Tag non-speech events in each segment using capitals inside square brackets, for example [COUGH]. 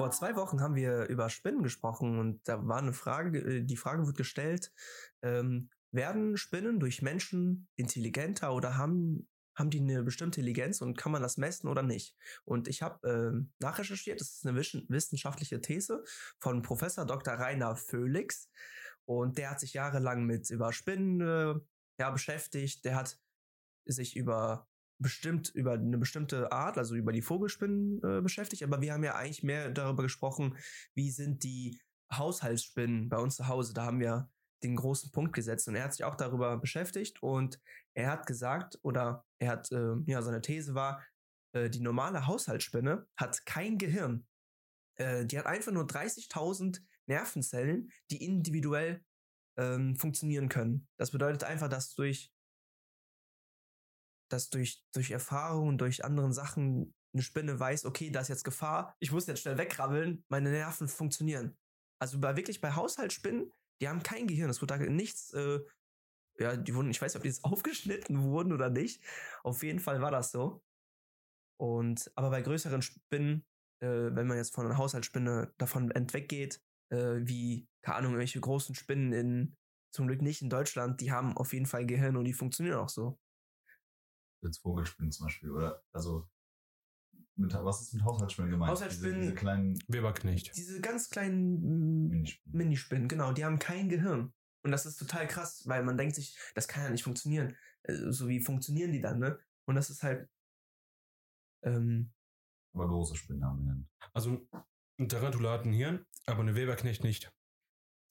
Vor zwei Wochen haben wir über Spinnen gesprochen und da war eine Frage, äh, die Frage wird gestellt, ähm, werden Spinnen durch Menschen intelligenter oder haben, haben die eine bestimmte Intelligenz und kann man das messen oder nicht? Und ich habe äh, nachrecherchiert, das ist eine wissenschaftliche These von Professor Dr. Rainer Völix und der hat sich jahrelang mit über Spinnen äh, ja, beschäftigt, der hat sich über bestimmt über eine bestimmte Art, also über die Vogelspinnen äh, beschäftigt, aber wir haben ja eigentlich mehr darüber gesprochen, wie sind die Haushaltsspinnen bei uns zu Hause. Da haben wir den großen Punkt gesetzt und er hat sich auch darüber beschäftigt und er hat gesagt oder er hat äh, ja seine These war, äh, die normale Haushaltsspinne hat kein Gehirn. Äh, die hat einfach nur 30.000 Nervenzellen, die individuell ähm, funktionieren können. Das bedeutet einfach, dass durch dass durch, durch Erfahrung durch anderen Sachen eine Spinne weiß, okay, da ist jetzt Gefahr, ich muss jetzt schnell wegkrabbeln, meine Nerven funktionieren. Also bei wirklich bei Haushaltsspinnen, die haben kein Gehirn, es wird da nichts, äh, ja, die wurden, ich weiß nicht, ob die jetzt [LAUGHS] aufgeschnitten wurden oder nicht. Auf jeden Fall war das so. Und, aber bei größeren Spinnen, äh, wenn man jetzt von einer Haushaltsspinne davon entweggeht, äh, wie, keine Ahnung, irgendwelche großen Spinnen in, zum Glück nicht in Deutschland, die haben auf jeden Fall Gehirn und die funktionieren auch so jetzt Vogelspinnen zum Beispiel, oder? Also, mit, was ist mit Haushaltsspinnen gemeint? Haushaltsspinnen, diese, diese kleinen Weberknecht. Diese ganz kleinen Minispinnen. Minispinnen, genau, die haben kein Gehirn. Und das ist total krass, weil man denkt sich, das kann ja nicht funktionieren. Also, so wie funktionieren die dann, ne? Und das ist halt. Ähm, aber große Spinnen haben Hirn. Also ein Tarantula hat ein Hirn, aber eine Weberknecht nicht.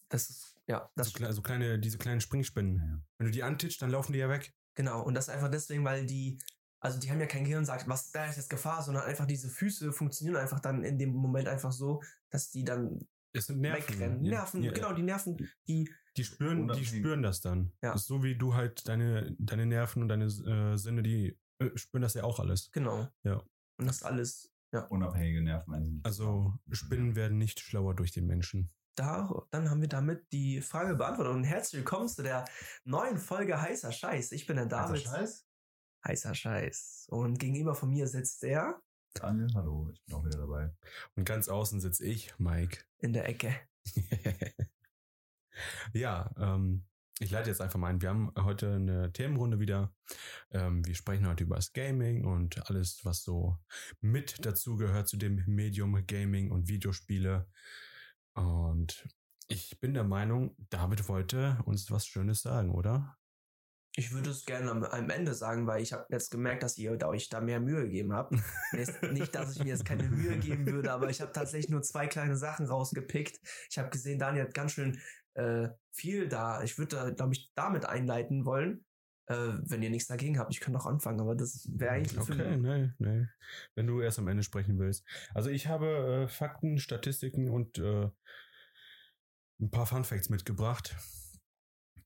Das ist, ja. Das so, also kleine, diese kleinen Springspinnen. Ja. Wenn du die antitschst, dann laufen die ja weg. Genau, und das einfach deswegen, weil die, also die haben ja kein Gehirn, sagt, was, da ist jetzt Gefahr, sondern einfach diese Füße funktionieren einfach dann in dem Moment einfach so, dass die dann es sind Nerven. wegrennen. Nerven, ja. genau, die Nerven, die. Die spüren, die spüren das dann. Ja. Das ist so wie du halt deine, deine Nerven und deine äh, Sinne, die äh, spüren das ja auch alles. Genau. Ja. Und das alles, ja. Unabhängige Nerven. Also Spinnen werden nicht schlauer durch den Menschen da, dann haben wir damit die Frage beantwortet. Und herzlich willkommen zu der neuen Folge Heißer Scheiß. Ich bin der David. Heißer Scheiß? Heißer Scheiß. Und gegenüber von mir sitzt der. Daniel, hallo, ich bin auch wieder dabei. Und ganz außen sitze ich, Mike. In der Ecke. [LAUGHS] ja, ähm, ich leite jetzt einfach mal ein. Wir haben heute eine Themenrunde wieder. Ähm, wir sprechen heute über das Gaming und alles, was so mit dazu gehört zu dem Medium Gaming und Videospiele. Und ich bin der Meinung, David wollte uns was Schönes sagen, oder? Ich würde es gerne am, Ende sagen, weil ich habe jetzt gemerkt, dass ihr euch da mehr Mühe gegeben habt. nicht, dass ich mir jetzt keine Mühe geben würde, aber ich habe tatsächlich nur zwei kleine Sachen rausgepickt. Ich habe gesehen, Daniel hat ganz schön äh, viel da. Ich würde glaube ich, damit einleiten wollen. Äh, wenn ihr nichts dagegen habt, ich könnte auch anfangen, aber das wäre eigentlich Okay, nee, nee. Wenn du erst am Ende sprechen willst. Also ich habe äh, Fakten, Statistiken und äh, ein paar Fun Facts mitgebracht.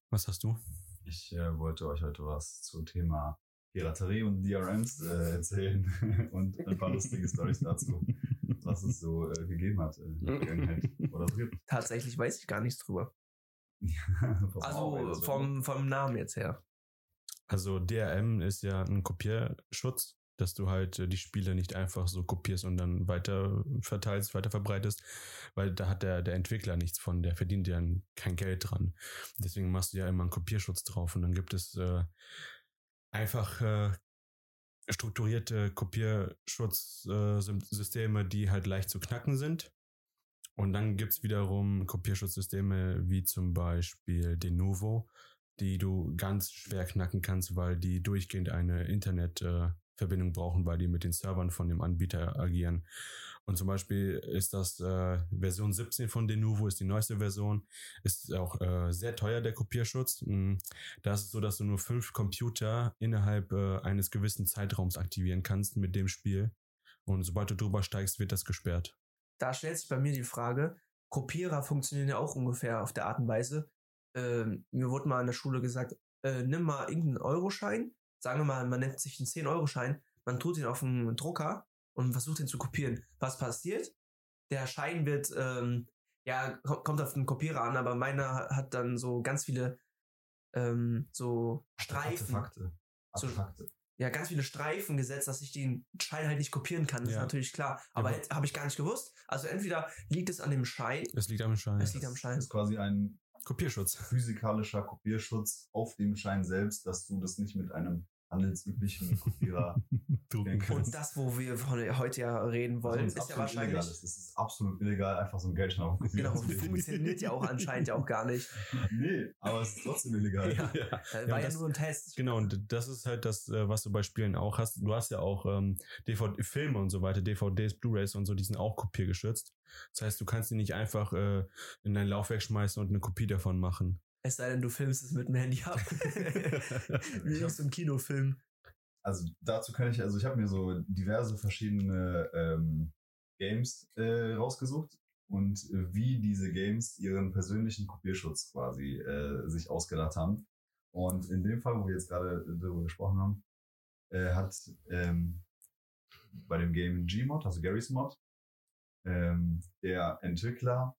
Was hast du? Ich äh, wollte euch heute was zum Thema Piraterie und DRMs äh, erzählen [LAUGHS] und ein paar lustige Stories dazu, was es so äh, gegeben hat in der Vergangenheit oder so gibt. Tatsächlich weiß ich gar nichts drüber. [LAUGHS] also vom, vom Namen jetzt her. Also DRM ist ja ein Kopierschutz dass du halt äh, die Spiele nicht einfach so kopierst und dann weiter verteilst, weiter verbreitest, weil da hat der, der Entwickler nichts von, der verdient ja kein Geld dran. Deswegen machst du ja immer einen Kopierschutz drauf und dann gibt es äh, einfach äh, strukturierte Kopierschutzsysteme, äh, die halt leicht zu knacken sind. Und dann gibt's wiederum Kopierschutzsysteme wie zum Beispiel Denuvo, die du ganz schwer knacken kannst, weil die durchgehend eine Internet äh, brauchen, weil die mit den Servern von dem Anbieter agieren. Und zum Beispiel ist das äh, Version 17 von Denuvo, ist die neueste Version, ist auch äh, sehr teuer, der Kopierschutz. Mm, da ist es so, dass du nur fünf Computer innerhalb äh, eines gewissen Zeitraums aktivieren kannst mit dem Spiel. Und sobald du drüber steigst, wird das gesperrt. Da stellt sich bei mir die Frage, Kopierer funktionieren ja auch ungefähr auf der Art und Weise. Ähm, mir wurde mal in der Schule gesagt, äh, nimm mal irgendeinen Euroschein, sagen wir mal, man nimmt sich einen 10-Euro-Schein, man tut ihn auf einen Drucker und versucht ihn zu kopieren. Was passiert? Der Schein wird, ähm, ja, kommt auf den Kopierer an, aber meiner hat dann so ganz viele ähm, so Streifen. Artefakte. Artefakte. ja ganz viele Streifen gesetzt, dass ich den Schein halt nicht kopieren kann. Das Ja. ist natürlich klar. Aber Ja. habe ich gar nicht gewusst. Also entweder liegt es an dem Schein, Es liegt am Schein. es liegt am Schein. Das ist quasi ein Kopierschutz. physikalischer Kopierschutz auf dem Schein selbst, dass du das nicht mit einem handelsüblichen Kopierer [LAUGHS] Drucken Und das, wo wir von heute ja reden wollen, Also, ist ja absolut wahrscheinlich. illegal ist. Es ist absolut illegal, einfach so ein Geldschein auf Genau, funktioniert ja auch anscheinend ja auch gar nicht. [LAUGHS] Nee, aber es ist trotzdem illegal. Ja. [LAUGHS] ja. Äh, Ja, war ja das- nur ein Test. Genau, und das ist halt das, äh, was du bei Spielen auch hast. Du hast ja auch ähm, DVD-Filme und so weiter, DVDs, Blu-rays und so, die sind auch kopiergeschützt. Das heißt, du kannst die nicht einfach äh, in dein Laufwerk schmeißen und eine Kopie davon machen. Es sei denn, du filmst es mit dem Handy ab. [LAUGHS] [LAUGHS] Wie so ein Kinofilm. Also dazu kann ich, also ich habe mir so diverse verschiedene ähm, Games äh, rausgesucht und äh, wie diese Games ihren persönlichen Kopierschutz quasi äh, sich ausgedacht haben. Und in dem Fall, wo wir jetzt gerade darüber gesprochen haben, äh, hat ähm, bei dem Game Gmod, also Garry's Mod, ähm, der Entwickler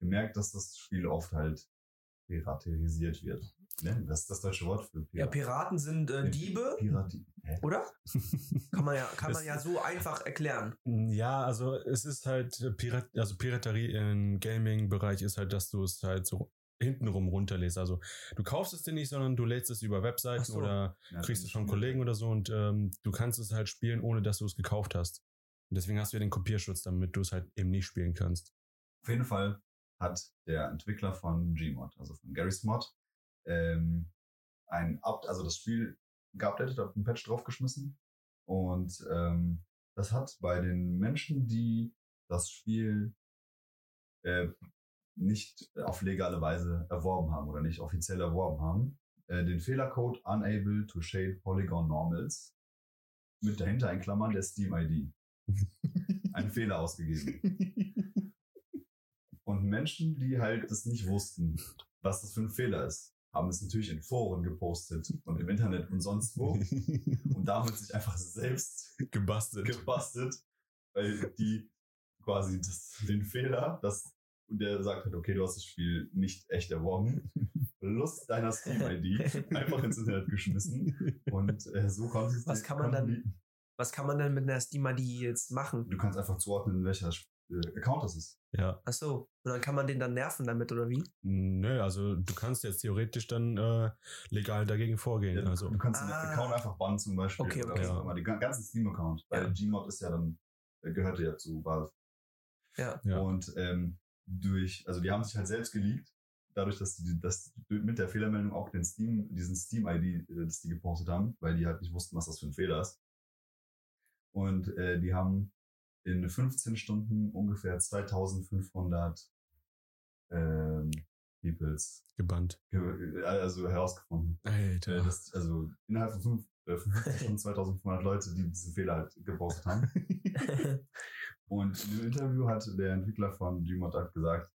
gemerkt, dass das Spiel oft halt piraterisiert wird. Ne? Das ist das deutsche Wort für Ja, Pirat. Piraten sind äh, Diebe, Pirati Hä? oder? [LAUGHS] Kann man ja, kann man ja so einfach erklären. Ja, also es ist halt äh, Pirat, also Piraterie im Gaming-Bereich ist halt, dass du es halt so hintenrum runterlässt. Also du kaufst es dir nicht, sondern du lädst es über Webseiten so. oder Ja, kriegst es von. Kollegen oder so und ähm, du kannst es halt spielen, ohne dass du es gekauft hast. Und deswegen hast du ja den Kopierschutz, damit du es halt eben nicht spielen kannst. Auf jeden Fall hat der Entwickler von Gmod, also von Garry's Mod, ähm, ein Up, also das Spiel geupdatet, hat einen Patch draufgeschmissen. Und ähm, das hat bei den Menschen, die das Spiel äh, nicht auf legale Weise erworben haben oder nicht offiziell erworben haben, äh, den Fehlercode Unable to Shade Polygon Normals mit dahinter in Klammern der Steam-ID [LAUGHS] einen Fehler ausgegeben. [LAUGHS] Und Menschen, die halt das nicht wussten, was das für ein Fehler ist, haben es natürlich in Foren gepostet und im Internet und sonst wo [LAUGHS] und damit sich einfach selbst Gebastelt. gebastelt, weil die quasi das, den Fehler, das und der sagt halt, okay, du hast das Spiel nicht echt erworben, plus deiner Steam-ID [LAUGHS] einfach ins Internet geschmissen und äh, so konnte Was kann man dann- die, Was kann man denn mit einer Steam-ID jetzt machen? Du kannst einfach zuordnen, welcher äh, Account das ist. ja. Ach so. Und dann kann man den dann nerven damit, oder wie? Nö, also du kannst jetzt theoretisch dann äh, legal dagegen vorgehen. Ja, du, also du kannst den Ah. Account einfach bannen zum Beispiel. Okay, oder okay. was immer. Die ga- ganzen Steam-Account. Weil Ja. Gmod ist ja dann, äh, gehörte ja zu Valve. Ja. Ja. Und ähm, durch, also die haben sich halt selbst geleakt, dadurch, dass die dass die mit der Fehlermeldung auch den Steam, diesen Steam-ID, äh, das die gepostet haben, weil die halt nicht wussten, was das für ein Fehler ist. Und äh, die haben in 15 Stunden ungefähr 2500 ähm, Peoples gebannt. ge- äh, also herausgefunden. Alter. Äh, das, also innerhalb von fünf, äh, 15 Stunden 2500 Leute, die diesen Fehler halt gepostet haben. [LAUGHS] Und in dem Interview hat der Entwickler von Gmod halt gesagt,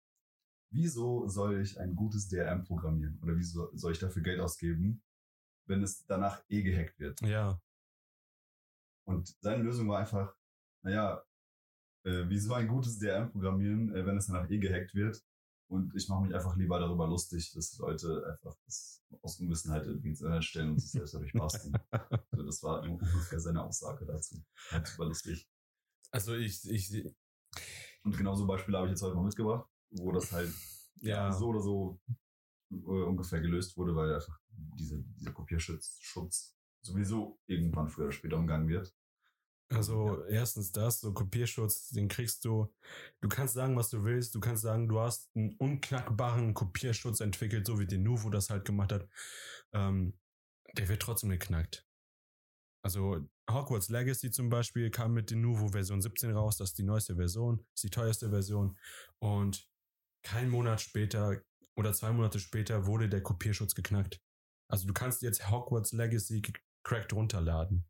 wieso soll ich ein gutes DRM programmieren? Oder wieso soll ich dafür Geld ausgeben, wenn es danach eh gehackt wird? ja, Und seine Lösung war einfach, naja, äh, wieso ein gutes DRM programmieren, äh, wenn es danach eh gehackt wird? Und ich mache mich einfach lieber darüber lustig, dass Leute einfach das aus Unwissenheit irgendwie ins Internet stellen und sich selbst dadurch basteln. [LAUGHS] also das war ungefähr seine Aussage dazu. Halt super lustig. also ich, ich, Und genau so Beispiele habe ich jetzt heute mal mitgebracht, wo das halt ja, so oder so äh, ungefähr gelöst wurde, weil einfach diese, dieser Kopierschutz Schutz sowieso irgendwann früher oder später umgangen wird. Also erstens das, so Kopierschutz, den kriegst du, du kannst sagen, was du willst, du kannst sagen, du hast einen unknackbaren Kopierschutz entwickelt, so wie den Nuvo das halt gemacht hat. Ähm, der wird trotzdem geknackt. Also Hogwarts Legacy zum Beispiel kam mit den Nuvo Version 17 raus, das ist die neueste Version, ist die teuerste Version und kein Monat später oder zwei Monate später wurde der Kopierschutz geknackt. Also du kannst jetzt Hogwarts Legacy cracked runterladen.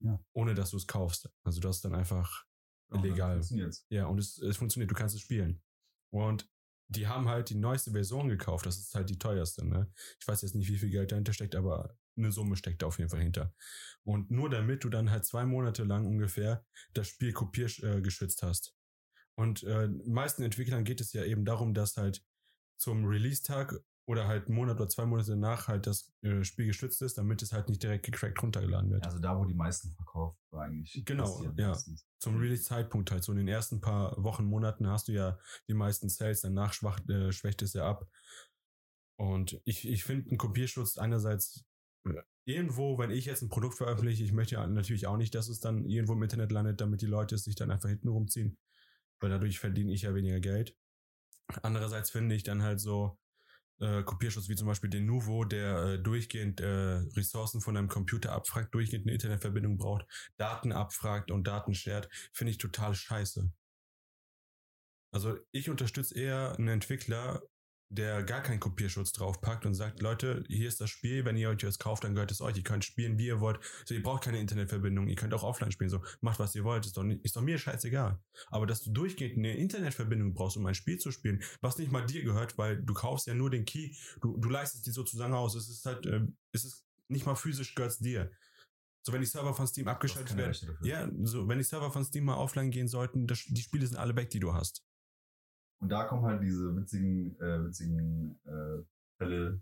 Ja. Ohne dass du es kaufst. Also das ist dann einfach dann illegal. funktioniert's. Ja, und es, es funktioniert, du kannst es spielen. Und die haben halt die neueste Version gekauft, das ist halt die teuerste, ne? Ich weiß jetzt nicht, wie viel Geld dahinter steckt, aber eine Summe steckt da auf jeden Fall hinter. Und nur damit du dann halt zwei Monate lang ungefähr das Spiel kopiergeschützt äh, geschützt hast. Und äh, meisten Entwicklern geht es ja eben darum, dass halt zum Release-Tag oder halt einen Monat oder zwei Monate danach halt das äh, Spiel gestützt ist, damit es halt nicht direkt gecrackt runtergeladen wird. Also da, wo die meisten verkauft eigentlich. Genau, ja. meistens. Zum Release-Zeitpunkt halt. So in den ersten paar Wochen, Monaten hast du ja die meisten Sales, danach schwach, äh, schwächt es ja ab. Und ich, ich finde einen Kopierschutz einerseits äh, irgendwo, wenn ich jetzt ein Produkt veröffentliche, ich möchte ja natürlich auch nicht, dass es dann irgendwo im Internet landet, damit die Leute es sich dann einfach hinten rumziehen, weil dadurch verdiene ich ja weniger Geld. Andererseits finde ich dann halt so äh, Kopierschutz wie zum Beispiel den Nuvo, der äh, durchgehend äh, Ressourcen von einem Computer abfragt, durchgehend eine Internetverbindung braucht, Daten abfragt und Daten shared, finde ich total scheiße. Also ich unterstütze eher einen Entwickler, der gar keinen Kopierschutz draufpackt und sagt, Leute, hier ist das Spiel, wenn ihr euch das kauft, dann gehört es euch. Ihr könnt spielen, wie ihr wollt. So, ihr braucht keine Internetverbindung, ihr könnt auch offline spielen. So, macht was ihr wollt, ist doch, nicht, ist doch mir scheißegal. Aber dass du durchgehend eine Internetverbindung brauchst, um ein Spiel zu spielen, was nicht mal dir gehört, weil du kaufst ja nur den Key, du, du leistest die sozusagen aus. Es ist halt, äh, es ist nicht mal physisch gehört dir. So, wenn die Server von Steam abgeschaltet werden, ja, so, wenn die Server von Steam mal offline gehen sollten, das, die Spiele sind alle weg, die du hast. Und da kommen halt diese witzigen, äh, witzigen äh, Fälle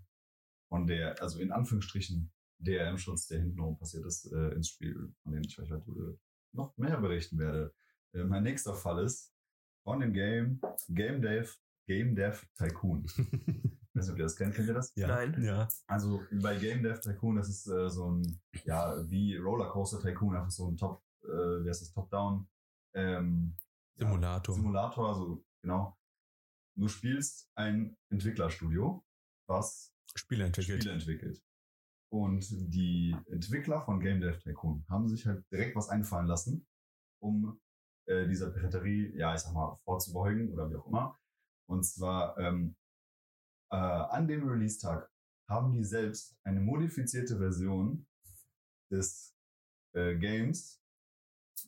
von der, also in Anführungsstrichen, DRM-Schutz, der hintenrum passiert ist, äh, ins Spiel, von denen ich euch heute äh, noch mehr berichten werde. Äh, mein nächster Fall ist von dem Game Game Dev, Game Dev Tycoon. Ich [LAUGHS] weiß nicht, ob ihr das kennt, kennt ihr das? Ja. Nein. Ja. Also bei Game Dev Tycoon, das ist äh, so ein, ja, wie Rollercoaster Tycoon, einfach so ein Top, äh, wie heißt das, Top-Down ähm, ja, Simulator. Simulator, also genau. Du spielst ein Entwicklerstudio, was Spiele entwickelt. Spiele entwickelt. Und die Entwickler von Game Dev Tycoon haben sich halt direkt was einfallen lassen, um äh, dieser Piraterie, ja, ich sag mal, vorzubeugen oder wie auch immer. Und zwar ähm, äh, an dem Release-Tag haben die selbst eine modifizierte Version des äh, Games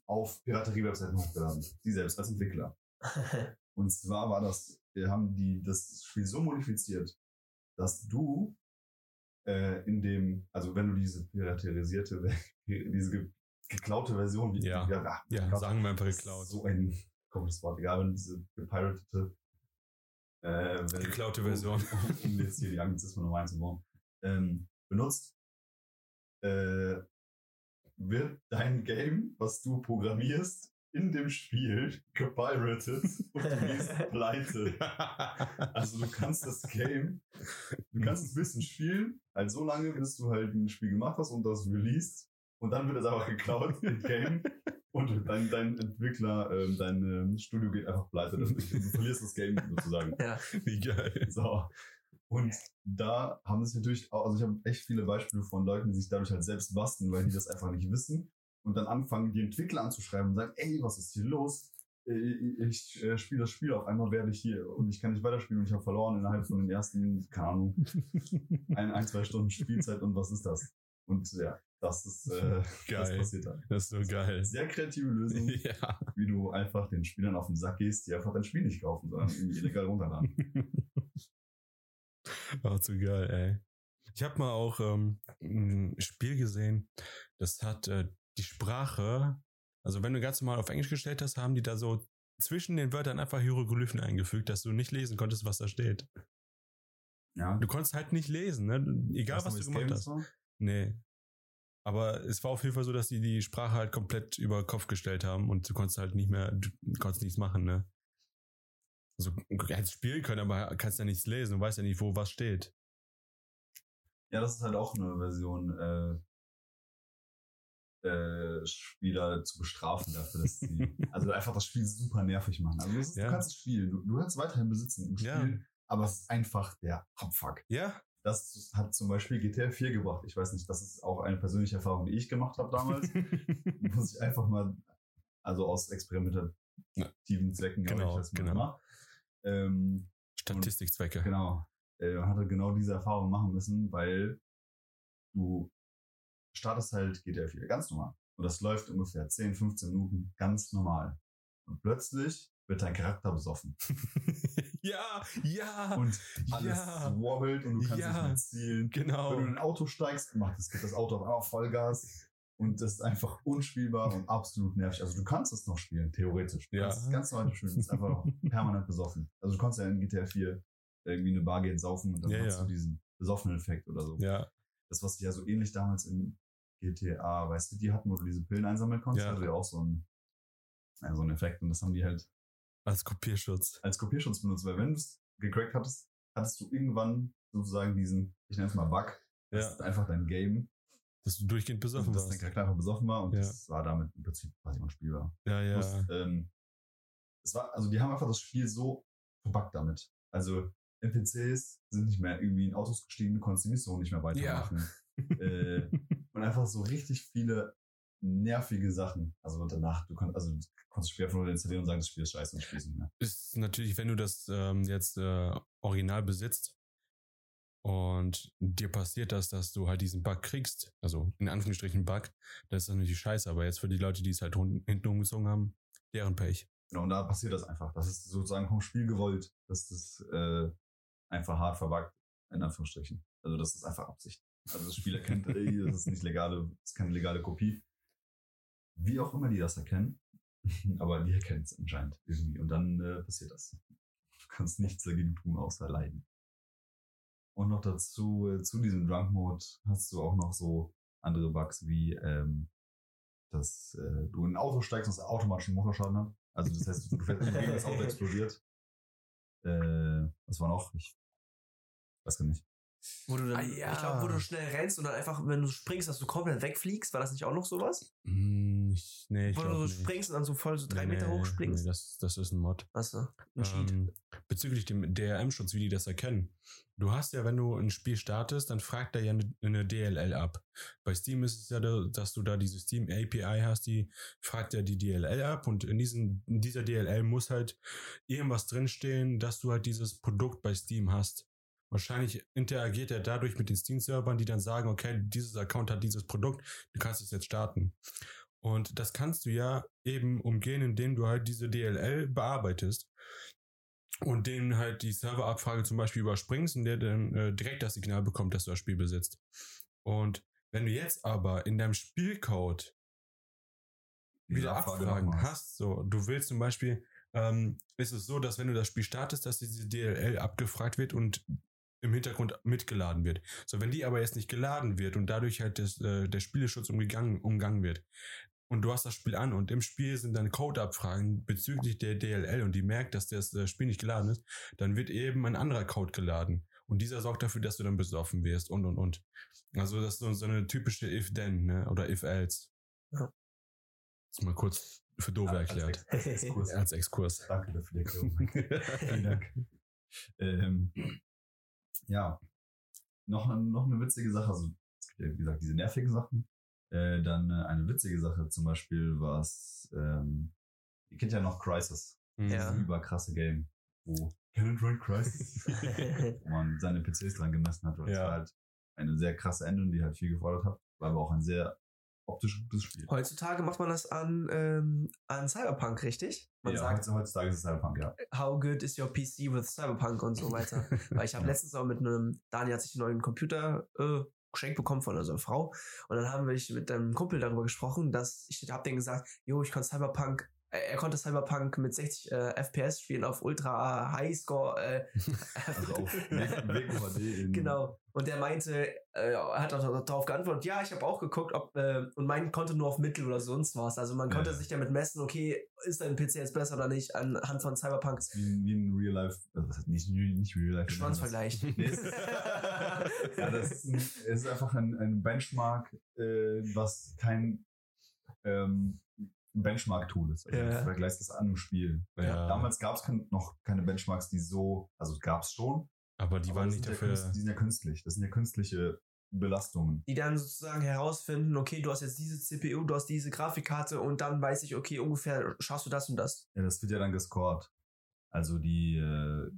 auf Piraterie-Webseiten hochgeladen. Sie selbst als Entwickler. [LAUGHS] Und zwar war das, haben die das Spiel so modifiziert, dass du äh, in dem, also wenn du diese piraterisierte, [LAUGHS] diese ge geklaute Version, wie Ja. ach, Ja, geklaut- sagen wir einfach geklaut. So ein komisches Wort, egal, wenn diese gepiratete, äh, wenn, Geklaute Version. um, um [LAUGHS] jetzt hier die Anglizismen noch reinzubauen, ähm, benutzt, äh, wird dein Game, was du programmierst, in dem Spiel gepiratet und du gehst [LAUGHS] pleite. Also du kannst das Game, du kannst es ein bisschen spielen, halt so lange, bis du halt ein Spiel gemacht hast und das released und dann wird es einfach geklaut im Game und dein, dein Entwickler, ähm, dein ähm, Studio geht einfach pleite. Du, du verlierst das Game sozusagen. ja. Wie geil. So. Und da haben sich natürlich auch, also ich habe echt viele Beispiele von Leuten, die sich dadurch halt selbst basteln, weil die das einfach nicht wissen und dann anfangen, die Entwickler anzuschreiben und sagen, ey, was ist hier los? Äh, Ich äh, spiele das Spiel, auf einmal werde ich hier und ich kann nicht weiterspielen und ich habe verloren innerhalb von den ersten, keine Ahnung, [LAUGHS] ein, ein, zwei Stunden Spielzeit und was ist das? Und ja, das ist, äh, [LAUGHS] das Geil. passiert da. Das ist so geil. Sehr kreative Lösung, [LAUGHS] Ja. wie du einfach den Spielern auf den Sack gehst, die einfach dein Spiel nicht kaufen, sondern illegal runterladen. War zu geil, ey. Ich habe mal auch ähm, ein Spiel gesehen, das hat äh, die Sprache, also wenn du ganz normal auf Englisch gestellt hast, haben die da so zwischen den Wörtern einfach Hieroglyphen eingefügt, dass du nicht lesen konntest, was da steht. Ja. Du konntest halt nicht lesen, ne? Egal, was wie du gemacht hast. war? Nee. Aber es war auf jeden Fall so, dass die die Sprache halt komplett über Kopf gestellt haben und du konntest halt nicht mehr, du konntest nichts machen, ne? Also, du hättest spielen können, aber kannst ja nichts lesen, du weißt ja nicht, wo was steht. Ja, das ist halt auch eine Version, äh, äh, Spieler zu bestrafen dafür, dass sie, [LAUGHS] also einfach das Spiel super nervig machen. Also das ist, Ja. du kannst es spielen, du, du kannst weiterhin besitzen im Spiel, Ja. aber es ist einfach der Abfuck. Ja? Das hat zum Beispiel GTA 4 gebracht. Ich weiß nicht, das ist auch eine persönliche Erfahrung, die ich gemacht habe damals. [LAUGHS] muss ich einfach mal, also aus experimentativen Zwecken Genau, ich das mal genau. gemacht. Ähm, Statistikzwecke. Genau. Äh, man hatte genau diese Erfahrung machen müssen, weil du startest halt GTA 4 ganz normal. Und das läuft ungefähr 10, 15 Minuten ganz normal. Und plötzlich wird dein Charakter besoffen. [LAUGHS] ja, ja, Und alles Ja. wobbelt und du kannst Ja. nicht mehr zielen. genau. Wenn du in ein Auto steigst, macht es, gibt das Auto auf einmal Vollgas. Und das ist einfach unspielbar und absolut nervig. Also du kannst es noch spielen, theoretisch. Du Ja. kannst es ganz normal spielen. Es ist einfach [LAUGHS] permanent besoffen. Also du konntest ja in GTA 4 irgendwie in eine Bar gehen, saufen und dann Ja, hast ja. du diesen besoffenen Effekt oder so. Ja, Das, was die ja so ähnlich damals in GTA, weißt du, die hatten, wo du diese Pillen einsammeln konntest, Ja. hatte ja auch so einen, ja, so einen Effekt und das haben die halt als Kopierschutz. als Kopierschutz benutzt, weil wenn du es gecrackt hattest, hattest du irgendwann sozusagen diesen, ich nenne es mal Bug, das Ja, ist einfach dein Game, dass du durchgehend besoffen dass dein warst. Charakter einfach besoffen war und Ja. das war damit im Prinzip quasi unspielbar. Ja, ja. Plus, ähm, es war, also die haben einfach das Spiel so verbuggt damit. Also NPCs sind nicht mehr irgendwie in Autos gestiegen, du konntest die Mission nicht mehr weitermachen. [LAUGHS] äh, und einfach so richtig viele nervige Sachen. Also danach, du konntest, also du konntest das Spiel einfach nur installieren und sagen, das Spiel ist scheiße und spielst nicht mehr. ist natürlich, wenn du das ähm, jetzt äh, original besitzt und dir passiert das, dass du halt diesen Bug kriegst, also in Anführungsstrichen Bug, das ist natürlich scheiße, aber jetzt für die Leute, die es halt hinten umgezogen haben, deren Pech. Genau, und da passiert das einfach. Das ist sozusagen vom Spiel gewollt, dass das äh, einfach hart verbuggt, in Anführungsstrichen. Also das ist einfach Absicht. Also das Spiel erkennt, ey, das ist nicht legale, das ist keine legale Kopie. Wie auch immer die das erkennen, [LAUGHS] aber die erkennen es anscheinend irgendwie. Und dann äh, passiert das. Du kannst nichts dagegen tun, außer leiden. Und noch dazu, äh, zu diesem Drunk Mode hast du auch noch so andere Bugs wie, ähm, dass äh, du in ein Auto steigst und es automatisch einen Motorschaden hat. Also das heißt, du fährst das Auto explodiert. Äh, was war noch? Ich weiß gar nicht. Wo du dann, Ah, ja. ich glaube, wo du schnell rennst und dann einfach, wenn du springst, dass du komplett wegfliegst, war das nicht auch noch sowas? Hm, ich, nee, ich wo du so nicht. springst und dann so voll so drei Nee, Meter hoch springst? Nee, das, das ist ein Mod. Achso, ein Cheat. Ähm, bezüglich dem DRM-Schutz, wie die das erkennen. Du hast ja, wenn du ein Spiel startest, dann fragt er ja eine, eine DLL ab. Bei Steam ist es ja, da- dass du da diese Steam API hast, die fragt ja die DLL ab und in, diesen, in dieser DLL muss halt irgendwas drinstehen, dass du halt dieses Produkt bei Steam hast. Wahrscheinlich interagiert er dadurch mit den Steam-Servern, die dann sagen, okay, dieses Account hat dieses Produkt, du kannst es jetzt starten. Und das kannst du ja eben umgehen, indem du halt diese DLL bearbeitest und denen halt die Serverabfrage zum Beispiel überspringst und der dann äh, direkt das Signal bekommt, dass du das Spiel besitzt. Und wenn du jetzt aber in deinem Spielcode wieder Abfrage Abfragen nochmal hast, so, du willst zum Beispiel, ähm, ist es so, dass wenn du das Spiel startest, dass diese DLL abgefragt wird und im Hintergrund mitgeladen wird. So, wenn die aber jetzt nicht geladen wird und dadurch halt das, äh, der Spieleschutz umgegangen, umgangen wird, und du hast das Spiel an und im Spiel sind dann Code-Abfragen bezüglich der DLL und die merkt, dass das äh, Spiel nicht geladen ist, dann wird eben ein anderer Code geladen. Und dieser sorgt dafür, dass du dann besoffen wirst und und und. Also das ist so, so eine typische If-Then, ne? Oder If-Else. Ja. Ist mal kurz für Dove Als erklärt. Als Exkurs. Als Exkurs. Danke dafür die Erklärung. [LAUGHS] Vielen Dank. [LAUGHS] Ähm, ja, noch, noch eine witzige Sache. Also, es gibt ja, wie gesagt, diese nervigen Sachen. Äh, dann äh, eine witzige Sache zum Beispiel, was, ähm, ihr kennt ja noch Crisis. Ja. Dieses überkrasse Game, wo it run Crisis? [LAUGHS] [LAUGHS] wo man seine PCs dran gemessen hat. Es Ja. war halt eine sehr krasse Endung, die halt viel gefordert hat. War aber auch ein sehr optisch gutes Spiel. Heutzutage macht man das an, ähm, an Cyberpunk, richtig? Man ja, sagt, heutz- heutzutage ist es Cyberpunk, ja. how good is your PC with Cyberpunk und so weiter. [LAUGHS] Weil ich habe letztens auch mit einem, Daniel hat sich einen neuen Computer äh, geschenkt bekommen von unserer Frau. Und dann haben wir mit einem Kumpel darüber gesprochen, dass ich habe denen gesagt, jo, ich konnte Cyberpunk, äh, er konnte Cyberpunk mit 60 äh, FPS spielen auf Ultra High Score. Äh, [LAUGHS] Also auf [LAUGHS] WQHD Genau. Und der meinte, äh, er hat auch darauf geantwortet, ja, ich habe auch geguckt, ob, äh, und mein konnte nur auf Mittel oder sonst was. Also man Ja, konnte ja. sich damit messen, okay, ist dein PC jetzt besser oder nicht, anhand von Cyberpunk. Wie, ein- wie ein Real Life, also nicht, nicht Real Life. Schwanzvergleich. [LAUGHS] Nee, es ist, ja, das ist, ein, ist einfach ein, ein Benchmark, äh, was kein ähm, Benchmark-Tool ist. Also Ja. Du vergleichst das an einem Spiel. Ja. Damals gab es kein, noch keine Benchmarks, die so, also gab es schon, Aber die aber waren nicht sind ja dafür. künst- die sind ja künstlich. Das sind ja künstliche Belastungen. die dann sozusagen herausfinden, okay, du hast jetzt diese CPU, du hast diese Grafikkarte und dann weiß ich, okay, ungefähr schaffst du das und das. Ja, das wird ja dann gescored. Also die äh,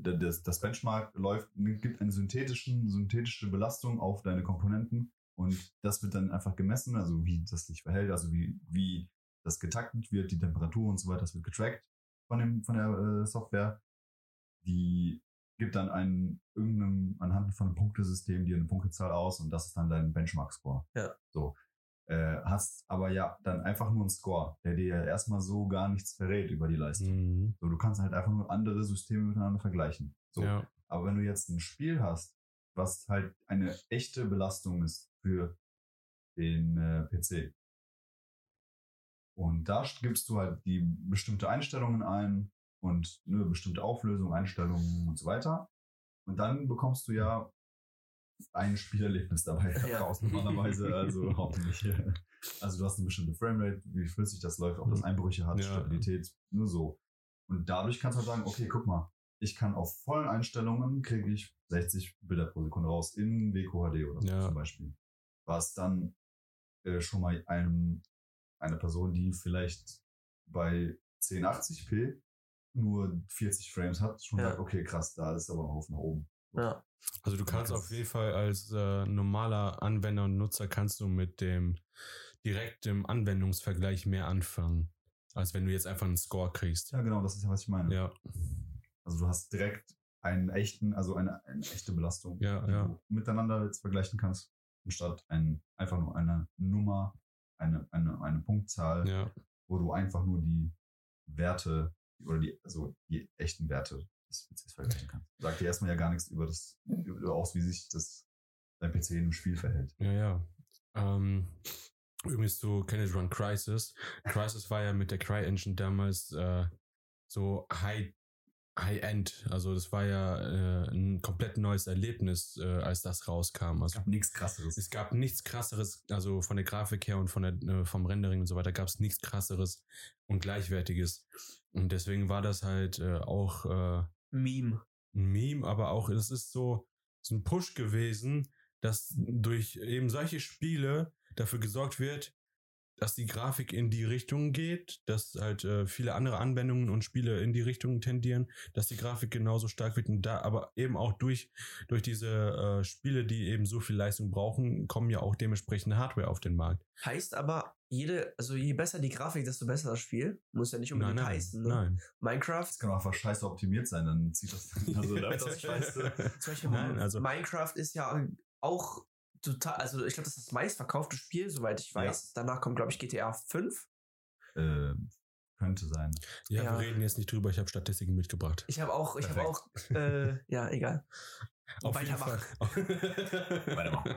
das, das Benchmark läuft, gibt eine synthetischen, synthetische Belastung auf deine Komponenten und das wird dann einfach gemessen, also wie das sich verhält, also wie, wie das getaktet wird, die Temperatur und so weiter, das wird getrackt von dem, von der äh, Software. Die gibt dann einen irgendeinem, anhand von einem Punktesystem dir eine Punktezahl aus und das ist dann dein Benchmark-Score. Ja. So. Äh, hast aber ja dann einfach nur einen Score, der dir ja erstmal so gar nichts verrät über die Leistung. Mhm. So, du kannst halt einfach nur andere Systeme miteinander vergleichen. So. Ja. Aber wenn du jetzt ein Spiel hast, was halt eine echte Belastung ist für den äh, PC. Und da gibst du halt die bestimmte Einstellungen ein und eine bestimmte Auflösung, Einstellungen und so weiter. Und dann bekommst du ja ein Spielerlebnis dabei [LAUGHS] Ja. raus, normalerweise, also [LAUGHS] hoffentlich. Also du hast eine bestimmte Framerate, wie flüssig das läuft, ob das Einbrüche hat, Ja. Stabilität, nur so. Und dadurch kannst du halt sagen, okay, guck mal, ich kann auf vollen Einstellungen kriege ich 60 Bilder pro Sekunde raus in WQHD oder so Ja. zum Beispiel. Was dann äh, schon mal einem, eine Person, die vielleicht bei 1080p nur 40 Frames hat, schon Ja. sagt, okay, krass, da ist aber ein Haufen nach oben. Ja. Also du kannst auf jeden Fall als äh, normaler Anwender und Nutzer kannst du mit dem direktem Anwendungsvergleich mehr anfangen, als wenn du jetzt einfach einen Score kriegst. Ja, genau, das ist ja, was ich meine. Ja, Also du hast direkt einen echten, also eine, eine echte Belastung, Ja, die ja. du miteinander jetzt vergleichen kannst, anstatt ein, einfach nur eine Nummer, eine, eine, eine Punktzahl, ja, wo du einfach nur die Werte oder die, also die echten Werte des PCs vergleichen kannst. Sagt dir erstmal ja gar nichts über das, über aus, wie sich das dein PC im Spiel verhält. ja, ja. Ähm, übrigens zu Kenneth Run Crisis. Crisis war ja mit der Cry-Engine damals äh, so high High-End, also das war ja äh, ein komplett neues Erlebnis, äh, als das rauskam. Also nichts krasseres. Es gab nichts krasseres, also von der Grafik her und von der, äh, vom Rendering und so weiter gab es nichts krasseres und gleichwertiges. Und deswegen war das halt äh, auch äh, Meme. ein Meme, aber auch es ist so, so ein Push gewesen, dass durch eben solche Spiele dafür gesorgt wird, dass die Grafik in die Richtung geht, dass halt äh, viele andere Anwendungen und Spiele in die Richtung tendieren, dass die Grafik genauso stark wird und da, aber eben auch durch, durch diese äh, Spiele, die eben so viel Leistung brauchen, kommen ja auch dementsprechende Hardware auf den Markt. Heißt aber, jede, also je besser die Grafik, desto besser das Spiel. Muss ja nicht Nein, unbedingt nein, heißen. Ne? nein. Minecraft, Das kann auch einfach scheiße optimiert sein, dann zieht das [LAUGHS] also das scheiße. zum [LAUGHS] Beispiel Nein, also- Minecraft ist ja auch total, also ich glaube, das ist das meistverkaufte Spiel, soweit ich weiß. Danach kommt, glaube ich, GTA 5. Äh, könnte sein. Ja, Ja. wir reden jetzt nicht drüber, ich habe Statistiken mitgebracht. Ich habe auch, ich habe auch, äh, ja, egal. [LAUGHS] Auf jeden, Fall, [LAUGHS] Weitermachen.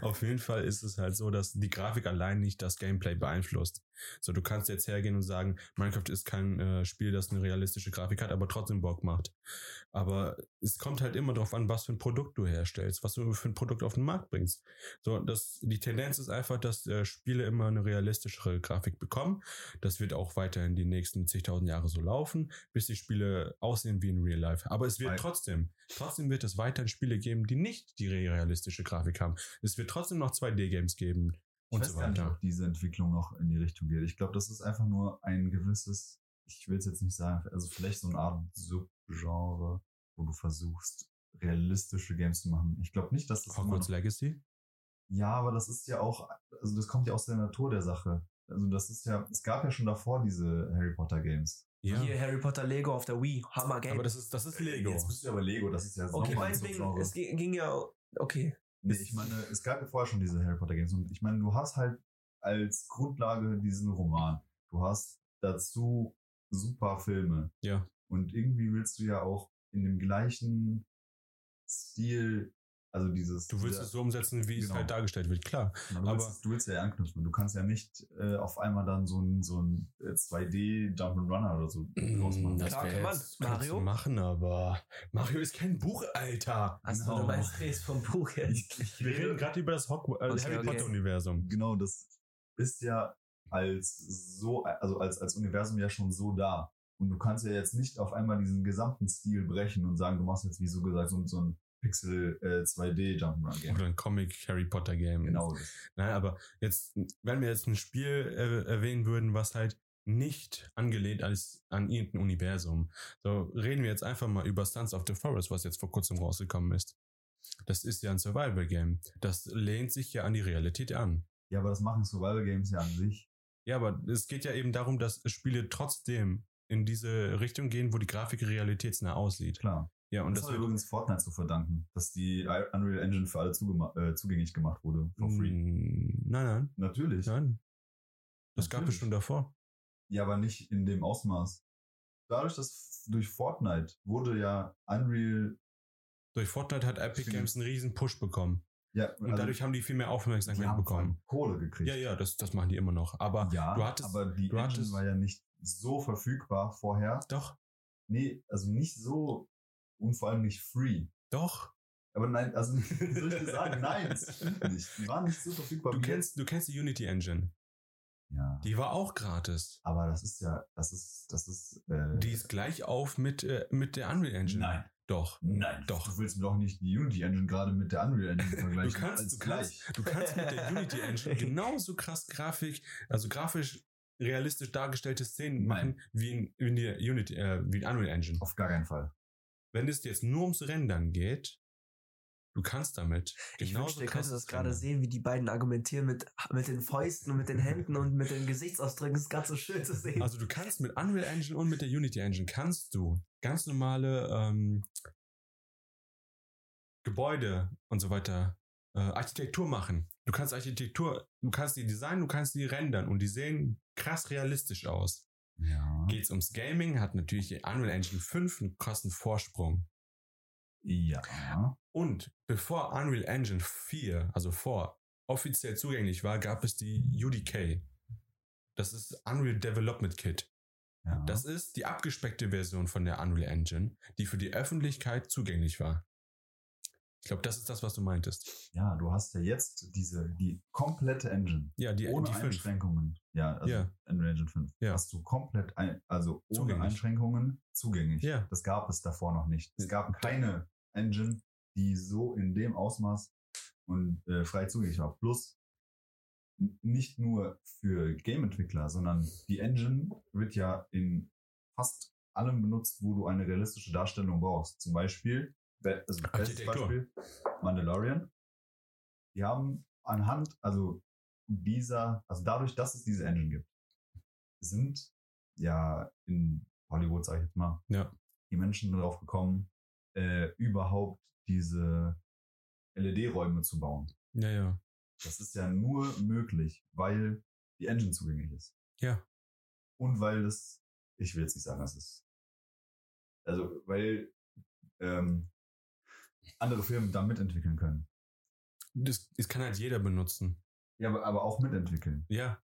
auf jeden Fall ist es halt so, dass die Grafik allein nicht das Gameplay beeinflusst. So, du kannst jetzt hergehen und sagen, Minecraft ist kein äh, Spiel, das eine realistische Grafik hat, aber trotzdem Bock macht. Aber es kommt halt immer darauf an, was für ein Produkt du herstellst, was du für ein Produkt auf den Markt bringst. So, das, die Tendenz ist einfach, dass äh, Spiele immer eine realistischere Grafik bekommen. Das wird auch weiterhin die nächsten zigtausend Jahre so laufen, bis die Spiele aussehen wie in Real Life. Aber es wird Weil- trotzdem, trotzdem wird es weiterhin Spiele geben, die nicht die realistische Grafik haben. Es wird trotzdem noch 2D-Games geben Ich und so gar nicht, weiter. ob diese Entwicklung noch in die Richtung geht. Ich glaube, das ist einfach nur ein gewisses, ich will es jetzt nicht sagen, also vielleicht so eine Art Subgenre, wo du versuchst, realistische Games zu machen. Ich glaube nicht, dass das Hogwarts Legacy? Ja, aber das ist ja auch, also das kommt ja aus der Natur der Sache. Also das ist ja, es gab ja schon davor diese Harry Potter Games. Ja. Hier Harry Potter Lego auf der Wii, Hammer Game. Aber das ist, das ist Lego. Jetzt bist du aber Lego, das ist ja okay, nochmal ein meinetwegen, es ging, ging ja, okay. Nee, ich meine, es gab ja vorher schon diese Harry Potter Games und ich meine, du hast halt als Grundlage diesen Roman. Du hast dazu super Filme. Ja. Und irgendwie willst du ja auch in dem gleichen Stil, also dieses. Du willst dieser- es so umsetzen, wie es Genau. halt dargestellt wird, klar. Genau, du, aber- willst, du willst ja anknüpfen. Du kannst ja nicht äh, auf einmal dann so ein, so ein äh, 2D Jump'n'Runner oder so draus machen. Das Klar, kann man. Mario? du machen, aber Mario ist kein Buch, Alter. Achso, Genau. du meinst Drehs vom Buch jetzt. Ich, ich Wir reden rede gerade über das Hogwarts, äh, Okay, Harry okay. Potter Universum. genau, das ist ja als so, also als, als Universum ja schon so da. Und du kannst ja jetzt nicht auf einmal diesen gesamten Stil brechen und sagen, du machst jetzt, wie so gesagt, so, so ein Pixel äh, 2D Jump'n'Run Game. Oder ein Comic Harry Potter Game. Genau. Nein, aber jetzt, wenn wir jetzt ein Spiel äh, erwähnen würden, was halt nicht angelehnt ist an irgendein Universum. So reden wir jetzt einfach mal über Sons of the Forest, was jetzt vor kurzem rausgekommen ist. Das ist ja ein Survival Game. Das lehnt sich ja an die Realität an. Ja, aber das machen Survival Games ja an sich. Ja, aber es geht ja eben darum, dass Spiele trotzdem in diese Richtung gehen, wo die Grafik realitätsnah aussieht. Klar. Ja, und das das war übrigens Fortnite zu verdanken, dass die Unreal Engine für alle äh, zugänglich gemacht wurde. For free. Mm, Nein, nein, Natürlich. nein. Das gab es Natürlich. schon davor. Ja, aber nicht in dem Ausmaß. Dadurch, dass durch Fortnite wurde ja Unreal, Durch Fortnite hat Epic. Games einen riesen Push bekommen. ja, Und dadurch haben die viel mehr Aufmerksamkeit bekommen. Kohle gekriegt. Ja, ja, das, das machen die immer noch. Aber ja, du hattest- aber die du Engine hattest- war ja nicht so verfügbar vorher. doch, Nee, also nicht so und vor allem nicht free. doch. Aber nein, also [LAUGHS] soll ich dir sagen, nein, das [LAUGHS] nicht. Die waren nicht so verfügbar Du kennst, du kennst die Unity Engine. Ja. Die war auch gratis. Aber das ist ja, das ist, das ist. Äh, Die ist gleich auf mit, äh, mit der Unreal Engine. Nein, Doch. nein, Doch. Du willst mir doch nicht die Unity Engine gerade mit der Unreal Engine [LAUGHS] vergleichen. Du kannst- du kannst- gleich. Du kannst mit der Unity Engine genauso krass Grafik, also grafisch realistisch dargestellte Szenen machen wie in, in der Unity, äh, wie in Unreal Engine. Auf gar keinen Fall. Wenn es jetzt nur ums Rendern geht, du kannst damit Ich genauso wünschte, ihr krass könntet das gerade sehen, wie die beiden argumentieren mit, mit den Fäusten und mit den Händen und mit den Gesichtsausdrücken. Das ist ganz so schön zu sehen. Also du kannst mit Unreal Engine und mit der Unity Engine kannst du ganz normale ähm, Gebäude und so weiter äh, Architektur machen. Du kannst Architektur, du kannst die designen, du kannst die rendern und die sehen krass realistisch aus. Ja. Geht's ums Gaming, hat natürlich die Unreal Engine 5 einen krassen Vorsprung. Ja. Und bevor Unreal Engine 4, also vor, offiziell zugänglich war, gab es die UDK. Das ist Unreal Development Kit. ja. Das ist die abgespeckte Version von der Unreal Engine, die für die Öffentlichkeit zugänglich war. Ich glaube, das ist das, was du meintest. ja, du hast ja jetzt diese, die komplette Engine. Ja, die, ohne die. Einschränkungen. Ja, also Ja. Unreal Engine 5. Ja. Hast du komplett, ein, also ohne Zugänglich. Einschränkungen zugänglich. Ja. Das gab es davor noch nicht. Es gab keine Engine, die so in dem Ausmaß und äh, frei zugänglich war. Plus nicht nur für Game-Entwickler, sondern die Engine wird ja in fast allem benutzt, wo du eine realistische Darstellung brauchst. Zum Beispiel, be- also bestes. Beispiel, Mandalorian. Die haben anhand, also dieser, also dadurch, dass es diese Engine gibt, sind ja in Hollywood, sag ich jetzt mal, Ja. die Menschen darauf gekommen, äh, überhaupt diese LED-Räume zu bauen. Ja, ja. Das ist ja nur möglich, weil die Engine zugänglich ist. Ja. Und weil es, ich will jetzt nicht sagen, dass es, also weil ähm, andere Firmen da mitentwickeln können. Das, das kann halt jeder benutzen. Ja, aber, aber auch mitentwickeln. Ja.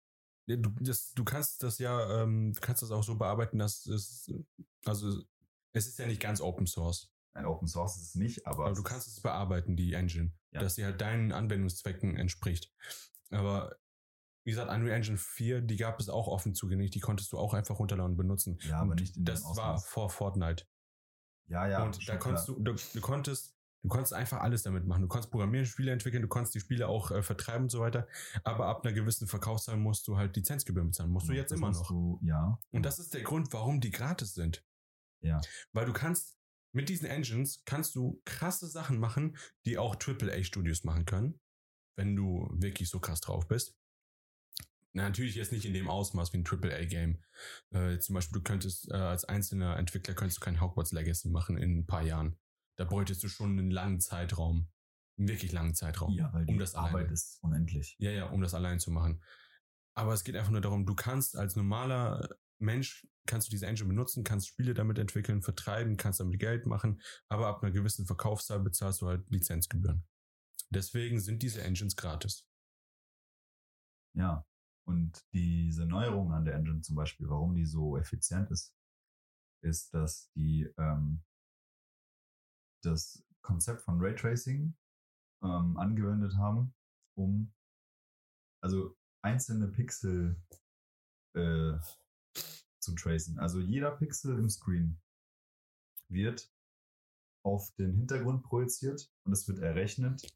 Du, das, du kannst das ja, ähm, du kannst das auch so bearbeiten, dass es, also es ist ja nicht ganz Open Source, Ein Open Source ist es nicht, aber, aber du kannst es bearbeiten, die Engine, Ja. dass sie halt deinen Anwendungszwecken entspricht. Aber wie gesagt, Unreal Engine 4, die gab es auch offen zugänglich, die konntest du auch einfach runterladen und benutzen. ja, aber nicht in das war vor Fortnite. Ja, ja. und da konntest du, du, du konntest, du konntest einfach alles damit machen. Du konntest programmieren, Spiele entwickeln, du konntest die Spiele auch äh, vertreiben und so weiter. Aber ab einer gewissen Verkaufszahl musst du halt Lizenzgebühren bezahlen. Musst du jetzt immer noch. Du, ja. Und das ist der Grund, warum die gratis sind. Ja. Weil du kannst, mit diesen Engines kannst du krasse Sachen machen, die auch AAA-Studios machen können, wenn du wirklich so krass drauf bist. Na, natürlich jetzt nicht in dem Ausmaß wie ein AAA-Game. Äh, zum Beispiel, du könntest äh, als einzelner Entwickler könntest du kein Hogwarts Legacy machen in ein paar Jahren. Da bräuchtest du schon einen langen Zeitraum. Einen wirklich langen Zeitraum. ja, weil um das Arbeit alleine. ist unendlich. Ja, ja, um das allein zu machen. Aber es geht einfach nur darum, du kannst als normaler Mensch, kannst du diese Engine benutzen, kannst Spiele damit entwickeln, vertreiben, kannst damit Geld machen, aber ab einer gewissen Verkaufszahl bezahlst du halt Lizenzgebühren. Deswegen sind diese Engines gratis. Ja. Und diese Neuerung an der Engine zum Beispiel, warum die so effizient ist, ist, dass die ähm, das Konzept von Raytracing ähm, angewendet haben, um also einzelne Pixel äh, zu tracen. Also jeder Pixel im Screen wird auf den Hintergrund projiziert und es wird errechnet,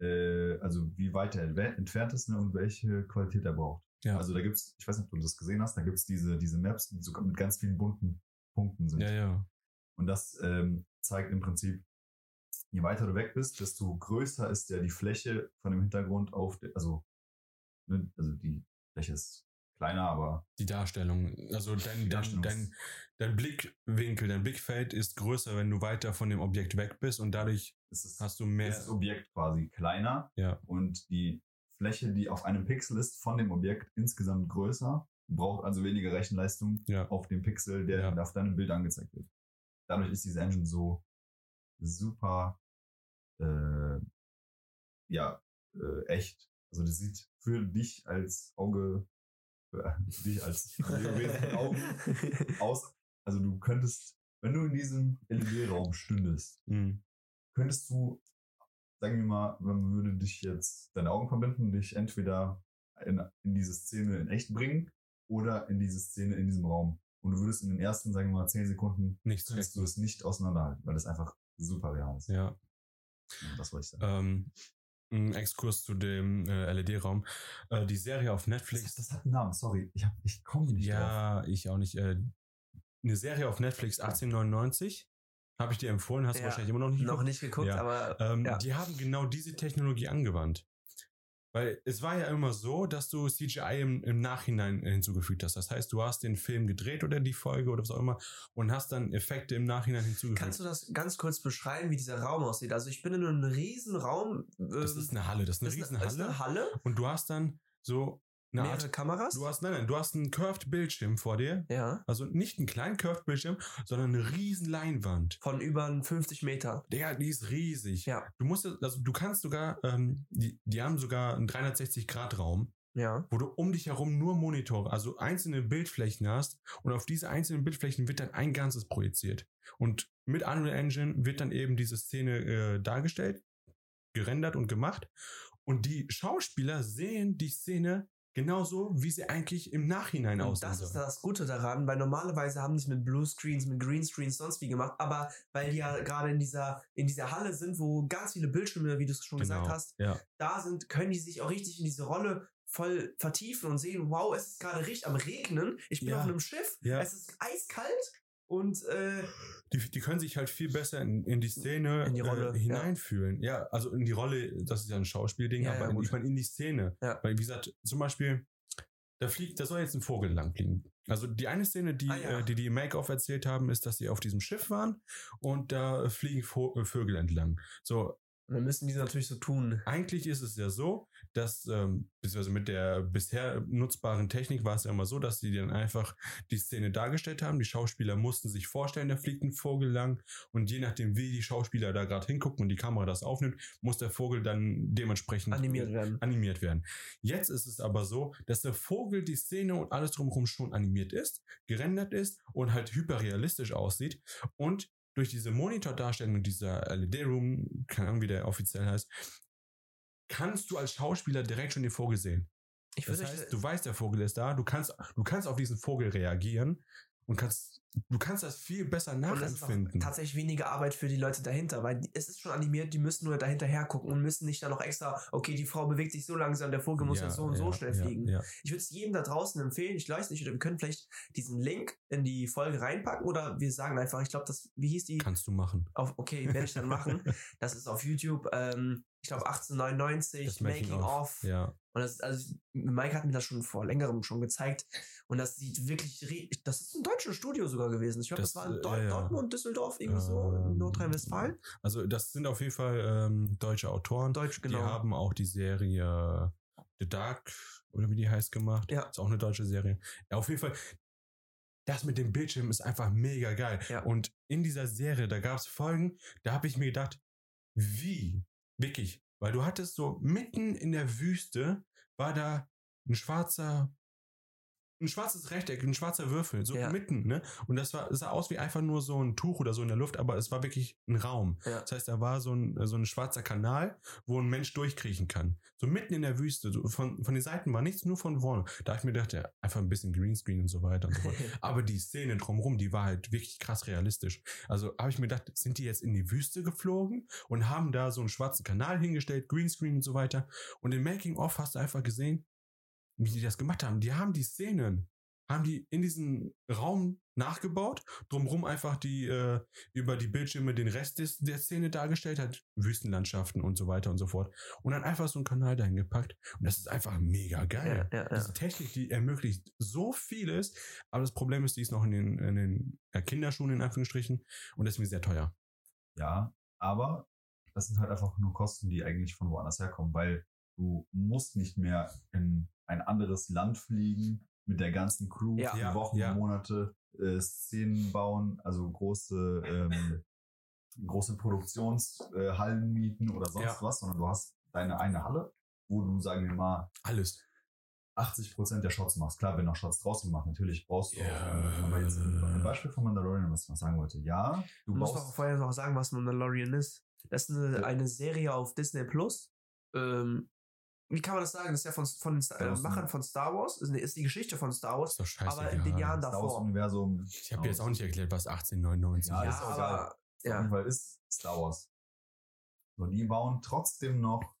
äh, also wie weit er entfernt ist ne, und welche Qualität er braucht. Ja. Also da gibt's, ich weiß nicht, ob du das gesehen hast, da gibt's diese, diese Maps, die so mit ganz vielen bunten Punkten sind. Ja, ja. Und das ähm, zeigt im Prinzip, je weiter du weg bist, desto größer ist ja die Fläche von dem Hintergrund auf, der, also, ne, also die Fläche ist kleiner, aber Die Darstellung, also dein, dein, Darstellung dein, ist- dein Blickwinkel, dein Blickfeld ist größer, wenn du weiter von dem Objekt weg bist und dadurch ist das, hast du mehr. ist das Objekt quasi kleiner Ja. und die Fläche, die auf einem Pixel ist, von dem Objekt insgesamt größer, braucht also weniger Rechenleistung Ja. auf dem Pixel, der Ja. auf deinem Bild angezeigt wird. Dadurch ist diese Engine so super, äh, ja, äh, echt. Also das sieht für dich als Auge, für dich als Augen [LAUGHS] aus. Also du könntest, wenn du in diesem LED-Raum stündest, Mhm. könntest du, sagen wir mal, man würde dich jetzt deine Augen verbinden, dich entweder in, in diese Szene in echt bringen oder in diese Szene in diesem Raum. Und du würdest in den ersten, sagen wir mal, zehn Sekunden, Nichts könntest du es nicht auseinanderhalten, weil das einfach super real ist. Ja. Ja, Das wollte ich sagen. Ähm, ein Exkurs zu dem äh, LED-Raum. Äh, die Serie auf das, Netflix. hat, das hat einen Namen, sorry. Ich, hab, ich komme nicht drauf. ja, ich auch nicht. Äh, eine Serie auf Netflix 1899. Habe ich dir empfohlen, hast du Ja, wahrscheinlich immer noch nicht Noch geguckt. nicht geguckt, Ja. aber Ähm, Ja. Die haben genau diese Technologie angewandt. Weil es war ja immer so, dass du CGI im, im Nachhinein hinzugefügt hast. Das heißt, du hast den Film gedreht oder die Folge oder was auch immer und hast dann Effekte im Nachhinein hinzugefügt. kannst du das ganz kurz beschreiben, wie dieser Raum aussieht? Also ich bin in einem riesen Raum. das ähm, ist eine Halle, das ist eine das ist riesen das ist eine Halle, Und du hast dann so eine mehrere Art, Kameras. du hast, nein, nein, du hast einen curved Bildschirm vor dir. ja. Also nicht einen kleinen curved Bildschirm, sondern eine riesen Leinwand. Von über 50 Meter. Der, die ist riesig. Ja. Du musst, also du kannst sogar, ähm, die, die haben sogar einen 360-Grad-Raum. Ja. wo du um dich herum nur Monitore, also einzelne Bildflächen hast und auf diese einzelnen Bildflächen wird dann ein Ganzes projiziert. Und mit Unreal Engine wird dann eben diese Szene äh, dargestellt, gerendert und gemacht. Und die Schauspieler sehen die Szene genauso, wie sie eigentlich im Nachhinein Und aussehen das ist das Gute daran, weil normalerweise haben die es mit Bluescreens, mit Greenscreens, sonst wie gemacht, aber weil die ja gerade in dieser, in dieser Halle sind, wo ganz viele Bildschirme, wie du es schon gesagt Genau, hast, ja. da sind, können die sich auch richtig in diese Rolle voll vertiefen und sehen, wow, es ist gerade richtig am Regnen, ich bin Ja. auf einem Schiff, Ja. es ist eiskalt und äh, Die, die können sich halt viel besser in, in die Szene In die Rolle, äh, hineinfühlen. Ja. also in die Rolle, das ist ja ein Schauspielding, Ja, aber ja, in, ich meine in die Szene. Ja. Weil wie gesagt, zum Beispiel, da fliegt, da soll jetzt ein Vogel lang fliegen. Also die eine Szene, die Ah, ja. äh, die, die im Make-off erzählt haben, ist, dass sie auf diesem Schiff waren und da fliegen äh, Vögel entlang. So, und dann müssen die natürlich so tun. eigentlich ist es ja so, dass, ähm, beziehungsweise mit der bisher nutzbaren Technik war es ja immer so, dass sie dann einfach die Szene dargestellt haben. Die Schauspieler mussten sich vorstellen, da fliegt ein Vogel lang und je nachdem, wie die Schauspieler da gerade hingucken und die Kamera das aufnimmt, muss der Vogel dann dementsprechend Animiert werden. animiert werden. Jetzt ist es aber so, dass der Vogel, die Szene und alles drumherum schon animiert ist, gerendert ist und halt hyperrealistisch aussieht und durch diese Monitordarstellung dieser LED-Room, keine Ahnung, wie der offiziell heißt, kannst du als Schauspieler direkt schon den Vogel sehen. Ich Das heißt, du weißt, der Vogel ist da, du kannst, du kannst auf diesen Vogel reagieren und kannst, du kannst das viel besser nachempfinden. tatsächlich weniger Arbeit für die Leute dahinter, weil es ist schon animiert, die müssen nur dahinter hergucken und müssen nicht dann noch extra, okay, die Frau bewegt sich so langsam, der Vogel muss Ja, jetzt so und so ja, schnell ja, fliegen. Ich würde es jedem da draußen empfehlen, ich weiß nicht, oder wir können vielleicht diesen Link in die Folge reinpacken oder wir sagen einfach, ich glaube, das, wie hieß die? Kannst du machen. Auf, okay, werde ich dann machen. [LAUGHS] Das ist auf YouTube, ähm, ich glaube 1899, Das Making, of. Ja. Und das, also, Mike hat mir das schon vor längerem schon gezeigt. Und das sieht wirklich, das ist ein deutsches Studio sogar gewesen. Ich glaube, das, Das, war in äh, ja, ja. Dortmund, Düsseldorf, irgendwie so, in Ähm, Nordrhein-Westfalen. Also das sind auf jeden Fall ähm, deutsche Autoren. Deutsch, genau. Die haben auch die Serie The Dark, oder wie die heißt, gemacht. Ja. Ist auch eine deutsche Serie. Ja, auf jeden Fall. Das mit dem Bildschirm ist einfach mega geil. Ja. Und in dieser Serie, da gab es Folgen, da habe ich mir gedacht, wie? Wirklich. Weil du hattest so mitten in der Wüste war da ein schwarzer, ein schwarzes Rechteck, ein schwarzer Würfel, so Ja. mitten, ne? Und das war, sah aus wie einfach nur so ein Tuch oder so in der Luft, aber es war wirklich ein Raum. Ja. Das heißt, da war so ein, so ein schwarzer Kanal, wo ein Mensch durchkriechen kann. So mitten in der Wüste. So von, von den Seiten war nichts, nur von vorne. Da ich mir gedacht, ja, einfach ein bisschen Greenscreen und so weiter und so fort. [LAUGHS] Aber die Szene drumherum, die war halt wirklich krass realistisch. Also habe ich mir gedacht, sind die jetzt in die Wüste geflogen und haben da so einen schwarzen Kanal hingestellt, Greenscreen und so weiter. Und im Making of hast du einfach gesehen, wie die das gemacht haben. Die haben die Szenen, haben die in diesen Raum nachgebaut, drumherum einfach die äh, über die Bildschirme den Rest des, der Szene dargestellt hat, Wüstenlandschaften und so weiter und so fort. Und dann einfach so einen Kanal dahin gepackt. Und das ist einfach mega geil. Ja, ja, ja. Diese Technik, die ermöglicht so vieles, aber das Problem ist, die ist noch in den, in den äh, Kinderschuhen in Anführungsstrichen und deswegen sehr teuer. Ja, aber das sind halt einfach nur Kosten, die eigentlich von woanders herkommen, weil du musst nicht mehr in ein anderes Land fliegen mit der ganzen Crew Ja. für Ja, Wochen ja. und Monate äh, Szenen bauen, also große ähm, große Produktionshallen äh, mieten oder sonst Ja. was, sondern du hast deine eine Halle, wo du, sagen wir mal, Alles. 80 Prozent der Shots machst. Klar, wenn du auch Shots draußen machst, natürlich brauchst du Ja. auch. Aber jetzt ein Beispiel von Mandalorian, was ich noch sagen wollte. Ja, du Du musst auch vorher noch sagen, was Mandalorian ist. Das ist eine, Ja. eine Serie auf Disney Plus. Ähm, wie kann man das sagen? Das ist ja von, von den Star- äh, Wars, Machern ne? von Star Wars. Ist, ist die Geschichte von Star Wars. Ist doch scheiße. Aber in den Jahren Star Wars davor. Universum. Ich habe jetzt auch nicht erklärt, was 1899 Ja, Ja, ist auch aber. Auf jeden Ja. Fall ist Star Wars. So, die bauen trotzdem noch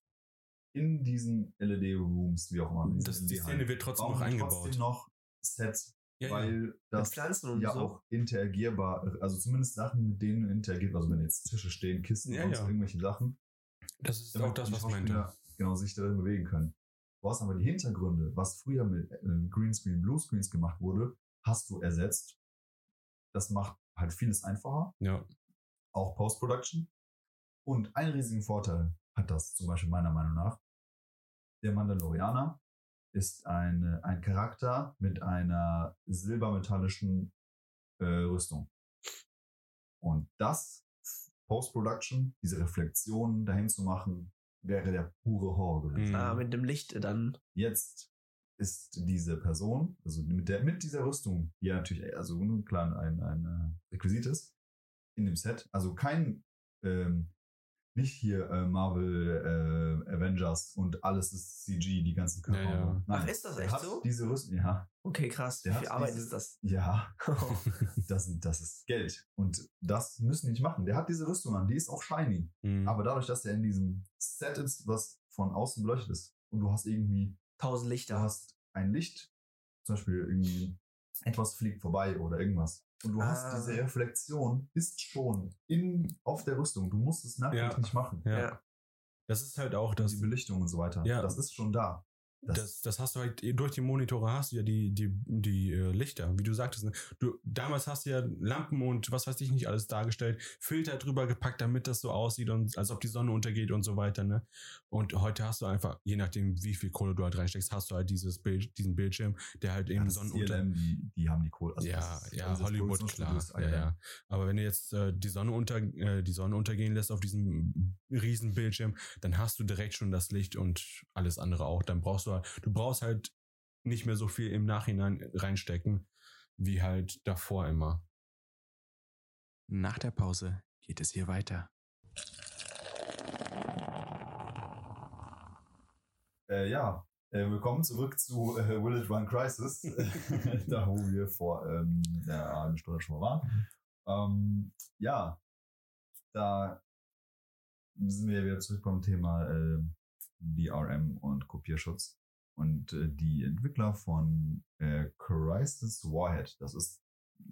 in diesen LED-Rooms, wie auch immer. Das, die LED-Hallen, Szene wird trotzdem bauen noch die eingebaut. trotzdem noch Sets, ja, ja. weil Mit das Pflanzen und ja so. auch interagierbar, also zumindest Sachen, mit denen du interagierst, also wenn jetzt Tische stehen, Kisten, Ja, sonst ja. irgendwelche Sachen, Das ist auch das, was ich meinte. Genau, sich darin bewegen können. Du hast aber die Hintergründe, was früher mit äh, Greenscreen, Bluescreens gemacht wurde, hast du ersetzt. Das macht halt vieles einfacher, Ja. auch Post-Production. Und einen riesigen Vorteil hat das zum Beispiel meiner Meinung nach. Der Mandalorianer ist eine, ein Charakter mit einer silbermetallischen äh, Rüstung. Und das Post-Production, diese Reflexionen dahin zu machen, wäre der pure Horror gewesen. Ah, mit dem Licht dann. Jetzt ist diese Person, also mit der, mit dieser Rüstung, die ja natürlich, also nun klar ein, ein äh, Requisit ist, in dem Set, also kein, ähm, nicht hier äh, Marvel äh, Avengers und alles ist CG, die ganzen Körper. Ja, ja. Nein, Ach, ist das der echt hat so? Diese Rüstung, ja, Okay, krass. Wie Der viel hat Arbeit diese- ist das? ja, [LAUGHS] das, das ist Geld. Und das müssen die nicht machen. Der hat diese Rüstung an, die ist auch shiny. Mhm. Aber dadurch, dass er in diesem Set ist, was von außen beleuchtet ist, und du hast irgendwie Tausend du Lichter. hast ein Licht, zum Beispiel irgendwie etwas fliegt vorbei oder irgendwas. Und du Ah. hast diese Reflexion, ist schon in, auf der Rüstung. Du musst es nachträglich Ja. nicht machen. ja. Ja. Das ist halt auch das. die Belichtung und so weiter. Ja. Das ist schon da. Das, Das, das hast du halt, durch die Monitore hast du ja die, die, die äh, Lichter, wie du sagtest. Ne? Du, damals hast du ja Lampen und was weiß ich nicht alles dargestellt, Filter drüber gepackt, damit das so aussieht und als ob die Sonne untergeht und so weiter. Ne? Und heute hast du einfach, je nachdem, wie viel Kohle du halt reinsteckst, hast du halt dieses Bild, diesen Bildschirm, der halt ja, eben das Sonnenunter. Die, die haben die Kohle. Also ja, ist- ja, also Hollywood, klar. Produktionsstudio Ja, ist ja. Aber wenn du jetzt äh, die Sonne unter, äh, die Sonne untergehen lässt auf diesem riesen Bildschirm, dann hast du direkt schon das Licht und alles andere auch. Dann brauchst du halt, du brauchst halt nicht mehr so viel im Nachhinein reinstecken, wie halt davor immer. Nach der Pause geht es hier weiter. Äh, ja, äh, willkommen zurück zu äh, Will It Run Crisis, [LAUGHS] [LAUGHS] da wo wir vor ähm, ja, einer Stunde schon mal waren. Ähm, ja, da sind wir wieder zurück beim Thema äh, DRM und Kopierschutz. Und äh, die Entwickler von äh, Crisis Warhead, das ist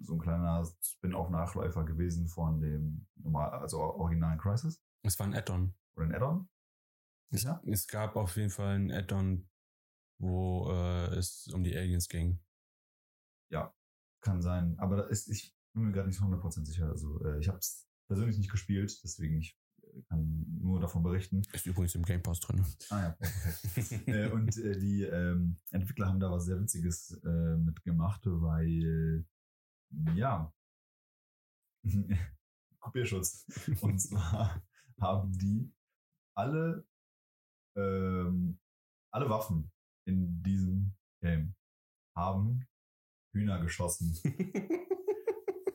so ein kleiner Spin-off-Nachläufer gewesen von dem normal, also originalen Crisis Es war ein Add-on. oder ein Add-on. Es, Ja. es gab auf jeden Fall ein Add-on, wo äh, es um die Aliens ging. Kann sein, aber da ist, ich bin mir gerade nicht 100% sicher. Also äh, ich habe es persönlich nicht gespielt, deswegen ich kann nur davon berichten. Ist übrigens im Game Pass drin. Ah ja, perfekt. äh, und äh, die ähm, Entwickler haben da was sehr Witziges äh, mitgemacht, weil ja [LAUGHS] Kopierschutz. Und [LAUGHS] zwar haben die alle ähm, alle Waffen in diesem Game haben Hühner geschossen. [LAUGHS]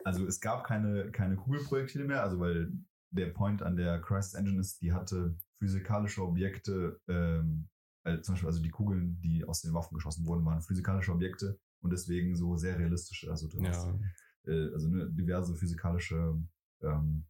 Also es gab keine, keine Kugelprojektile mehr, also weil der Point an der Crisis Engine ist, die hatte physikalische Objekte, ähm, also zum Beispiel also die Kugeln, die aus den Waffen geschossen wurden, waren physikalische Objekte und deswegen so sehr realistisch. Also du hast ja. äh, also ne, diverse physikalische ähm,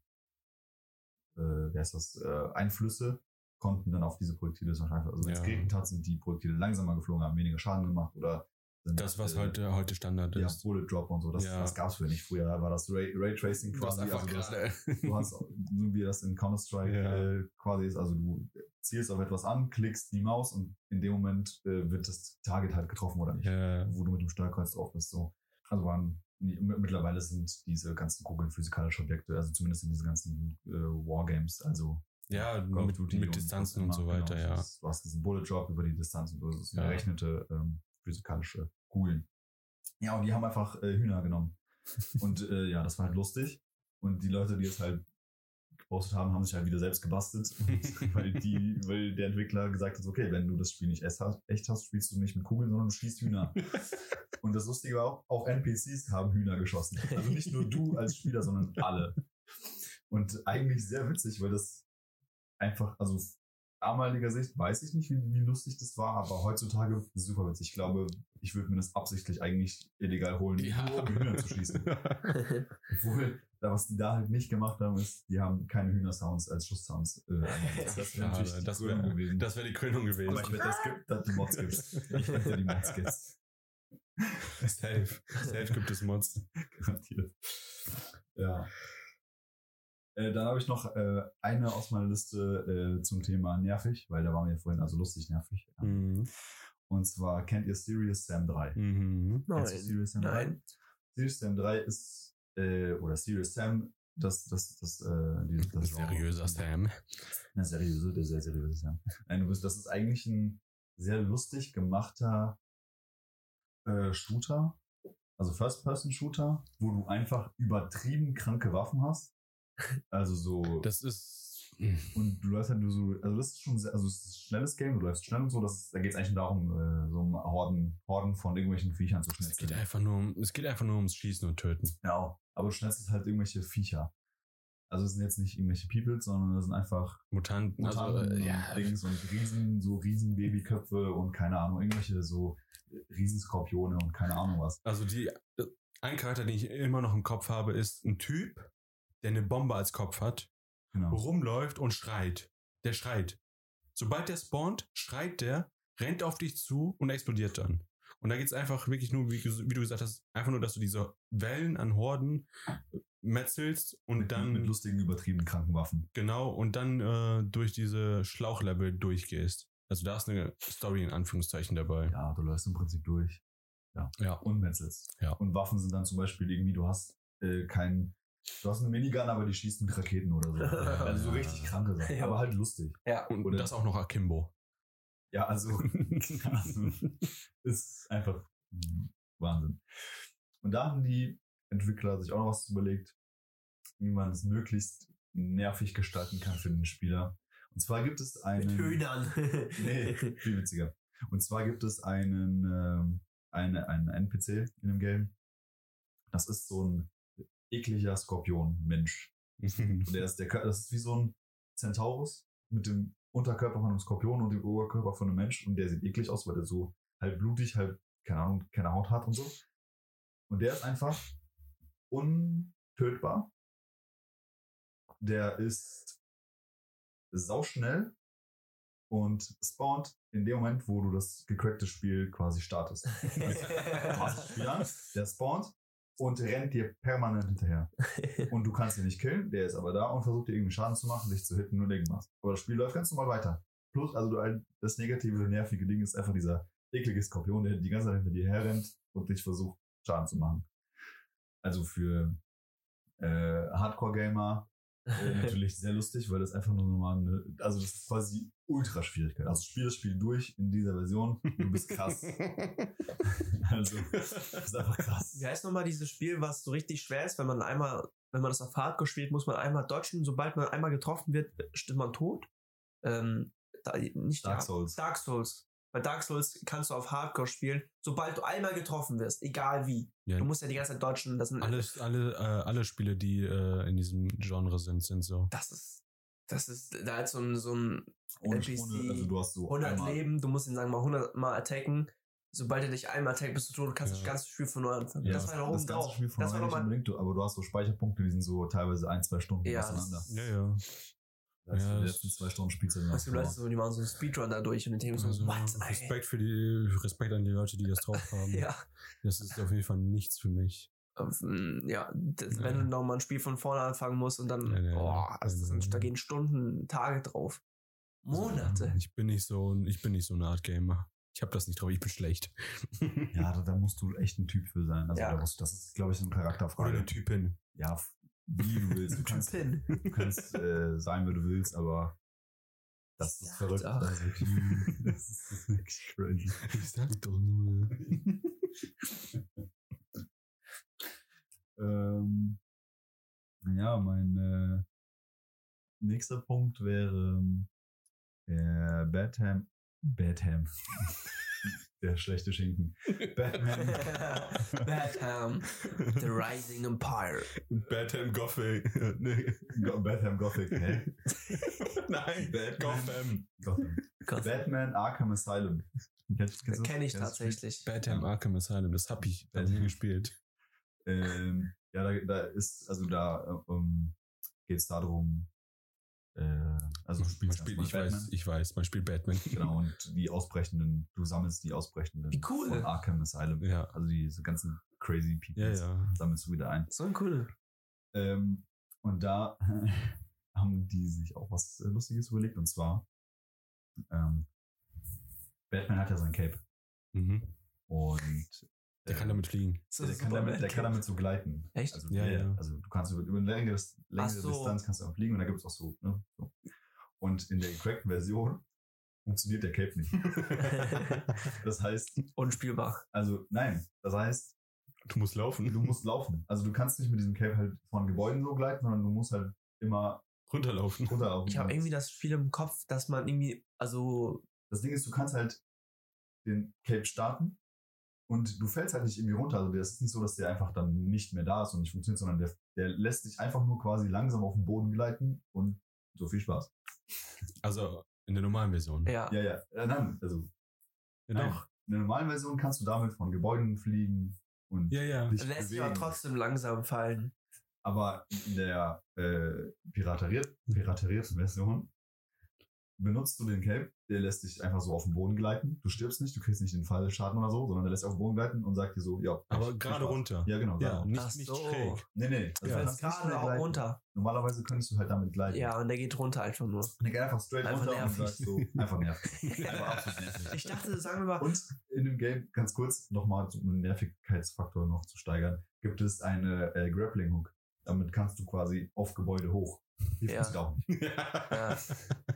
äh, wie heißt das, äh, Einflüsse konnten dann auf diese Projektile zum Beispiel, also wenn es Ja. geregnet hat, sind die Projektile langsamer geflogen, haben weniger Schaden gemacht oder Das, was äh, heute, heute Standard ja, ist. Bullet Drop und so, das, Ja. das gab es früher nicht. Früher war das Ray, Raytracing quasi. einfach Also du, hast, gerade. du hast, [LAUGHS] so wie das in Counter-Strike Ja. äh, quasi ist, also du zielst auf etwas an, klickst die Maus und in dem Moment äh, wird das Target halt getroffen oder nicht. Ja. Wo du mit dem Steuerkreuz drauf bist. So. Also waren, mittlerweile sind diese ganzen Kugeln physikalische Objekte, also zumindest in diesen ganzen äh, Wargames, also Ja, mit, mit und Distanzen was und so weiter, genau. ja. Das- Du hast diesen Bullet Drop über die Distanz und so. Das sind Ja. errechnete ähm, physikalische Kugeln. Ja, und die haben einfach äh, Hühner genommen. [LAUGHS] Und äh, ja, das war halt lustig. Und die Leute, die es halt gepostet haben, haben sich halt wieder selbst gebastelt. [LAUGHS] weil die, weil der Entwickler gesagt hat, okay, wenn du das Spiel nicht echt hast, spielst du nicht mit Kugeln, sondern du schießt Hühner. [LAUGHS] Und das Lustige war auch, auch NPCs haben Hühner geschossen. Also nicht nur du als Spieler, sondern alle. Und eigentlich sehr witzig, weil das einfach, also damaliger Sicht weiß ich nicht, wie, wie lustig das war, aber heutzutage super witzig. Ich glaube, ich würde mir das absichtlich eigentlich illegal holen, Ja. um Hühner zu schießen. [LAUGHS] Obwohl, was die da halt nicht gemacht haben, ist, die haben keine Hühner-Sounds als Schuss-Sounds äh. [LAUGHS] Das wäre natürlich Schade, die das Krönung wäre gewesen. das wär die Krönung gewesen. aber ich wette, das gibt, dass die Mods gibt's. Ich wette, die Mods gibt's. [LAUGHS] Safe. Safe gibt es Mods. Garantiert. Ja. Äh, dann habe ich noch äh, eine aus meiner Liste äh, zum Thema nervig, weil da waren wir ja vorhin also lustig nervig. Ja. Mhm. Und zwar kennt ihr Serious Sam 3? Mhm. Kennst du Nein. Serious Sam 3? Nein. Serious Sam 3 ist, äh, oder Serious Sam, das, das, das, äh, die, das Genre. Seriöser Sam. Eine seriöse, der sehr seriöse Sam. Nein, du bist, das ist eigentlich ein sehr lustig gemachter äh, Shooter, also First-Person-Shooter, wo du einfach übertrieben kranke Waffen hast. Also so. Das ist. und du läufst halt nur so, also das ist schon sehr, also es ist ein schnelles Game, du läufst schnell und so, das da geht es eigentlich darum, äh, so um Horden, Horden von irgendwelchen Viechern zu Es geht einfach nur um, es geht einfach nur ums Schießen und Töten. Ja, aber du schnetzelst halt irgendwelche Viecher. Also es sind jetzt nicht irgendwelche People, sondern das sind einfach Mutanten, also, Mutanten ja. und Dings und Riesen, so Riesenbabyköpfe und keine Ahnung, irgendwelche so Riesenskorpione und keine Ahnung was. Also die, äh, ein Charakter, den ich immer noch im Kopf habe, ist ein Typ, der eine Bombe als Kopf hat, Genau. rumläuft und schreit. Der schreit. Sobald der spawnt, schreit der, rennt auf dich zu und explodiert dann. Und da geht's einfach wirklich nur, wie, wie du gesagt hast, einfach nur, dass du diese Wellen an Horden äh, metzelst und mit, dann mit lustigen, übertrieben kranken Waffen. genau und dann äh, durch diese Schlauchlevel durchgehst. Also da ist eine Story in Anführungszeichen dabei. Ja, du läufst im Prinzip durch Ja. und metzelst. Ja. Und Waffen sind dann zum Beispiel irgendwie, du hast äh, kein, du hast eine Minigun, aber die schießt mit Raketen oder so. [LAUGHS] also so richtig kranke Sachen, Ja. aber halt lustig. Ja. Und Oder- das auch noch Akimbo. Ja, also, [LAUGHS] also ist einfach Wahnsinn. Und da haben die Entwickler sich auch noch was überlegt, wie man es möglichst nervig gestalten kann für den Spieler. Und zwar gibt es einen. Mit Hühnern. Nee, viel witziger. Und zwar gibt es einen, ähm, eine, einen NPC in dem Game. Das ist so ein ekliger Skorpion-Mensch. Und der [LAUGHS] ist, der, das ist wie so ein Centaurus mit dem Unterkörper von einem Skorpion und dem Oberkörper von einem Mensch. Und der sieht eklig aus, weil der so halb blutig, halb, keine Ahnung, keine Haut hat und so. Und der ist einfach untötbar. Der ist sauschnell und spawnt in dem Moment, wo du das gecrackte Spiel quasi startest. Du machst das Spiel an, der spawnt und rennt dir permanent hinterher. [LAUGHS] Und du kannst ihn nicht killen, der ist aber da und versucht dir irgendwie Schaden zu machen, dich zu hitten und irgendwas. Aber das Spiel läuft ganz normal weiter. Plus, also du, das negative, nervige Ding ist einfach dieser eklige Skorpion, der die ganze Zeit hinter dir herrennt und dich versucht, Schaden zu machen. Also für äh, Hardcore-Gamer [LAUGHS] natürlich sehr lustig, weil das einfach nur nochmal eine, also das ist quasi Ultra-Schwierigkeit. Also spiel das Spiel durch in dieser Version, du bist krass. [LAUGHS] [LAUGHS] also, das ist einfach krass. Wie heißt nochmal dieses Spiel, was so richtig schwer ist, wenn man einmal, wenn man das auf Hardcore spielt, muss man einmal dodgen, sobald man einmal getroffen wird, stimmt man tot. Ähm, da, nicht Dark Souls. Dark Souls. Bei Dark Souls kannst du auf Hardcore spielen, sobald du einmal getroffen wirst, egal wie. Ja, Du musst ja die ganze Zeit dodgen. Das, sind, alles, alle, äh, alle Spiele, die äh, in diesem Genre sind, sind so. das ist, das ist, da ist so ein, so ein Ohne, NPC, ohne, also du hast so 100 einmal, Leben, du musst ihn sagen wir mal 100 Mal attacken. Sobald er dich einmal attackt, bist du tot, du kannst Ja. das ganze Spiel von neu anfangen. Ja, das war oben das ganze drauf. Spiel von Das war neu nicht unbedingt, aber du hast so Speicherpunkte, die sind so teilweise ein, zwei Stunden Ja, auseinander. Ja, ja. Das Ja, die letzten zwei Stunden spielst du dann Weißt du, Leute so, die machen so einen Speedrun da durch und denken so, Also, what? ey? Respekt für die, Respekt an die Leute, die das drauf [LAUGHS] haben. Ja. Das ist auf jeden Fall nichts für mich. Ähm, Ja, das, wenn Ja. du nochmal ein Spiel von vorne anfangen musst und dann, Ja, ja, boah, also sind, da gehen Stunden, Tage drauf. Monate. Ich bin nicht so, ein- ich bin nicht so eine Art Gamer. Ich habe das nicht drauf, ich bin schlecht. Ja, da, da musst du echt ein Typ für sein. Also Ja. da musst, das ist, glaube ich, so eine Oder Charakterfrage. eine Typin. Ja, wie du willst. Du kannst, du kannst äh, sein, wer du willst, aber das ist Ja, verrückt. doch. Das ist wirklich, [LAUGHS] das ist wirklich crazy. Ich sag doch nur. [LAUGHS] ähm, ja, mein äh, nächster Punkt wäre äh, Batham. Batham. [LAUGHS] Der schlechte Schinken. [LAUGHS] Batman. [LAUGHS] Batham, The Rising Empire. Batham Gothic. [LAUGHS] nee. Go- Batham Gothic. Hä? Nein, Batman. Gotham. Gotham. Gott, Batman Arkham Asylum. Kennst? Kenne ich tatsächlich. Batham Arkham Asylum, das hab ich bei mir gespielt. Ähm, ja, da, da ist, also da äh, um, geht es darum, äh, also Man spielt, ich Batman. weiß, ich weiß, man spielt Batman. Genau, und die ausbrechenden, du sammelst die ausbrechenden Wie cool. von Arkham Asylum. Ja. Also diese ganzen crazy people Ja, ja. sammelst du wieder ein. So cool. Ähm, und da [LAUGHS] haben die sich auch was äh, Lustiges überlegt, und zwar ähm, Batman hat ja sein Cape Mhm. und Der äh, kann damit fliegen. So der, kann damit, der kann damit so gleiten. Echt? Also, Ja, ja, ja. also du kannst über, über eine längere, längere so. Distanz kannst du auch fliegen und da gibt es auch so, ne? so. Und in der gecrackten Version funktioniert der Cape nicht. [LAUGHS] Das heißt, Unspielbar. also nein, das heißt, Du musst laufen. du musst laufen. Also du kannst nicht mit diesem Cape halt von Gebäuden so gleiten, sondern du musst halt immer runterlaufen. runterlaufen. Ich habe irgendwie das Spiel im Kopf, dass man irgendwie, also, Das Ding ist, du kannst halt den Cape starten und du fällst halt nicht irgendwie runter. Also das ist nicht so, dass der einfach dann nicht mehr da ist und nicht funktioniert, sondern der, der lässt dich einfach nur quasi langsam auf den Boden gleiten und so viel Spaß. Also in der normalen Version. ja. Ja, ja. Äh, nein, also Ja, nein. doch. in der normalen Version kannst du damit von Gebäuden fliegen und Ja, ja. dich Lässt sich aber bewegen. trotzdem langsam fallen. Aber in der äh, pirateriert, piraterierten Version benutzt du den Cape, der lässt dich einfach so auf den Boden gleiten. Du stirbst nicht, du kriegst nicht den Fallschaden oder so, sondern der lässt dich auf den Boden gleiten und sagt dir so, ja. Aber viel gerade runter. Ja, genau. Ja, nicht, Ach nicht so. schräg. Nee, nee. Also Ja. nicht gerade auch runter. Normalerweise könntest du halt damit gleiten. Ja, und der geht runter einfach nur. Und der geht einfach straight Einfach runter nervig. und sagt so, einfach nervig. [LAUGHS] Einfach absolut nervig. Ich dachte, sagen wir mal, Und in dem Game, ganz kurz, nochmal um den Nervigkeitsfaktor noch zu steigern, gibt es eine äh, Grappling Hook. Damit kannst du quasi auf Gebäude hoch. Die Ja. auch nicht. Ja.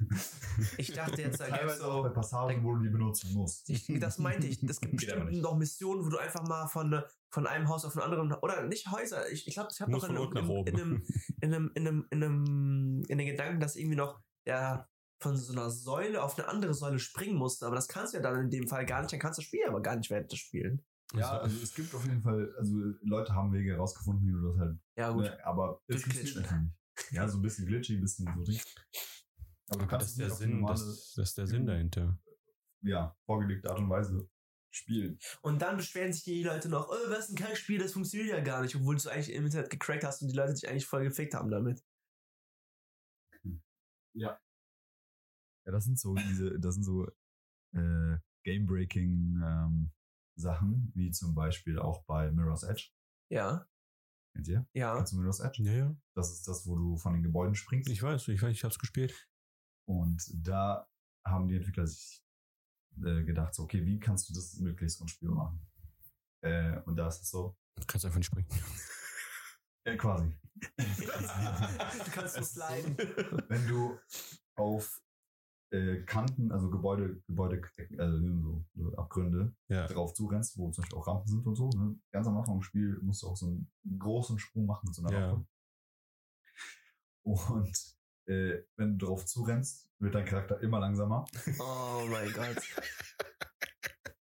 [LAUGHS] ich dachte jetzt, da Teilweise auch bei. Passagen, wo du die benutzen musst. Ich, das meinte ich. Es gibt [LAUGHS] Geht bestimmt nicht. noch Missionen, wo du einfach mal von, von einem Haus auf ein anderen, oder nicht Häuser. Ich, ich glaube, ich habe noch in, einem- in, oben. in, einem, in, einem, in, einem, in, einem, in den Gedanken, dass irgendwie noch der von so einer Säule auf eine andere Säule springen musste. Aber das kannst du ja dann in dem Fall gar nicht. Dann kannst du das Spiel aber gar nicht während des Spielen. Ja, also es gibt auf jeden Fall, also Leute haben Wege herausgefunden, wie du das halt, Ja, gut. ne, aber es funktioniert einfach nicht. Ja, so ein bisschen glitchy, ein bisschen so Ding. Aber du Aber kannst das ist der Sinn, normale, das, das ist der Sinn dahinter. ja, vorgelegte Art und Weise spielen. Und dann beschweren sich die Leute noch, oh, was ist ein Kackspiel, das funktioniert ja gar nicht, obwohl du es eigentlich im Internet gecrackt hast und die Leute dich eigentlich voll gefickt haben damit. Ja, das sind so diese, das sind so äh, Game-Breaking ähm, Sachen, wie zum Beispiel auch bei Mirror's Edge. Ja, Kennt ihr? ja. Kennst du Mirror's Edge? Ja, ja. Das ist das, wo du von den Gebäuden springst. Ich weiß, ich weiß, ich hab's gespielt. Und da haben die Entwickler sich äh, gedacht, so, okay, wie kannst du das möglichst unspielbar machen? Äh, und da ist es so, Du kannst einfach nicht springen. äh, quasi. [LAUGHS] du kannst so sliden. Wenn du auf äh, Kanten, also Gebäude, Gebäude, also so, so Abgründe Ja. drauf zurennst, wo zum Beispiel auch Rampen sind und so. Ne? Ganz am Anfang im Spiel musst du auch so einen großen Sprung machen mit so einer Ja. Rampe. Und äh, wenn du drauf zurennst, wird dein Charakter immer langsamer. Oh mein Gott.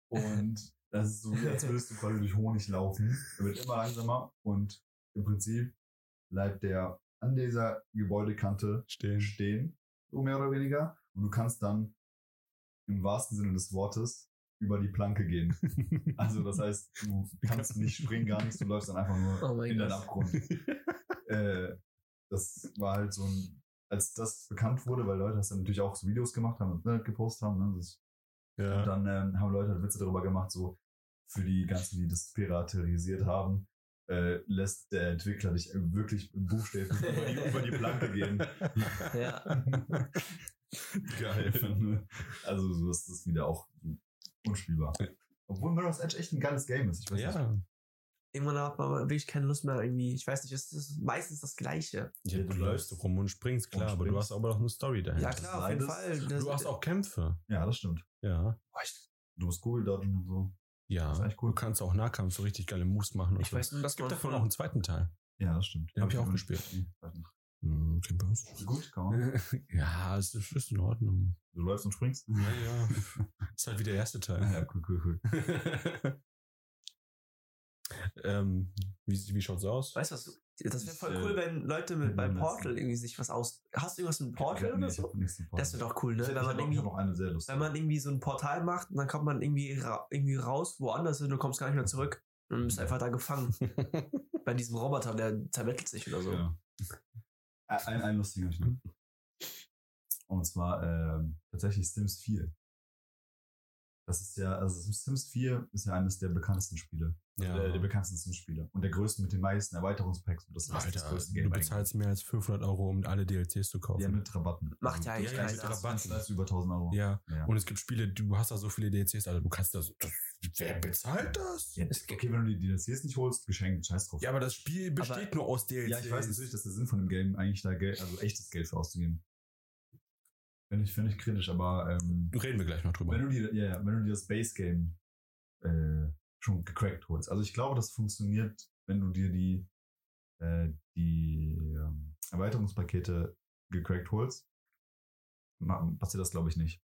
Und das ist so, wie als würdest du quasi durch Honig laufen. Er wird immer langsamer und im Prinzip bleibt der an dieser Gebäudekante Stehen. stehen, so mehr oder weniger. Und du kannst dann im wahrsten Sinne des Wortes über die Planke gehen. [LAUGHS] Also das heißt, du kannst nicht springen, gar nichts, du läufst dann einfach nur Oh in den. Abgrund. äh, das war halt so ein als das bekannt wurde, weil Leute das dann natürlich auch so Videos gemacht haben und Internet gepostet haben, ne, das, und Ja. dann ähm, haben Leute halt Witze darüber gemacht, so für die ganzen, die das piraterisiert haben, äh, lässt der Entwickler dich wirklich buchstäblich über die, über die Planke gehen. [LAUGHS] Ja. [LAUGHS] [LAUGHS] Geil. [LAUGHS] Also so ist das wieder auch unspielbar. Obwohl Mirror's Edge echt ein geiles Game ist. Ich weiß nicht. Ja. Irgendwann hat man wirklich keine Lust mehr irgendwie. Ich weiß nicht, es ist meistens das Gleiche. ja. Du du läufst rum und springst, klar, und aber du springst. hast aber noch eine Story dahinter. Ja, klar, auf jeden Fall. Du hast auch Kämpfe. Ja, das stimmt. Ja. Boah, ich, du musst Google dodgen und so. Ja. Das ist echt cool. Du kannst auch Nahkampf so richtig geile Moves machen. und Ich so. weiß nur, dass es gibt davon von- auch einen zweiten Teil. Ja, das stimmt. Den hab ich auch gespielt. Hm, Okay, was? Ist gut, man. [LAUGHS] ja, es ist, ist in Ordnung. Du läufst und springst. Ja, ja. [LAUGHS] ist halt wie der erste Teil. Ja, cool, cool, cool. [LAUGHS] ähm, wie, wie schaut's aus? Weißt du was? Das wäre voll äh, cool, wenn Leute mit bei Portal irgendwie sich was aus. Hast du irgendwas mit Portal Ja, oder nee, so? Portal. Das wäre doch cool, ne? Wenn man irgendwie, hab auch eine sehr lustige. wenn man irgendwie so ein Portal macht und dann kommt man irgendwie, ra irgendwie raus, woanders hin und du kommst gar nicht mehr zurück. Und du bist einfach da gefangen. bei diesem Roboter, der zermettelt sich oder so. Ja. Ein, ein lustiger hab ich noch. Und zwar ähm, tatsächlich Sims 4. Das ist ja, also Sims 4 ist ja eines der bekanntesten Spiele. Ja. Der, der bekanntesten Sims-Spiele. Und der größte mit den meisten Erweiterungspacks. Und das ist das Alter, größte du Game bezahlst mehr als 500 Euro, um alle DLCs zu kaufen. Ja, mit Rabatten. Macht ja eigentlich das- das- Rabatten. Das ist über 1000 Euro. Ja. Ja. Und es gibt Spiele, du hast da so viele DLCs, Alter, du kannst das, das wer bezahlt das? Ja, okay, wenn du die DLCs nicht holst, geschenkt, scheiß drauf. Ja, aber das Spiel besteht nur aus DLCs. Ja, ich weiß natürlich, dass der Sinn von dem Game eigentlich da Geld, also echtes Geld für auszugeben. Finde ich, finde ich kritisch, aber ähm, Reden wir gleich noch drüber. wenn du dir, ja, ja, wenn du dir das Base Game äh, schon gecrackt holst. Also ich glaube, das funktioniert, wenn du dir die, äh, die ähm, Erweiterungspakete gecrackt holst. Passiert das, glaube ich, nicht.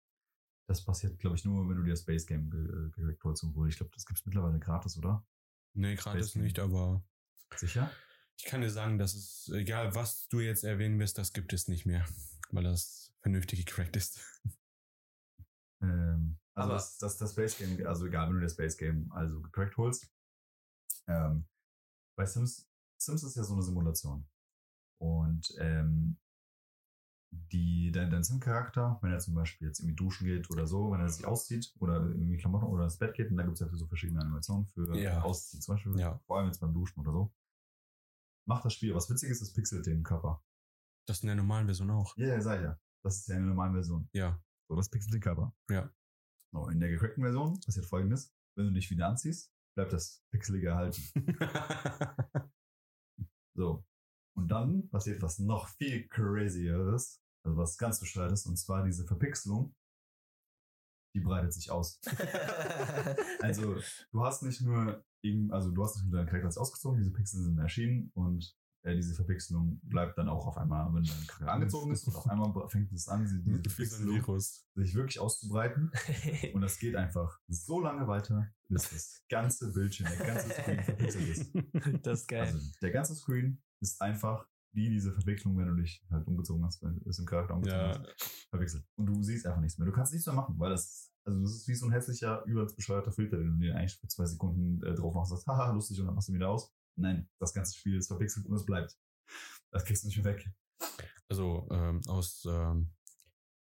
Das passiert, glaube ich, nur, wenn du dir das Base Game ge äh, gecrackt holst. Obwohl, ich glaube, das gibt's mittlerweile gratis, oder? nee, gratis nicht, aber Sicher? ich kann dir sagen, dass es, egal was du jetzt erwähnen wirst, das gibt es nicht mehr. Weil das vernünftig gecrackt ist. Ähm, also Aber- das, das, das Base Game, also egal, wenn du das Base Game also gecrackt holst. Ähm, bei Sims, Sims ist ja so eine Simulation. Und ähm, die, dein, dein Sim-Charakter, wenn er zum Beispiel jetzt irgendwie duschen geht oder so, wenn er sich auszieht oder irgendwie Klamotten oder ins Bett geht, und da gibt es ja für so verschiedene Animationen für Ja. Ausziehen, zum Beispiel, Ja. vor allem jetzt beim Duschen oder so. Macht das Spiel, was witzig ist, es pixelt den Körper. Das in der normalen Version auch. Ja, ja, sag ich ja. Das ist ja eine normale Version. Ja. So, das pixelt den Körper. Ja. So, in der gecrackten Version passiert folgendes. Wenn du dich wieder anziehst, bleibt das Pixelige erhalten. [LAUGHS] So. Und dann passiert was noch viel crazieres, also was ganz bescheuertes, und zwar diese Verpixelung, die breitet sich aus. [LAUGHS] Also, du hast nicht nur, also du hast nicht nur deinen Charakter ausgezogen, diese Pixel sind erschienen und äh, diese Verpixelung bleibt dann auch auf einmal, wenn dein Charakter angezogen ist und auf einmal fängt es an, diese Virus. sich wirklich auszubreiten. [LAUGHS] Und das geht einfach so lange weiter, bis das ganze Bildschirm, der ganze Screen verpixelt ist. das ist geil. Also der ganze Screen ist einfach wie diese Verpixelung, wenn du dich halt umgezogen hast, wenn du es im Charakter umgezogen Ja, hast, verpixelt. Und du siehst einfach nichts mehr. Du kannst nichts mehr machen, weil das, also das ist wie so ein hässlicher, übelst bescheuerter Filter, den du dir eigentlich für zwei Sekunden äh, drauf machst und sagst, [LAUGHS] haha, lustig, und dann machst du ihn wieder aus. Nein, das ganze Spiel ist verpixelt und es bleibt. Das kriegst du nicht mehr weg. also ähm, aus ähm,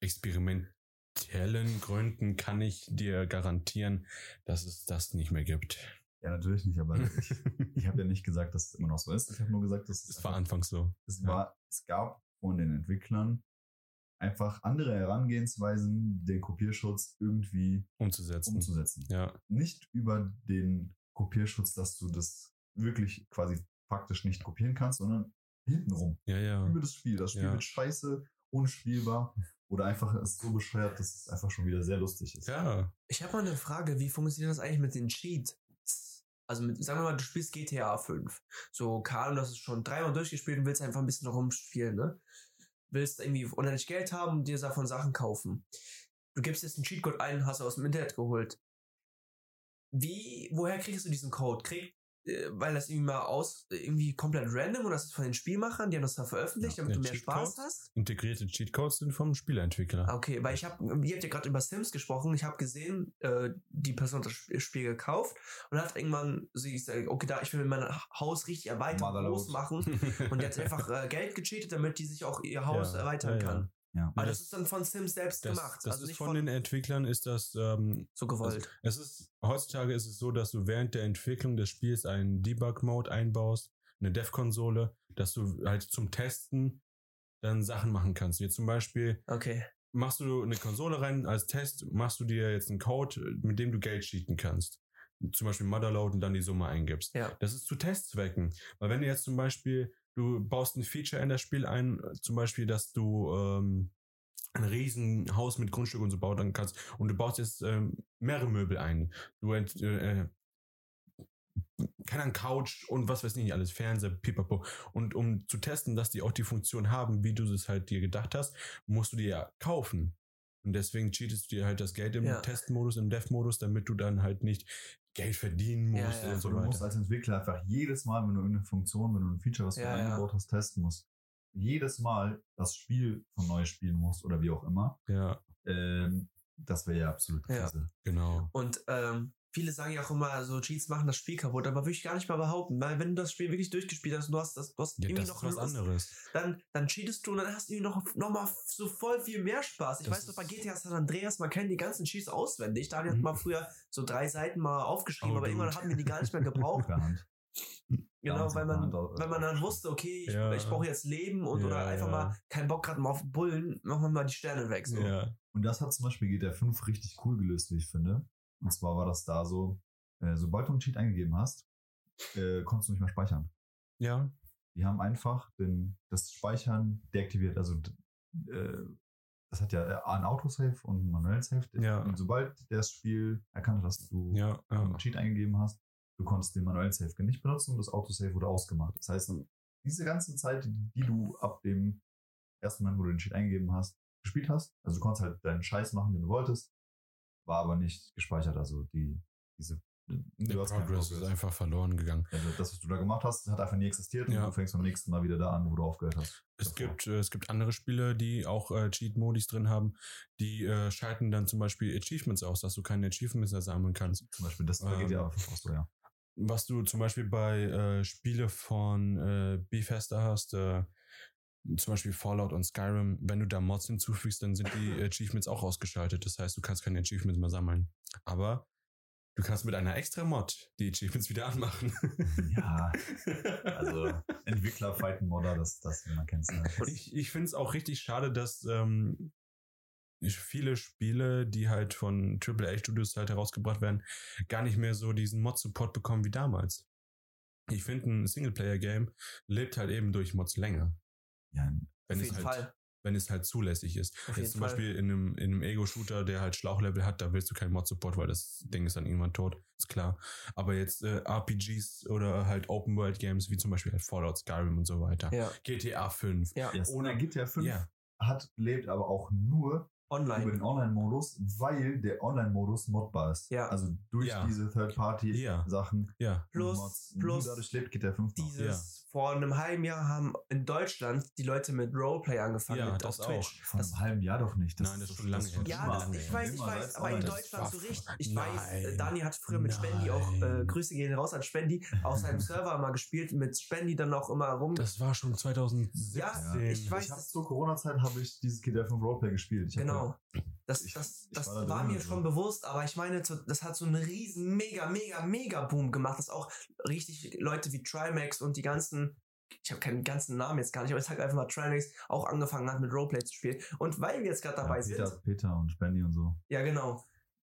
experimentellen Gründen kann ich dir garantieren, dass es das nicht mehr gibt. Ja, natürlich nicht, aber [LAUGHS] ich, ich habe ja nicht gesagt, dass es immer noch so ist. Ich habe nur gesagt, dass es Es war einfach- anfangs so. Es Ja. war, es gab von den Entwicklern einfach andere Herangehensweisen, den Kopierschutz irgendwie Umzusetzen. umzusetzen. Ja, Nicht über den Kopierschutz, dass du das wirklich quasi faktisch nicht kopieren kannst, sondern hintenrum. ja, ja. Über das Spiel. Das Spiel Ja. wird scheiße, unspielbar oder einfach ist so bescheuert, dass es einfach schon wieder sehr lustig ist. Ja, Ich habe mal eine Frage, wie funktioniert das eigentlich mit den Cheats? Also mit, sagen wir mal, du spielst GTA 5. So, Karl, du hast es schon dreimal durchgespielt und willst einfach ein bisschen rumspielen, ne? Willst irgendwie unendlich Geld haben und dir davon Sachen kaufen. Du gibst jetzt einen Cheatcode ein, hast du aus dem Internet geholt. Wie, woher kriegst du diesen Code? Krieg, weil das irgendwie mal aus, irgendwie komplett random ist das von den Spielmachern, die haben das da veröffentlicht, Ja, damit du mehr Spaß hast? Integrierte Cheatcodes sind vom Spieleentwickler. Okay, weil ich habe, ihr habt ja gerade über Sims gesprochen, ich habe gesehen, äh, die Person hat das Sp- Spiel gekauft und hat irgendwann so gesagt, okay, da ich will mein Haus richtig erweitern, groß machen und jetzt [LAUGHS] einfach äh, Geld gecheatet, damit die sich auch ihr Haus Ja, erweitern ja. kann. Ja. Aber das- das, ist dann von Sims selbst Das, gemacht, das also ist nicht von, von, den Entwicklern ist das ähm, so gewollt. Es ist, heutzutage ist es so, dass du während der Entwicklung des Spiels einen Debug-Mode einbaust, eine Dev-Konsole, dass du halt zum Testen dann Sachen machen kannst. Wie zum Beispiel okay. machst du eine Konsole rein als Test, machst du dir jetzt einen Code, mit dem du Geld cheaten kannst. Zum Beispiel Motherload und dann die Summe eingibst. Ja. Das ist zu Testzwecken. Weil wenn du jetzt zum Beispiel, du baust ein Feature in das Spiel ein, zum Beispiel, dass du ähm, ein riesen Haus mit Grundstück und so bauen kannst und du baust jetzt ähm, mehrere Möbel ein. Du ent, äh, äh, keine Couch und was weiß ich nicht alles, Fernseher, pipapo. Und um zu testen, dass die auch die Funktion haben, wie du es halt dir gedacht hast, musst du die ja kaufen. Und deswegen cheatest du dir halt das Geld im Ja. Testmodus, im Dev-Modus, damit du dann halt nicht Geld verdienen musst Ja, ja. und Also so du musst weiter. als Entwickler einfach jedes Mal, wenn du irgendeine Funktion, wenn du ein Feature, was du ja. eingebaut hast, testen musst, jedes Mal das Spiel von neu spielen musst oder wie auch immer, Ja, ähm, das wäre ja absolut Ja. Krise. genau. Und ähm, viele sagen ja auch immer, so Cheats machen das Spiel kaputt, aber würde ich gar nicht mal behaupten, weil wenn du das Spiel wirklich durchgespielt hast und du hast das, du hast Ja, irgendwie das noch ist was Lust, anderes. dann, dann cheatest du und dann hast du irgendwie noch, noch mal so voll viel mehr Spaß. Ich Das weiß noch, bei GTA San Andreas, man kennt die ganzen Cheats auswendig. Daniel hat Mhm. mal früher so drei Seiten mal aufgeschrieben, Oh, aber irgendwann haben wir die gar nicht mehr [LAUGHS] gebraucht. Genau, weil man, weil man dann wusste, okay, ich, Ja. ich brauche jetzt Leben und oder Ja, einfach ja. mal keinen Bock gerade mal auf Bullen, machen wir mal die Sterne weg. So. Ja. Und das hat zum Beispiel GTA 5 richtig cool gelöst, wie ich finde. Und zwar war das da so, äh, sobald du einen Cheat eingegeben hast, äh, konntest du nicht mehr speichern. Ja. Die haben einfach den, das Speichern deaktiviert. Also äh, das hat ja äh, ein Autosave und ein manuellen Save. Ja. Und sobald das Spiel erkannte, dass du Ja. ja. einen Cheat eingegeben hast, du konntest den manuellen Save nicht benutzen und das Autosave wurde ausgemacht. Das heißt, diese ganze Zeit, die du ab dem ersten Moment, wo du den Cheat eingegeben hast, gespielt hast, also du konntest halt deinen Scheiß machen, den du wolltest, war aber nicht gespeichert. Also die, diese, Der du hast keinen Progress ist Progress. einfach verloren gegangen. Also das, was du da gemacht hast, hat einfach nie existiert Ja. und du fängst beim nächsten Mal wieder da an, wo du aufgehört hast. Es Davor. gibt, äh, es gibt andere Spiele, die auch äh, Cheat-Modis drin haben, die äh, schalten dann zum Beispiel Achievements aus, dass du keine Achievements mehr sammeln kannst. Zum Beispiel das Ähm, GTA 5 auch so, ja. Was du zum Beispiel bei äh, Spiele von äh, Bethesda hast, äh, zum Beispiel Fallout und Skyrim, wenn du da Mods hinzufügst, dann sind die Achievements auch ausgeschaltet. Das heißt, du kannst keine Achievements mehr sammeln. Aber du kannst mit einer extra Mod die Achievements wieder anmachen. Ja, [LAUGHS] also Entwickler fighten Modder, das, das man kennt es. ich ich finde es auch richtig schade, dass ähm, viele Spiele, die halt von AAA-Studios halt herausgebracht werden, gar nicht mehr so diesen Mod-Support bekommen wie damals. Ich finde, ein Singleplayer-Game lebt halt eben durch Mods länger. Ja, Wenn Auf es jeden halt, Fall. wenn es halt zulässig ist. Auf Jetzt zum Fall. Beispiel in einem, in einem Ego-Shooter, der halt Schlauchlevel hat, da willst du keinen Mod-Support, weil das Ding ist dann irgendwann tot, ist klar. Aber jetzt äh, RPGs oder halt Open-World-Games, wie zum Beispiel halt Fallout, Skyrim und so weiter. Ja, GTA 5. ja. ja Ohne- GTA 5 Ja, hat, lebt aber auch nur über Online. den Online-Modus, weil der Online-Modus modbar ist. Ja. Also durch Ja. diese Ja. Third-Party-Sachen. ja. Plus, plus dadurch lebt GTA 5 noch. dieses, vor einem halben Jahr haben in Deutschland die Leute mit Roleplay angefangen Ja, mit das auf Twitch. Vor Das, einem halben Jahr doch nicht. Nein, das ist schon lange her. ja, das, ich weiß, ich weiß, aber in. Deutschland Das so richtig. Ich weiß, äh, Nein. Dani hat früher mit Spendi auch, äh, Nein. Grüße gehen raus an Spendi, auf seinem Server mal gespielt, mit Spendi dann auch immer rum. Das war schon 2017. Ja, ich weiß, Ich habe zur Corona-Zeit habe ich dieses GTA 5 Roleplay gespielt. Ich hab Genau. Das, Ich- das, ich das war da war drin, mir also. schon bewusst, aber ich meine, das hat so einen riesen, mega, mega, mega Boom gemacht, dass auch richtig Leute wie Trimax und die ganzen, ich habe keinen ganzen Namen jetzt gar nicht, aber ich sag einfach mal Trimax, auch angefangen hat mit Roleplay zu spielen. Und weil wir jetzt gerade dabei ja, sind, Peter, Peter und Spendy und so. ja genau,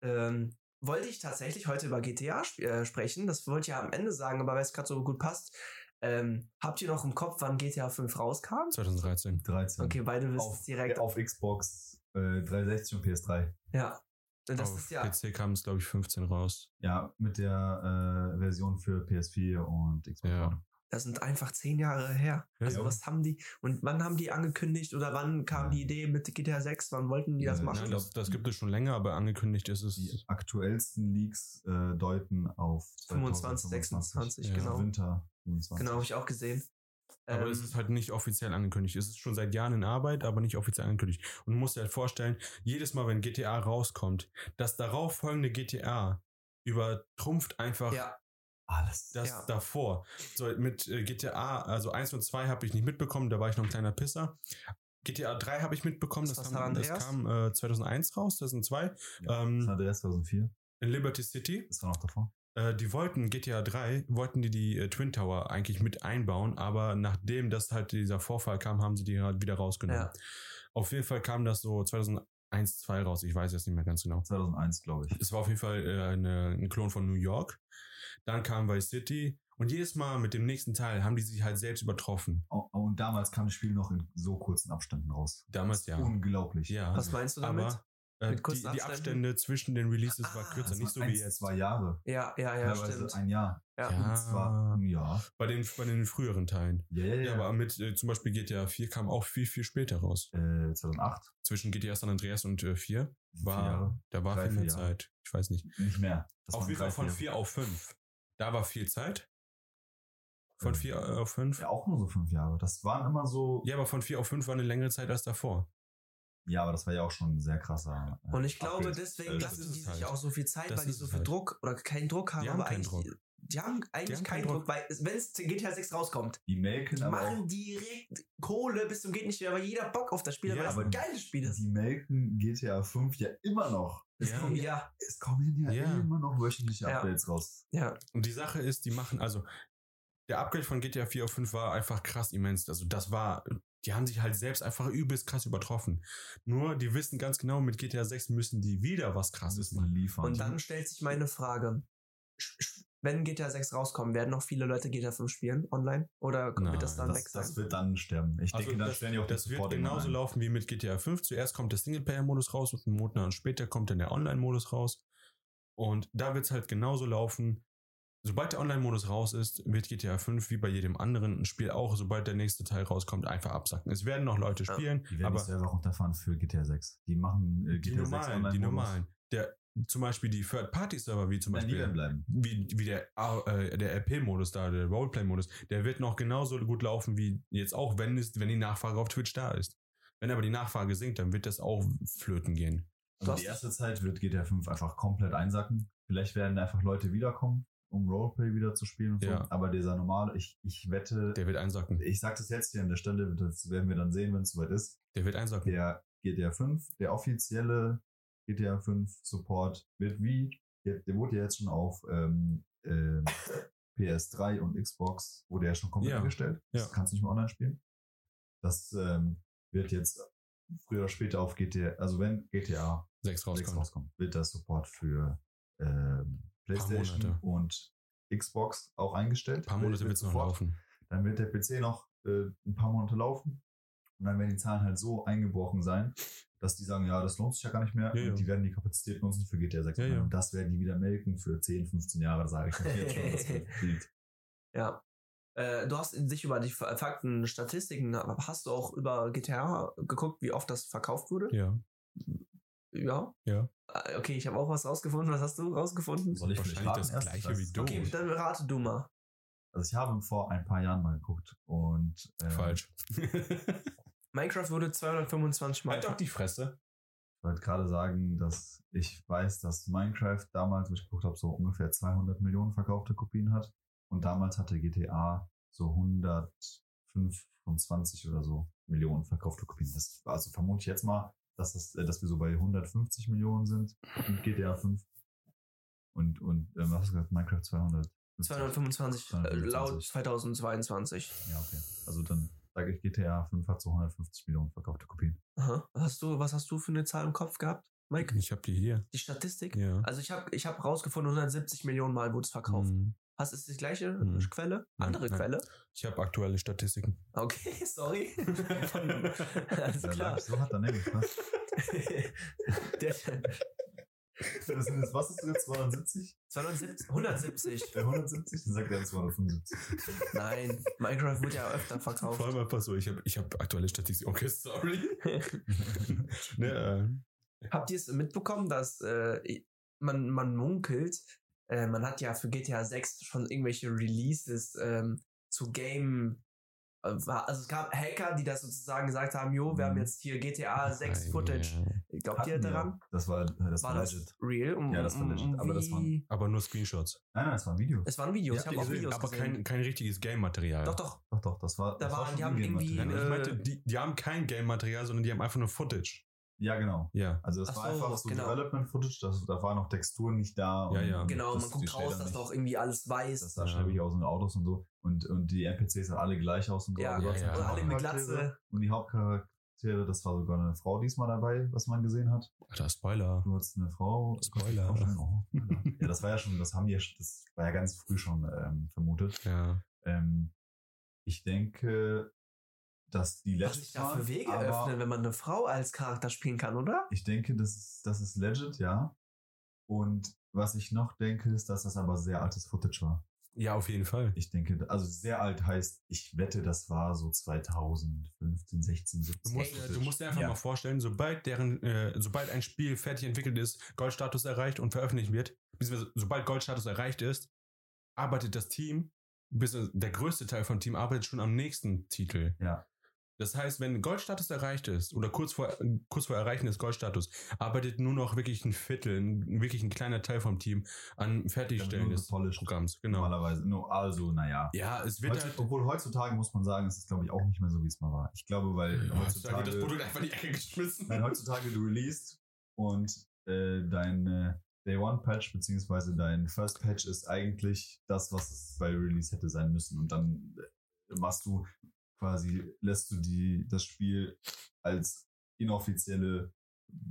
ähm, wollte ich tatsächlich heute über GTA sp äh, sprechen. Das wollte ich ja am Ende sagen, aber weil es gerade so gut passt, ähm, habt ihr noch im Kopf, wann GTA 5 rauskam? 2013. 13. Okay, beide wissen auf, es direkt. auf Xbox äh, 360 und PS3. Ja. Das Auf ist ja. PC kam es, glaube ich, 15 raus. Ja, mit der äh, Version für PS4 und Xbox Ja. One. Das sind einfach zehn Jahre her. Ja, Also ja. was haben die und wann haben die angekündigt oder wann kam die Idee mit GTA 6? Wann wollten die das Ja, machen? Nein, das, das gibt es schon länger, aber angekündigt ist es. Die aktuellsten Leaks äh, deuten auf 25, 2025. 26, Ja. genau. Winter 25. Genau, habe ich auch gesehen. Aber Ähm, es ist halt nicht offiziell angekündigt. Es ist schon seit Jahren in Arbeit, aber nicht offiziell angekündigt. Und du musst dir halt vorstellen, jedes Mal, wenn GTA rauskommt, das darauf folgende GTA übertrumpft einfach ja, Alles. das Ja. davor. So mit äh, GTA, also 1 und 2 habe ich nicht mitbekommen, da war ich noch ein kleiner Pisser. GTA 3 habe ich mitbekommen, das, war's kam, da, das Andreas? kam äh, 2001 raus, 2002, Ja, ähm, das war der 2004. in Liberty City. Das war noch davor. Äh, die wollten GTA 3, wollten die die äh, Twin Tower eigentlich mit einbauen, aber nachdem das halt dieser Vorfall kam, haben sie die halt wieder rausgenommen. Ja. Auf jeden Fall kam das so 2001, 2 raus, ich weiß jetzt nicht mehr ganz genau. 2001, glaube ich. Es war auf jeden Fall äh, eine, ein Klon von New York. Dann kam Vice City und jedes Mal mit dem nächsten Teil haben die sich halt selbst übertroffen. Oh, Und damals kam das Spiel noch in so kurzen Abständen raus. Damals ja. Unglaublich. Ja. was meinst du damit? Aber äh, Mit die, die? Abstände zwischen den Releases war Ah, kürzer, Das nicht so waren wie jetzt. Zwei Jahre. ja, ja, ja, Teilweise stimmt. ein Jahr. Ja. Ja. Zwar ein Jahr. Bei den, bei den früheren Teilen. Ja, ja, Ja, aber mit äh, zum Beispiel GTA 4 kam auch viel, viel später raus. äh, 2008. Zwischen GTA San Andreas und äh, 4 Vier war, Jahre. da war Drei, viel mehr. Zeit. Ich weiß nicht. Nicht mehr. Das auf jeden Fall drei, von vier. 4 auf 5. Da war viel Zeit. Von Ähm, 4 auf 5. Ja, auch nur so fünf Jahre. Das waren immer so. Ja, aber von 4 auf 5 war eine längere Zeit als davor. Ja, aber das war ja auch schon ein sehr krasser. äh, Und ich glaube, Upgrade. deswegen Äh, das lassen die es sich halt. auch so viel Zeit, Das weil die so viel halt. Druck oder keinen Druck haben, Die haben aber eigentlich, Druck. die haben eigentlich haben keinen keinen Druck, weil wenn es zu GTA 6 rauskommt, Die melken die machen direkt Kohle bis zum geht nicht mehr, weil jeder Bock auf das Spiel hat, Ja, weil es aber ein geiles Spiel ist. Die melken GTA 5 ja immer noch. Es, Ja. kommen, ja. Es kommen ja, Ja. immer noch wöchentliche Ja. Updates raus. ja, Und die Sache ist, die machen, also der Upgrade von GTA 4 auf 5 war einfach krass immens. Also das war, die haben sich halt selbst einfach übelst krass übertroffen. Nur, die wissen ganz genau, mit GTA 6 müssen die wieder was krasses machen. liefern. Und dann stellt sich meine Frage, wenn GTA 6 rauskommt, werden noch viele Leute GTA 5 spielen online? Oder wird das Nein, dann weg das, sein? das wird dann sterben. Ich Also denke, dann das, stellen die auch das wird genauso ein. laufen wie mit GTA 5. Zuerst kommt der Singleplayer-Modus raus und einen Monat später kommt dann der Online-Modus raus. Und da wird es halt genauso laufen. Sobald der Online-Modus raus ist, wird GTA 5 wie bei jedem anderen Spiel auch, sobald der nächste Teil rauskommt, einfach absacken. Es werden noch Leute Ja. spielen, Die werden aber die Server runterfahren für GTA 6. Die machen äh, die GTA 6 normalen, online die normalen. Der, zum Beispiel die Third-Party-Server, wie zum Nein, die Beispiel wie, wie der, äh, der RP-Modus da, der Roleplay-Modus, der wird noch genauso gut laufen wie jetzt auch, wenn, es, wenn die Nachfrage auf Twitch da ist. Wenn aber die Nachfrage sinkt, dann wird das auch flöten gehen. Also die erste Zeit wird GTA 5 einfach komplett einsacken. Vielleicht werden einfach Leute wiederkommen, um Roleplay wieder zu spielen und so. Ja. Aber dieser normale, ich, ich wette, Der wird einsacken. ich sag das jetzt hier an der Stelle, das werden wir dann sehen, wenn es soweit ist. Der wird einsacken. Der GTA 5, der offizielle GTA 5 Support wird wie, der, der wurde ja jetzt schon auf ähm, ähm, [LAUGHS] PS3 und Xbox, wurde ja schon komplett Ja. eingestellt. Das Ja. kannst du nicht mehr online spielen. Das ähm, wird jetzt früher oder später auf GTA, also wenn GTA Sechs 6 rauskommt. rauskommt, wird der Support für ähm, PlayStation Monate. und Xbox auch eingestellt. Ein paar Monate wird es noch sofort- laufen. Dann wird der PC noch äh, ein paar Monate laufen. Und dann werden die Zahlen halt so eingebrochen sein, dass die sagen, ja, das lohnt sich ja gar nicht mehr. Ja, und ja. die werden die Kapazität nutzen für GTA 6. Ja, ja. Und das werden die wieder melken für 10, 15 Jahre, sage ich jetzt schon. Das wird. [LAUGHS] Ja. Äh, du hast sich über die Fa- Fakten, Statistiken, aber hast du auch über GTA geguckt, wie oft das verkauft wurde? Ja. Ja. Ja. Äh, Okay, ich habe auch was rausgefunden. Was hast du rausgefunden? Soll ich vielleicht Wahrscheinlich das erst? gleiche wie du. Okay, dann rate du mal. Also ich habe vor ein paar Jahren mal geguckt und ähm, Falsch. [LAUGHS] Minecraft wurde 225 Mal. halt doch die Fresse. Ich wollte gerade sagen, dass ich weiß, dass Minecraft damals, wo ich geguckt habe, so ungefähr 200 Millionen verkaufte Kopien hat. Und damals hatte GTA so 125 oder so Millionen verkaufte Kopien. Das, also vermute ich jetzt mal, dass, das, äh, dass wir so bei 150 Millionen sind mit GTA 5. Und, und ähm, was hast du gesagt? Minecraft 200. 225 äh, laut 2022. Ja, okay. Also dann sage ich, GTA 5 hat so 150 Millionen verkaufte Kopien. Aha. Hast du, was hast du für eine Zahl im Kopf gehabt, Mike? Ich hab die hier. Die Statistik? Ja. Also ich habe ich hab rausgefunden, 170 Millionen Mal wurde es verkauft. Mhm. Hast du die gleiche Mhm. Quelle? Nein, Andere nein. Quelle? Ich habe aktuelle Statistiken. Okay, [LAUGHS] sorry. [LAUGHS] Ja, klar. So hat er nämlich, ne? [LAUGHS] Der, Das sind jetzt, was ist jetzt, 270? 270, 170. Äh, 170? Dann sagt er 275. Nein, Minecraft wird ja öfter verkauft. Vor allem einfach so, ich habe ich hab aktuelle Statistik. Okay, sorry. ne, äh, Habt ihr es mitbekommen, dass äh, man, man munkelt, äh, man hat ja für GTA 6 schon irgendwelche Releases ähm, zu Game. äh, war- Also es gab Hacker, die das sozusagen gesagt haben, jo, wir haben Mhm. jetzt hier GTA 6 Footage. Glaubt ihr daran? Das war, das war, War das legit. real? Um, Ja, das war legit, um aber das waren- aber nur Screenshots. Nein, nein, das war ein Video. Es waren Videos, Ja, ich habe auch gesehen, Videos aber gesehen. kein, kein richtiges Game-Material. doch, doch. Doch, doch, das war. Da das war waren- schon die haben Ingame-Material. Nein, irgendwie, ich äh, meinte, die, die haben kein Game-Material, sondern die haben einfach nur Footage. Ja, genau. Ja. Also das Ach war so, einfach so genau. Development-Footage, das, da waren noch Texturen nicht da. Ja, ja. Genau, das- man guckt raus, dass doch irgendwie alles weiß. Das sah Ja. schäbig aus und Autos und so. Und, und die NPCs sahen alle gleich aus und so. Ja, Also ja, ja. Und alle mit Hauptcharaktere. Glatze. Und die Hauptcharaktere, das war sogar eine Frau diesmal dabei, was man gesehen hat. Alter, Spoiler. Du hattest eine Frau. Spoiler. Oh, ja, das war ja schon, das haben die das war ja ganz früh schon ähm, vermutet. Ja. Ähm, ich denke, dass die Was legit sich da für Wege öffnen, wenn man eine Frau als Charakter spielen kann, oder? Ich denke, das ist, das ist legit, ja. Und was ich noch denke, ist, dass das aber sehr altes Footage war. Ja, auf jeden Fall. Ich denke, also sehr alt heißt, ich wette, das war so 2015, 16, 17. Du musst, du musst dir einfach Ja. mal vorstellen, sobald deren, äh, sobald ein Spiel fertig entwickelt ist, Goldstatus erreicht und veröffentlicht wird, beziehungsweise sobald Goldstatus erreicht ist, arbeitet das Team, bis der größte Teil vom Team arbeitet schon am nächsten Titel. Ja. Das heißt, wenn Goldstatus erreicht ist oder kurz vor, kurz vor Erreichen des Goldstatus, arbeitet nur noch wirklich ein Viertel, ein, wirklich ein kleiner Teil vom Team an Fertigstellen des. Programms. Genau. Normalerweise. No, also, naja. Ja, es wird Heutz, halt. obwohl heutzutage muss man sagen, es ist, glaube ich, auch nicht mehr so, wie es mal war. Ich glaube, weil Ja, heutzutage wird das Produkt einfach in die Ecke geschmissen. nein, heutzutage du released und äh, dein äh, Day One Patch beziehungsweise dein First Patch ist eigentlich das, was es bei Release hätte sein müssen. Und dann äh, machst du quasi, lässt du die, das Spiel als inoffizielle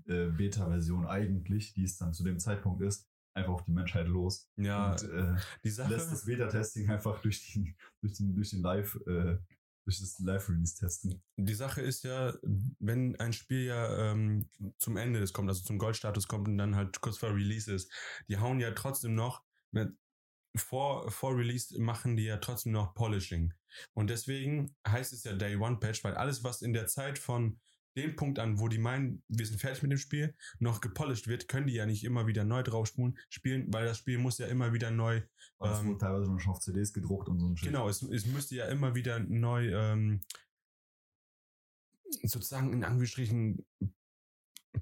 äh, Beta-Version eigentlich, die es dann zu dem Zeitpunkt ist, einfach auf die Menschheit los. Ja, und äh, die Sache. lässt das Beta-Testing einfach durch, die, durch den, durch den Live, äh, durch das Live-Release testen. Die Sache ist ja, wenn ein Spiel ja ähm, zum Ende des kommt, also zum Goldstatus kommt und dann halt kurz vor Release ist, die hauen ja trotzdem noch mit, vor, vor Release machen die ja trotzdem noch Polishing. Und deswegen heißt es ja Day One Patch, weil alles, was in der Zeit von dem Punkt an, wo die meinen, wir sind fertig mit dem Spiel, noch gepolished wird, können die ja nicht immer wieder neu draufspulen, spielen, weil das Spiel muss ja immer wieder neu Und es Ähm, wurde teilweise schon auf CDs gedruckt und so ein Shit. Genau, es, es müsste ja immer wieder neu ähm, sozusagen in Anführungsstrichen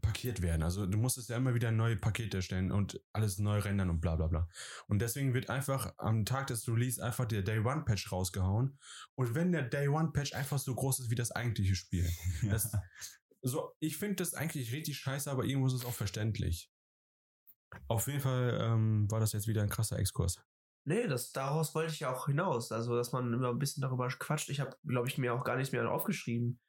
parkiert werden. Also du musstest ja immer wieder neue Pakete erstellen und alles neu rendern und bla bla bla. Und deswegen wird einfach am Tag des Release einfach der Day One Patch rausgehauen. Und wenn der Day One Patch einfach so groß ist wie das eigentliche Spiel. [LAUGHS] Das, so, ich finde das eigentlich richtig scheiße, aber irgendwo ist es auch verständlich. Auf jeden Fall ähm, war das jetzt wieder ein krasser Exkurs. Nee, das, daraus wollte ich ja auch hinaus. Also, dass man immer ein bisschen darüber quatscht. Ich habe, glaube ich, mir auch gar nicht mehr aufgeschrieben.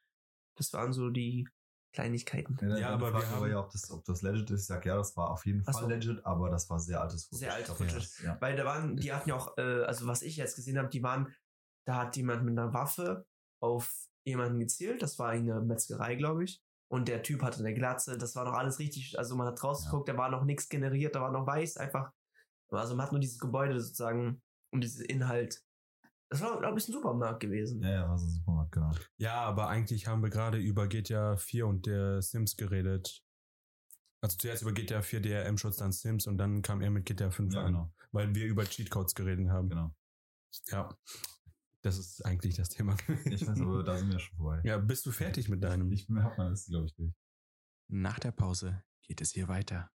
Das waren so die Kleinigkeiten. Ja, Ja, ja aber wir haben- ja, ob das, ob das legit ist. Ich sag, ja, das war auf jeden Fall so. legit, aber das war sehr altes Footage. Sehr altes Footage. Ja. Weil da waren, die hatten ja auch, äh, also was ich jetzt gesehen habe, die waren, da hat jemand mit einer Waffe auf jemanden gezielt. Das war eine Metzgerei, glaube ich. Und der Typ hatte eine Glatze. Das war noch alles richtig. Also man hat rausgeguckt, da war noch nichts generiert, da war noch weiß einfach. Also man hat nur dieses Gebäude sozusagen und diesen Inhalt. Das war, glaube ich, ein Supermarkt gewesen. Ja, ja, war so ein Supermarkt, genau. Ja, aber eigentlich haben wir gerade über GTA 4 und der Sims geredet. Also zuerst über GTA 4 DRM-Schutz, dann Sims und dann kam er mit GTA 5 Ja, an, genau. weil wir über Cheatcodes geredet haben. genau. Ja, das ist eigentlich das Thema. Ich weiß, aber da sind wir schon vorbei. ja, bist du fertig mit deinem? Ich hab mal das, glaube ich, durch. Nach der Pause geht es hier weiter.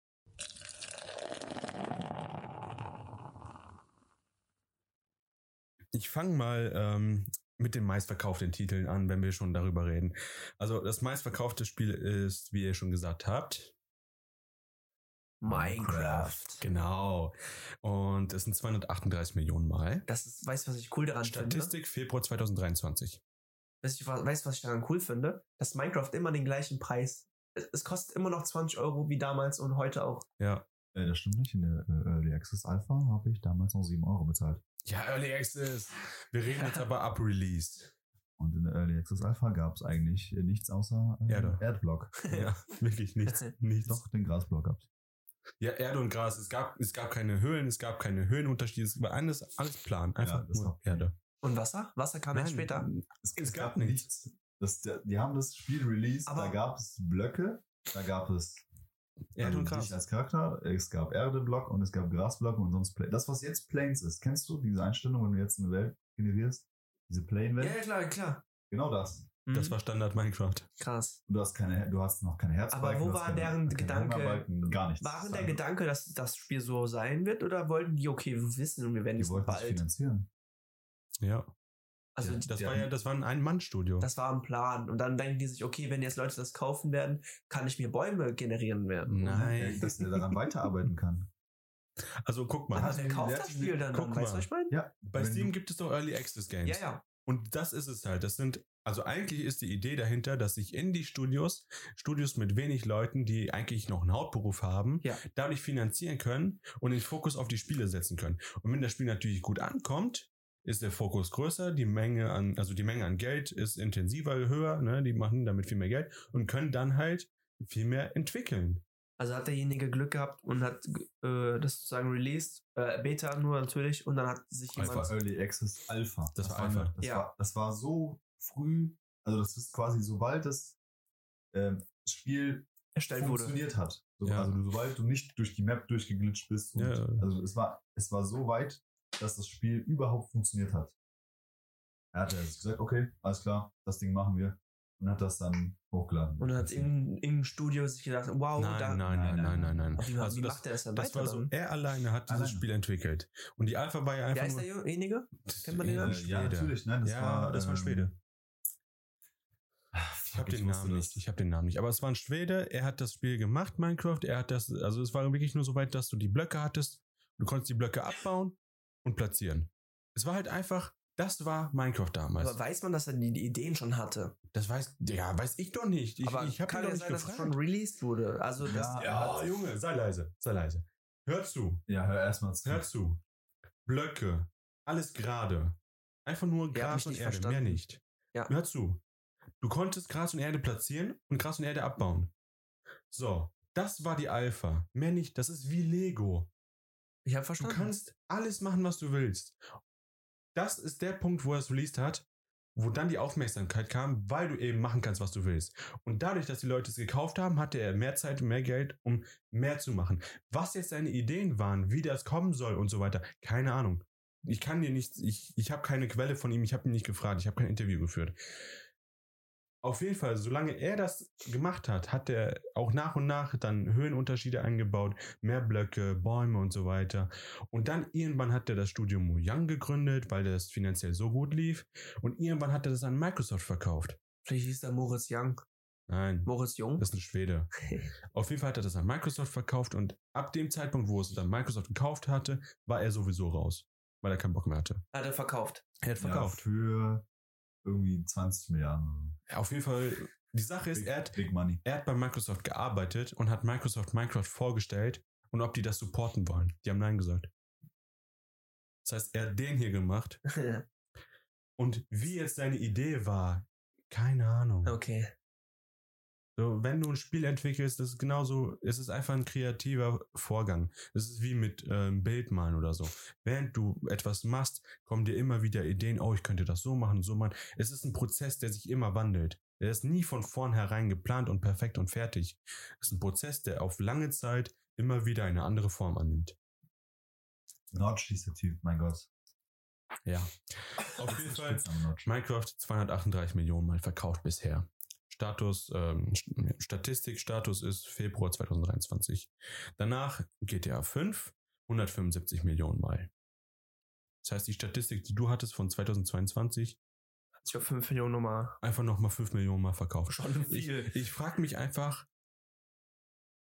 Ich fange mal ähm, mit den meistverkauften Titeln an, wenn wir schon darüber reden. Also das meistverkaufte Spiel ist, wie ihr schon gesagt habt, Minecraft. genau. Und es sind 238 Millionen Mal. Das ist, weißt du, was ich cool daran Statistik Februar 2023. finde? Weißt du, weißt, was ich daran cool finde? Dass Minecraft immer den gleichen Preis. Es, es kostet immer noch 20 Euro wie damals und heute auch. Ja. Äh, das stimmt nicht. In der äh, Early Access Alpha habe ich damals noch 7 Euro bezahlt. Ja, Early Access. Wir reden jetzt aber ab Release. Und in der Early Access Alpha gab es eigentlich äh, nichts außer äh, Erde. Erdblock. [LAUGHS] Ja, wirklich nichts. [LAUGHS] nichts. Doch, den Grasblock gab's. Ja, Erde und Gras. Es gab, es gab keine Höhlen, es gab keine Höhenunterschiede. Es war alles, alles plan. Einfach das nur war- Erde. Und Wasser? Wasser kam erst Nein, später. Es, Es gab nichts. Das, der, die haben das Spiel released, Aber- da gab es Blöcke, da gab es Erde also und dich Gras. als Charakter, es gab Erdeblock und es gab Grasblöcke und sonst Pla Das, was jetzt Planes ist, kennst du diese Einstellung, wenn du jetzt eine Welt generierst? Diese Plane-Welt? Ja, ja, klar, klar. Genau das. Das Mhm. war Standard Minecraft. krass. Und Du hast keine, du hast noch keine Herzbalken. Aber wo war keine, deren keine Gedanke? Gar nichts. Waren Das der Gedanke, dass das Spiel so sein wird oder wollten die, okay, wir wissen und wir werden Die es bald. finanzieren. Ja. Also Ja, Das Die war ja, das war ein Ein-Mann-Studio. das war ein Plan. Und dann denken die sich, okay, wenn jetzt Leute das kaufen werden, kann ich mir Bäume generieren werden. Nein. Dass der daran weiterarbeiten kann. [LAUGHS] Also guck mal. Aber hat wer kauft das Spiel dann? Guck dann? Weißt du, mal. was ich meine? Ja. Bei wenn Steam du- gibt es doch Early Access Games. Ja, ja. Und das ist es halt. Das sind, also eigentlich ist die Idee dahinter, dass sich Indie-Studios, Studios mit wenig Leuten, die eigentlich noch einen Hauptberuf haben, Ja. dadurch finanzieren können und den Fokus auf die Spiele setzen können. Und wenn das Spiel natürlich gut ankommt, ist der Fokus größer, die Menge an, also die Menge an Geld ist intensiver, höher, ne? Die machen damit viel mehr Geld und können dann halt viel mehr entwickeln. Also hat derjenige Glück gehabt und hat äh, das sozusagen released, äh, Beta nur natürlich, und dann hat sich Das jemand. war Early Access Alpha. Das war Alpha. Das, Ja. war, das war so früh, also das ist quasi sobald das ähm, Spiel erstellt wurde. funktioniert hat. So, Ja. Also sobald du nicht durch die Map durchgeglitscht bist. Und, Ja. Also es war, es war so weit, dass das Spiel überhaupt funktioniert hat. Er hat jetzt gesagt, okay, alles klar, das Ding machen wir. Und hat das dann hochgeladen. Und dann hat irgendein, irgendein Studio sich gedacht, wow, nein, da, nein, nein, nein, nein, nein. Wie, Also wie das, macht er das dann das weiter war so, er alleine hat dieses Alleine. Spiel entwickelt. Und die Alpha war ja einfach Wer ist derjenige? Kennt man den Ja, dann? äh, ja, Schwede. natürlich, nein, das ja, war, das war ähm, Schwede. Ich habe den Namen nicht. Ich habe den Namen nicht. Aber es war ein Schwede. Er hat das Spiel gemacht, Minecraft. Er hat das, also es war wirklich nur so weit, dass du die Blöcke hattest. Du konntest die Blöcke abbauen und platzieren. Es war halt einfach, das war Minecraft damals. Aber weiß man, dass er die, die Ideen schon hatte? das weiß, ja, weiß ich doch nicht. Ich, Aber ich habe ihn doch ja nicht sein, dass es schon released wurde. Also das, Ja, ja, Junge, sei leise, sei leise. Hör zu, Ja, hör erstmal zu. hör zu. Blöcke, alles gerade. Einfach nur Gras und nicht Erde, verstanden. mehr nicht. Ja. Hör zu. Du konntest Gras und Erde platzieren und Gras und Erde abbauen. So, das war die Alpha. Mehr nicht, das ist wie Lego. Ich habe Du verstanden. kannst alles machen, was du willst. Das ist der Punkt, wo er es released hat, wo dann die Aufmerksamkeit kam, weil du eben machen kannst, was du willst. Und dadurch, dass die Leute es gekauft haben, hatte er mehr Zeit und mehr Geld, um mehr zu machen. Was jetzt seine Ideen waren, wie das kommen soll und so weiter, keine Ahnung. Ich kann dir nicht, ich, ich habe keine Quelle von ihm, ich habe ihn nicht gefragt, ich habe kein Interview geführt. Auf jeden Fall, solange er das gemacht hat, hat er auch nach und nach dann Höhenunterschiede eingebaut, mehr Blöcke, Bäume und so weiter. Und dann irgendwann hat er das Studio Mojang gegründet, weil das finanziell so gut lief. Und irgendwann hat er das an Microsoft verkauft. Vielleicht hieß der Moritz Young. Nein, Moritz Jung. das ist ein Schwede. [LAUGHS] Auf jeden Fall hat er das an Microsoft verkauft und ab dem Zeitpunkt, wo es dann Microsoft gekauft hatte, war er sowieso raus, weil er keinen Bock mehr hatte. Hat er verkauft. Er hat verkauft. Ja, für irgendwie 20 Milliarden. Auf jeden Fall, die Sache ist, er hat, Big Money. er hat bei Microsoft gearbeitet und hat Microsoft Minecraft vorgestellt und ob die das supporten wollen. Die haben Nein gesagt. Das heißt, er hat den hier gemacht [LAUGHS] und wie jetzt seine Idee war, keine Ahnung. okay. So, wenn du ein Spiel entwickelst, das ist genauso, es ist einfach ein kreativer Vorgang. Es ist wie mit ähm, Bildmalen oder so. Während du etwas machst, kommen dir immer wieder Ideen, oh, ich könnte das so machen, so machen. Es ist ein Prozess, der sich immer wandelt. Der ist nie von vornherein geplant und perfekt und fertig. Es ist ein Prozess, der auf lange Zeit immer wieder eine andere Form annimmt. Notch hieß der Typ, mein Gott. Ja. Auf jeden Fall. Minecraft 238 Millionen Mal verkauft bisher. Status, ähm, St- Statistikstatus ist Februar 2023. Danach GTA 5, 175 Millionen Mal. Das heißt, die Statistik, die du hattest von 2022, Hat sich auf 5 Millionen nochmal einfach nochmal 5 Millionen Mal verkauft. schon Ich, viel. ich frage mich einfach,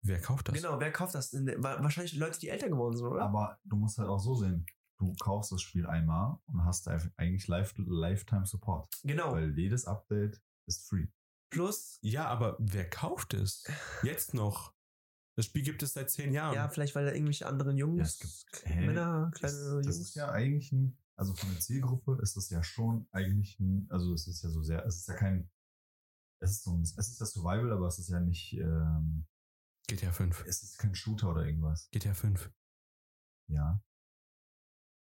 wer kauft das? Genau, wer kauft das Wahrscheinlich Leute, die älter geworden sind, oder? Aber du musst halt auch so sehen. Du kaufst das Spiel einmal und hast eigentlich Life, Lifetime Support. genau. Weil jedes Update ist free. Plus, Ja, aber wer kauft es? Jetzt noch. Das Spiel gibt es seit 10 Jahren. ja, vielleicht weil da irgendwelche anderen Jungs, Ja, es gibt- hä? Männer, Das, kleine das Jungs. ist ja eigentlich ein, also von der Zielgruppe ist das ja schon eigentlich ein, also es ist ja so sehr, es ist ja kein, es ist so ein, es ist ja Survival, aber es ist ja nicht, ähm, GTA 5. Es ist kein Shooter oder irgendwas. GTA 5. Ja.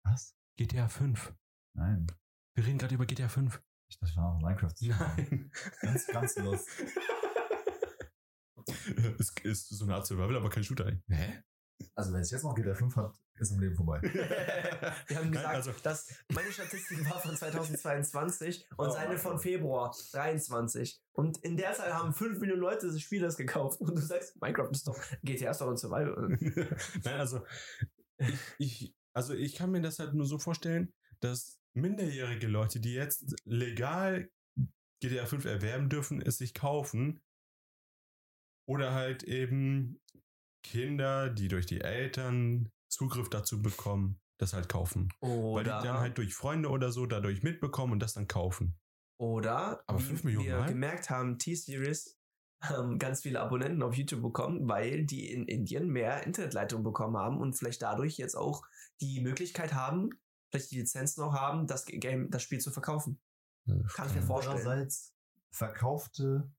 Was? GTA 5. Nein. Wir reden gerade über GTA 5. Ich dachte, war Minecraft. Nein. Ganz, ganz los. [LAUGHS] es ist so eine Art Survival, aber kein Shooter. Hä? Also, wenn es jetzt noch GTA 5 hat, ist im Leben vorbei. [LAUGHS] [LAUGHS] Wir haben Nein, gesagt, also- dass meine Statistik war von 2022 und Oh, seine von. Februar 23. Und in der Zeit haben 5 Millionen Leute das Spiel das gekauft. Und du sagst, Minecraft ist doch, GTA ist doch ein Survival. Nein, also ich, ich, also ich kann mir das halt nur so vorstellen, dass minderjährige Leute, die jetzt legal GTA 5 erwerben dürfen, es sich kaufen. Oder halt eben Kinder, die durch die Eltern Zugriff dazu bekommen, das halt kaufen. Weil die Oder, dann halt durch Freunde oder so dadurch mitbekommen und das dann kaufen. oder Aber wie 5 Millionen wir Mal? gemerkt haben, T-Series haben ganz viele Abonnenten auf YouTube bekommen, weil die in Indien mehr Internetleitung bekommen haben und vielleicht dadurch jetzt auch die Möglichkeit haben, vielleicht die Lizenzen auch haben, das Game, das Spiel zu verkaufen. Kann ich mir vorstellen. Andererseits verkaufte,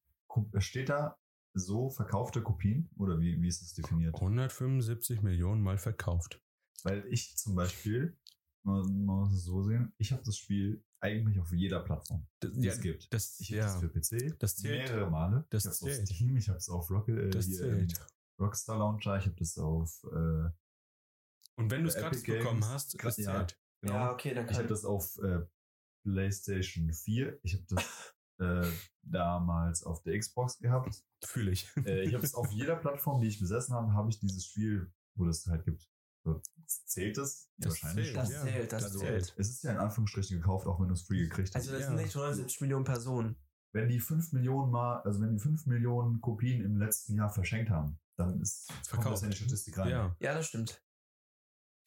steht da so verkaufte Kopien? Oder wie, wie ist es definiert? 175 Millionen Mal verkauft. Weil ich zum Beispiel, man, man muss es so sehen, ich habe das Spiel eigentlich auf jeder Plattform, Das, die es gibt. das, Ich habe ja, das für PC das zählt. mehrere Male. Das ich habe es zählt. auf Steam, ich habe es auf Rocket, äh, das hier, zählt. ähm, Rockstar Launcher, ich habe das auf äh, Und wenn du es gratis bekommen hast, es ja. zählt. Genau. Ja, okay, dann Ich habe kann das auf äh, PlayStation 4, ich habe das [LAUGHS] äh, damals auf der Xbox gehabt. Fühle ich. [LAUGHS] Äh, ich habe es auf jeder Plattform, die ich besessen habe, habe ich dieses Spiel, wo das halt gibt. So, Zählt es? Das wahrscheinlich zählt, Das ja. zählt, das Also, zählt. Es ist ja in Anführungsstrichen gekauft, auch wenn du es free gekriegt hast. Also das Ja. sind nicht 170 Millionen Personen. wenn die 5 Millionen mal, also wenn die 5 Millionen Kopien im letzten Jahr verschenkt haben, dann ist kommt das in die Statistik rein. Ja. Ja, das stimmt.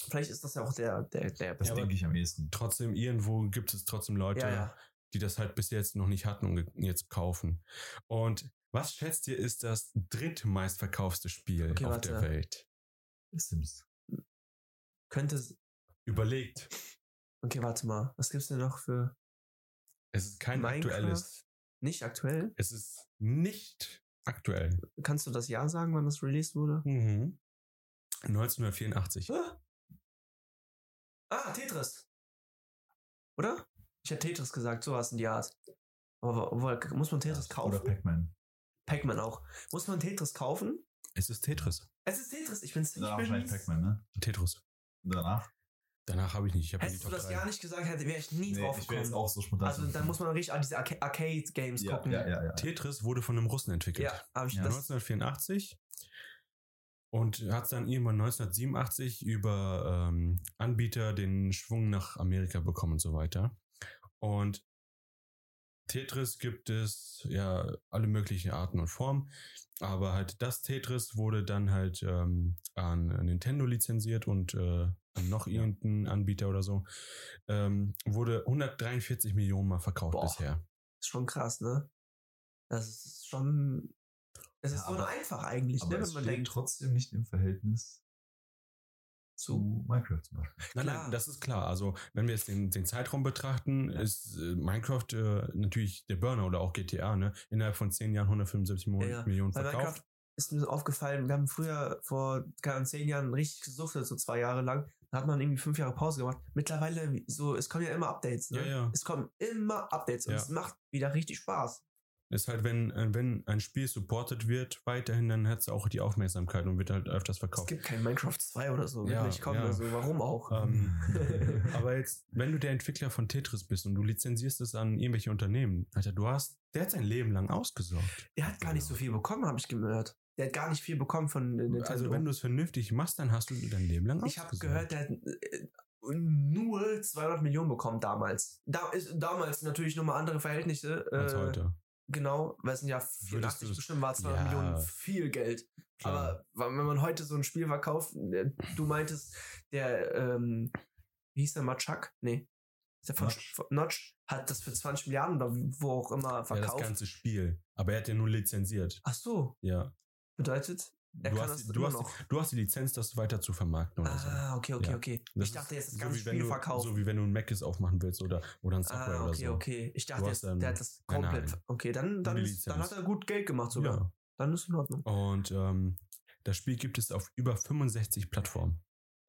Vielleicht ist das ja auch der, der, der Das Ja, denke ich am ehesten. Trotzdem, irgendwo gibt es trotzdem Leute, ja, ja. die das halt bis jetzt noch nicht hatten und jetzt kaufen. Und was schätzt ihr, ist das drittmeistverkaufste Spiel Okay, auf warte. der Welt? Sims. Könnte es. Überlegt. Okay, warte mal. Was gibt's denn noch für Es ist kein Minecraft? aktuelles. Nicht aktuell? Es ist nicht aktuell. Kannst du das Jahr sagen, wann das released wurde? Mhm. 1984. Ah, ah Tetris. Oder? Ich hätte Tetris gesagt, sowas in die Art. Aber, aber muss man Tetris Oder kaufen? Pac-Man. Pac-Man auch. Muss man Tetris kaufen? Es ist Tetris. Es ist Tetris. Ich bin's. Ich Danach bin wahrscheinlich Pac-Man, ne? Tetris. Danach? Danach habe ich nicht. Ich habe die Hättest du das 3. Jahr nicht gesagt, hätte wäre ich nie Nee, drauf ich wäre jetzt gekommen. auch so spontan. Also dann muss man richtig an diese Arca Arcade-Games ja, gucken. ja, ja, ja. Tetris wurde von einem Russen entwickelt. Ja, habe ich Ja. das. 1984 und hat dann irgendwann 1987 über ähm, Anbieter den Schwung nach Amerika bekommen und so weiter. Und Tetris gibt es ja alle möglichen Arten und Formen, aber halt das Tetris wurde dann halt ähm, an Nintendo lizenziert und äh, an noch irgendeinen Anbieter oder so. Ähm, wurde 143 Millionen Mal verkauft Boah. bisher. ist schon krass, ne? Das ist schon. Es ist Ja, so aber- einfach eigentlich, Aber ne? es Wenn man steht denkt, trotzdem nicht im Verhältnis zu Minecraft zum Beispiel. Nein, Klar. nein, das ist klar. Also, wenn wir jetzt den, den Zeitraum betrachten, ist äh, Minecraft äh, natürlich der Burner oder auch GTA, ne? Innerhalb von zehn Jahren 175 Mo Ja, ja. Millionen bei verkauft. Minecraft ist mir so aufgefallen, wir haben früher vor keine zehn Jahren richtig gesuchtet, so zwei Jahre lang. Da hat man irgendwie fünf Jahre Pause gemacht. Mittlerweile, so, es kommen ja immer Updates, ne? Ja, ja. Es kommen immer Updates und Ja. es macht wieder richtig Spaß. Ist halt, wenn, äh, wenn ein Spiel supported wird, weiterhin, dann hat es auch die Aufmerksamkeit und wird halt öfters Es verkauft. gibt kein Minecraft 2 oder so, Ja, wirklich kaum ja. also warum auch? Ähm, [LAUGHS] aber jetzt, wenn du der Entwickler von Tetris bist und du lizenzierst es an irgendwelche Unternehmen, Alter, du hast, der hat sein Leben lang ausgesorgt. Der hat gar nicht so viel bekommen, habe ich gehört. Der hat gar nicht viel bekommen von Nintendo. Also, wenn du es vernünftig machst, dann hast du dein Leben lang Ich habe ausgesorgt. gehört, der hat äh, nur 200 Millionen bekommen damals. Da ist damals natürlich nochmal andere Verhältnisse. als äh, heute. Genau, weil es sind ja Würdest 84 du- bestimmt war 200 Ja. Millionen viel Geld. Klar. Aber wenn man heute so ein Spiel verkauft, äh, du meintest, der, ähm, wie hieß der mal Chuck? Nee. Ist der von Notch. von- Notch hat das für 20 Milliarden oder wo auch immer ja, das verkauft. ganze Spiel. Aber er hat ja nur lizenziert. Ach so, Ja. bedeutet, er Du hast, die- du, hast, die- du hast die Lizenz, das weiter zu vermarkten oder so. Ah, okay, okay, Ja. okay. Das ich dachte jetzt das so ganze Spiel du, verkaufen. So wie wenn du ein Macis aufmachen willst oder, oder ein Subway Ah, oder okay, so. okay. Ich dachte jetzt, der hat das komplett. Okay, dann, dann, die ist, dann hat er gut Geld gemacht sogar. Ja. Dann ist in Ordnung. Und ähm, Das Spiel gibt es auf über 65 Plattformen.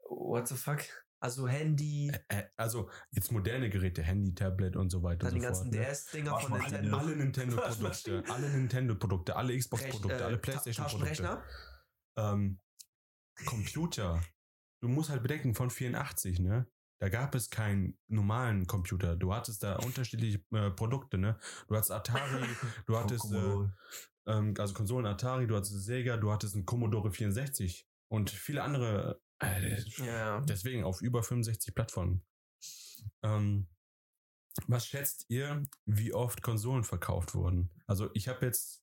What the fuck? Also Handy, Äh, also jetzt moderne Geräte, Handy, Tablet und so weiter dann und die so ganzen fort. ne? DS-Dinger von. Nintendo. Alle Nintendo-Produkte, [LAUGHS] alle Nintendo-Produkte, alle Xbox-Produkte, äh, alle Ta- Playstation-Produkte. Ähm, Computer. Du musst halt bedenken, von 84, ne? Da gab es keinen normalen Computer. Du hattest da unterschiedliche äh, Produkte, ne? Du hattest Atari, [LAUGHS] du hattest, äh, ähm, also Konsolen Atari, du hattest Sega, du hattest einen Commodore 64 und viele andere. Äh, ja. Deswegen auf über 65 Plattformen. Ähm, was schätzt ihr, wie oft Konsolen verkauft wurden? Also ich habe jetzt,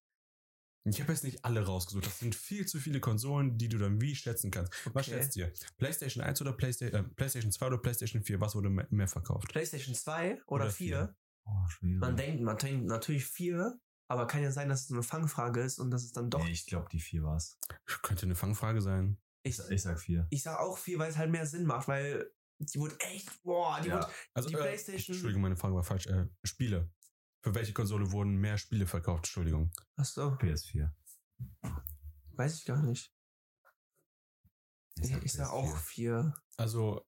ich habe jetzt nicht alle rausgesucht. Das sind viel zu viele Konsolen, die du dann wie schätzen kannst. Was Okay. schätzt ihr? PlayStation 1 oder PlayStation, äh, PlayStation 2 oder PlayStation 4? Was wurde mehr, verkauft? PlayStation 2 oder, Oder 4? Oh, schwierig. Man denkt, man denkt natürlich 4, aber kann ja sein, dass es eine Fangfrage ist und dass es dann doch. Nee, ich glaube, die vier war's. Könnte eine Fangfrage sein. Ich, Ich sag vier. ich sag auch 4, weil es halt mehr Sinn macht, weil die wurde echt, boah, die Ja. wurde, Also Die äh, PlayStation- Entschuldigung, meine Frage war falsch. Äh, Spiele. Für welche Konsole wurden mehr Spiele verkauft? Entschuldigung. achso, PS4. weiß ich gar nicht. Ich, ich sag auch PS4. 4. Also,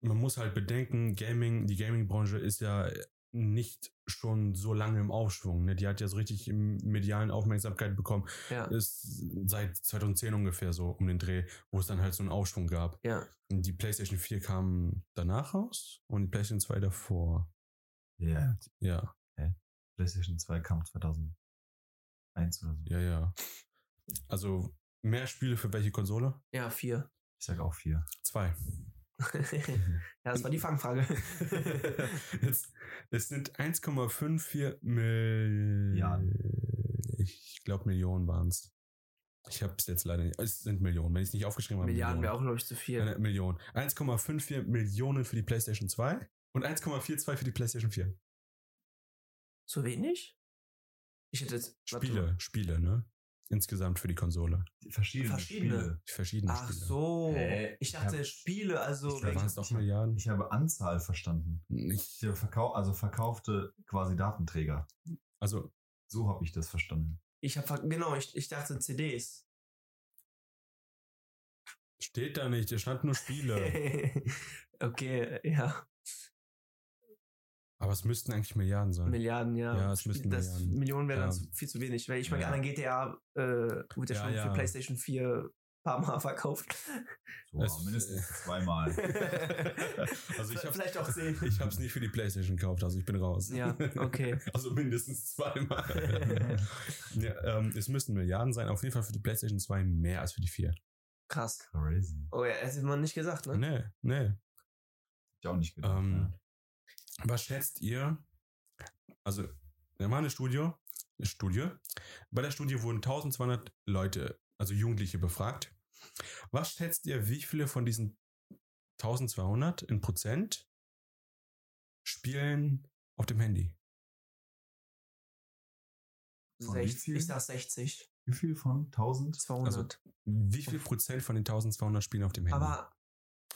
man muss halt bedenken, Gaming, die Gaming-Branche ist ja nicht schon so lange im Aufschwung. Ne? Die hat ja so richtig im medialen Aufmerksamkeit bekommen. Ja, Ist seit 2010 ungefähr so um den Dreh, wo es dann halt so einen Aufschwung gab. ja. Und die PlayStation 4 kam danach raus und die PlayStation 2 davor. Ja, Ja, PlayStation 2 kam 2001 oder so. ja, ja. Also, mehr Spiele für welche Konsole? Ja, 4. Ich sag auch vier. Zwei. [LAUGHS] ja, das war die Fangfrage. [LAUGHS] Jetzt, es sind 1,54 Milliarden. Ich glaube, Millionen waren es. Ich habe es jetzt leider nicht. Es sind Millionen. Wenn ich es nicht aufgeschrieben habe. Milliarden wäre auch, glaube ich, zu viel. Äh, Millionen. 1,54 Millionen für die PlayStation 2 und 1,42 für die PlayStation 4. Zu wenig? Ich hätte jetzt. warte Spiele, mal. Spiele, ne? Insgesamt für die Konsole. Die verschiedene, Verschiedene. Spiele. Die verschiedenen Ach Spiele. so. Hä? Ich dachte, Ja. Spiele, also. Ich Da glaub, waren welche- es doch ich hab- Milliarden. Ich habe Anzahl verstanden. Ich, Ich verkau also verkaufte quasi Datenträger. also, So habe ich das verstanden. Ich habe genau, ich, ich dachte CDs. steht da nicht. Da stand nur Spiele. [LAUGHS] okay, ja. Aber es müssten eigentlich Milliarden sein. Milliarden, ja. Ja, es müssten das Milliarden. Millionen wäre dann Ja. viel zu wenig, weil ich meine, Ja. anderen GTA äh, wird ja, Ja, schon ja. für PlayStation 4 ein paar Mal [LAUGHS] verkauft. So, Es- mindestens zweimal. [LAUGHS] also ich habe Vielleicht auch zehn. Ich habe es nicht für die PlayStation gekauft, also ich bin raus. Ja, okay. [LAUGHS] Also mindestens zweimal. ja, ähm, es müssten Milliarden sein, auf jeden Fall für die PlayStation 2 mehr als für die 4. Krass. Crazy. Oh ja, hätte man nicht gesagt, ne? Nee, nee. Ich auch nicht gedacht. Ähm, Was schätzt ihr? Also, da war eine Studie, eine Studie. Bei der Studie wurden 1200 Leute, also Jugendliche, befragt. Was schätzt ihr, wie viele von diesen 1200 in Prozent spielen auf dem Handy? Von wie Sech- viel? ich sag 60, Wie viel von 1000? 200. Wie viel Prozent von den 1200 spielen auf dem Handy? Aber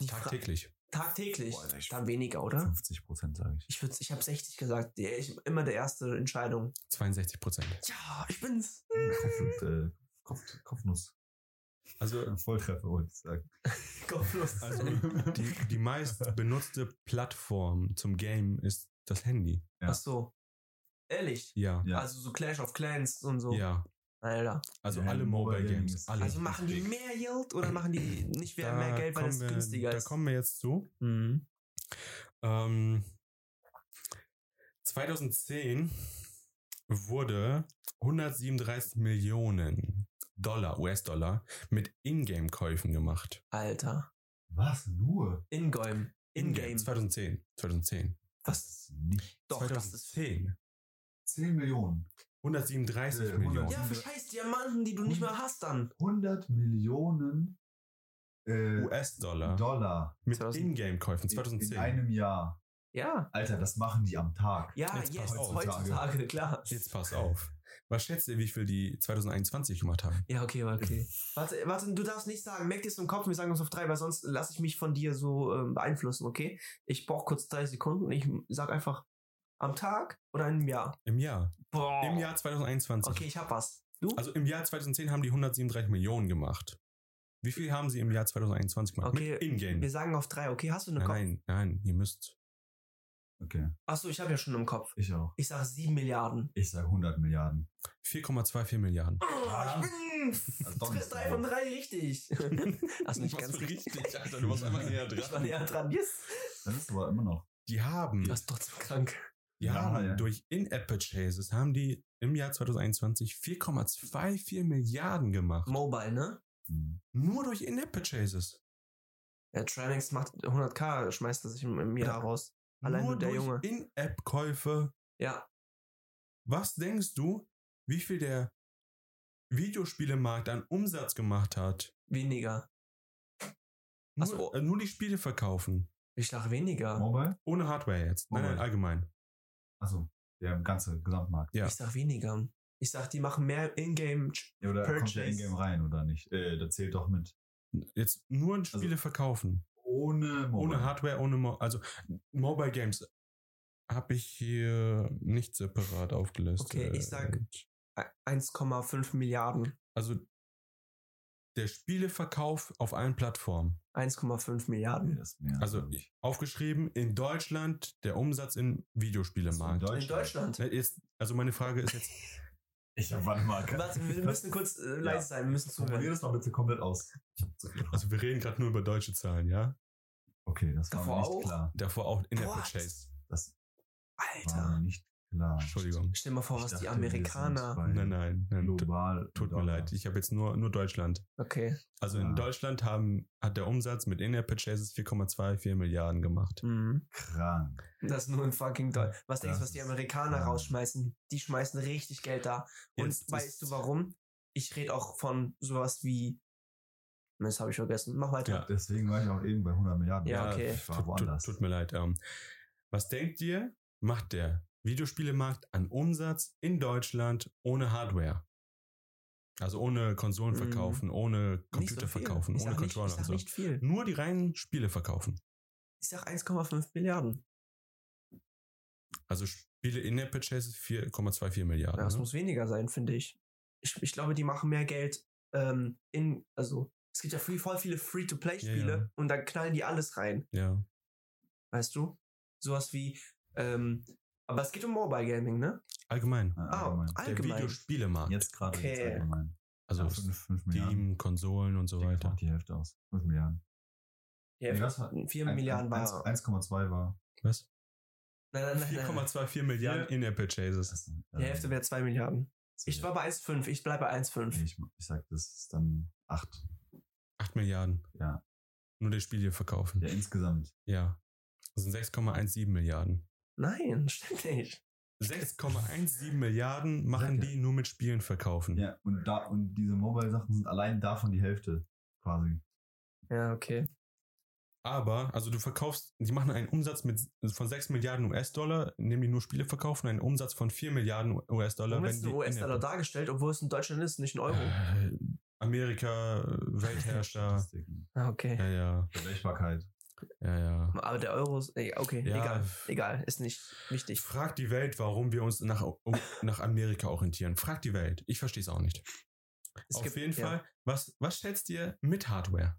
Tagtäglich. Tagtäglich, Boah, ich- dann weniger, oder? 50 Prozent sage ich. Ich würde, ich habe 60 gesagt. Die, ich, immer der erste Entscheidung. 62 Prozent. Ja, ich bin's. Kopf, [LAUGHS] äh, Kopf, Kopfnuss. Also, Volltreffer wollte ich sagen. [LAUGHS] Kopflos. also die, die meist benutzte Plattform zum Game ist das Handy. Ja. Ach so. Ehrlich? Ja. Ja. Also so Clash of Clans und so. Ja. Alter. Also Ja, alle Mobile Mobile Games. ist Alle. Also machen die mehr Geld oder machen die nicht mehr, Da mehr Geld, weil es wir- günstiger Da ist? kommen wir jetzt zu. Mhm. Ähm, 2010 wurde 137 Millionen Dollar, US-Dollar, mit Ingame-Käufen gemacht. Alter. Was? Nur? Ingame. Ingame. 2010. 2010. Was? Nicht. Doch, das ist 2010. 10 Millionen. 137 Äh, Millionen. Ja, für scheiß Diamanten, die du nicht mehr hast dann. 100 Millionen äh, US-Dollar Dollar mit 2000. Ingame-Käufen. in 2010. einem Jahr. Ja. Alter, das machen die am Tag. Ja, Jetzt jetzt, auf. heutzutage, [LAUGHS] klar. Jetzt pass auf. Was schätzt ihr, wie viel die 2021 gemacht haben? Ja, okay, okay. [LAUGHS] Warte, warte, du darfst nicht sagen, merk dir es im Kopf, wir sagen uns auf drei, weil sonst lasse ich mich von dir so ähm, beeinflussen, okay? Ich brauche kurz drei Sekunden und ich sag einfach am Tag oder im Jahr. Im Jahr. Boah. Im Jahr 2021. Okay, ich hab was. Du? Also im Jahr 2010 haben die 137 Millionen gemacht. Wie viel haben sie im Jahr 2021 gemacht? Okay, Mit In-Game. wir sagen auf drei. Okay, hast du eine Nein, Kopf? nein, nein, ihr müsst. Okay, Achso, ich habe ja schon im Kopf. ich auch. Ich sage sieben Milliarden. Ich sage 100 Milliarden. 4,24 Milliarden. Oh, ich bin Also nicht drei von drei richtig. [LAUGHS] Hast nicht Was ganz richtig. richtig, Alter, du warst einfach [LAUGHS] näher dran. Ich war näher dran. Yes. Dann ist aber immer noch. Die haben, Du warst trotzdem krank. Die Ja, haben ja. durch In-App-Purchases haben die im Jahr 2021 4,24 Milliarden gemacht. Mobile, ne? Hm. Nur durch In-App-Purchases. Ja, Trainings macht 100k, schmeißt er sich im, im Jahr Ja. raus. Allein nur der durch Junge. In-App-Käufe. Ja, Was denkst du, wie viel der Videospielemarkt an Umsatz gemacht hat? weniger. Nur, so. äh, nur die Spiele verkaufen. Ich sag weniger. Mobile? Ohne Hardware jetzt. Nein, nein, Mobile. allgemein. Achso, der ganze Gesamtmarkt. Ja. Ich sag weniger. Ich sag, die machen mehr Ingame. Ja, oder kommt der Purchase. Ingame rein oder nicht? Äh, das zählt doch mit. Jetzt nur Spiele verkaufen. Ohne Mobile. Ohne Hardware, ohne Mo also Mobile Games habe ich hier nicht separat aufgelistet. Okay, ich sag- 1,5 Milliarden. Also der Spieleverkauf auf allen Plattformen. 1,5 Nee, Milliarden. ist mehr, Also ich. aufgeschrieben in Deutschland der Umsatz im Videospielemarkt. Ach so, In Deutschland. Ne, Ist, also meine Frage ist jetzt, [LAUGHS] Ich hab, warte mal. [LAUGHS] Warte, wir müssen kurz äh, leise Ja. sein, wir müssen Formulier zuhören. das mal bitte komplett aus. Also wir reden gerade nur über deutsche Zahlen, ja? Okay, das war Davor mir nicht auch? klar. Davor auch in der? Purchase. Das war Alter. mir nicht klar. Entschuldigung. Stell dir mal vor, was die dachte, sind Amerikaner. Nein, nein, nein. Tut, Global. tut mir leid. Ich habe jetzt nur, nur Deutschland. Okay. Also Ah. in Deutschland haben, hat der Umsatz mit In-App-Purchases 4,24 Milliarden gemacht. Mhm. Krank. Das ist nur in fucking Deutsch. Was denkst du, was die Amerikaner krank. rausschmeißen? Die schmeißen richtig Geld da. Und Jetzt weißt du warum? Ich rede auch von sowas wie. Das habe ich vergessen. Mach weiter. Ja. Deswegen war ich auch eben bei 100 Milliarden. Ja, okay. Ich war Tut, tut, woanders. tut mir leid. Ähm, was denkt ihr, macht der Videospielemarkt an Umsatz in Deutschland ohne Hardware? Also ohne Konsolen verkaufen, ohne Nicht Computer so verkaufen, ohne nicht, Controller ich und so. nicht viel. Nur die reinen Spiele verkaufen. Ich sag 1,5 Milliarden. Also Spiele in der Purchases 4,24 Milliarden. Ja, das ne? muss weniger sein, finde ich. ich. Ich glaube, die machen mehr Geld ähm, in, also es gibt ja free, voll viele Free-to-Play-Spiele Ja, ja. und dann knallen die alles rein, Ja. weißt du? Sowas wie, ähm, aber es geht um Mobile Gaming, ne? Allgemein. Ja, Ah, allgemein. Der allgemein. Videospielemarkt. Jetzt gerade Okay. jetzt allgemein. also ja, 5, 5 Milliarden. Steam, Konsolen und so denke, weiter. macht die Hälfte aus. 5 Milliarden. Ja, Nee, was war- 4 Ein- Milliarden ein- war. 1,2 war. Was? Nein, nein, nein, nein. 4,24 Milliarden in der Purchases. Das, Die Hälfte wäre 2 Milliarden. Ich war bei 1,5, ich bleibe bei 1,5. Ich, ich sag, das ist dann 8. 8 Milliarden. Ja. Nur der Spiele verkaufen. Ja, insgesamt. Ja. Das sind 6,17 Milliarden. Nein, [LAUGHS] stimmt nicht. 6,17 Milliarden machen ja. die nur mit Spielen verkaufen. Ja, und da, und diese Mobile-Sachen sind allein davon die Hälfte. Quasi. Ja, okay. Aber, also du verkaufst, die machen einen Umsatz mit, von 6 Milliarden US-Dollar, indem die nur Spiele verkaufen, einen Umsatz von 4 Milliarden US-Dollar. Warum wenn ist US-Dollar dargestellt, obwohl es in Deutschland ist, nicht in Euro? Äh, Amerika, [LAUGHS] Weltherrscher. Ah, okay. ja, ja, Vergleichbarkeit. Ja, ja. Aber der Euro ist. Okay, Ja. egal. Egal, ist nicht wichtig. Frag die Welt, warum wir uns nach, um, nach Amerika orientieren. Frag die Welt. Ich verstehe es auch nicht. Es Auf gibt- jeden ja. Fall, was, was schätzt ihr mit Hardware?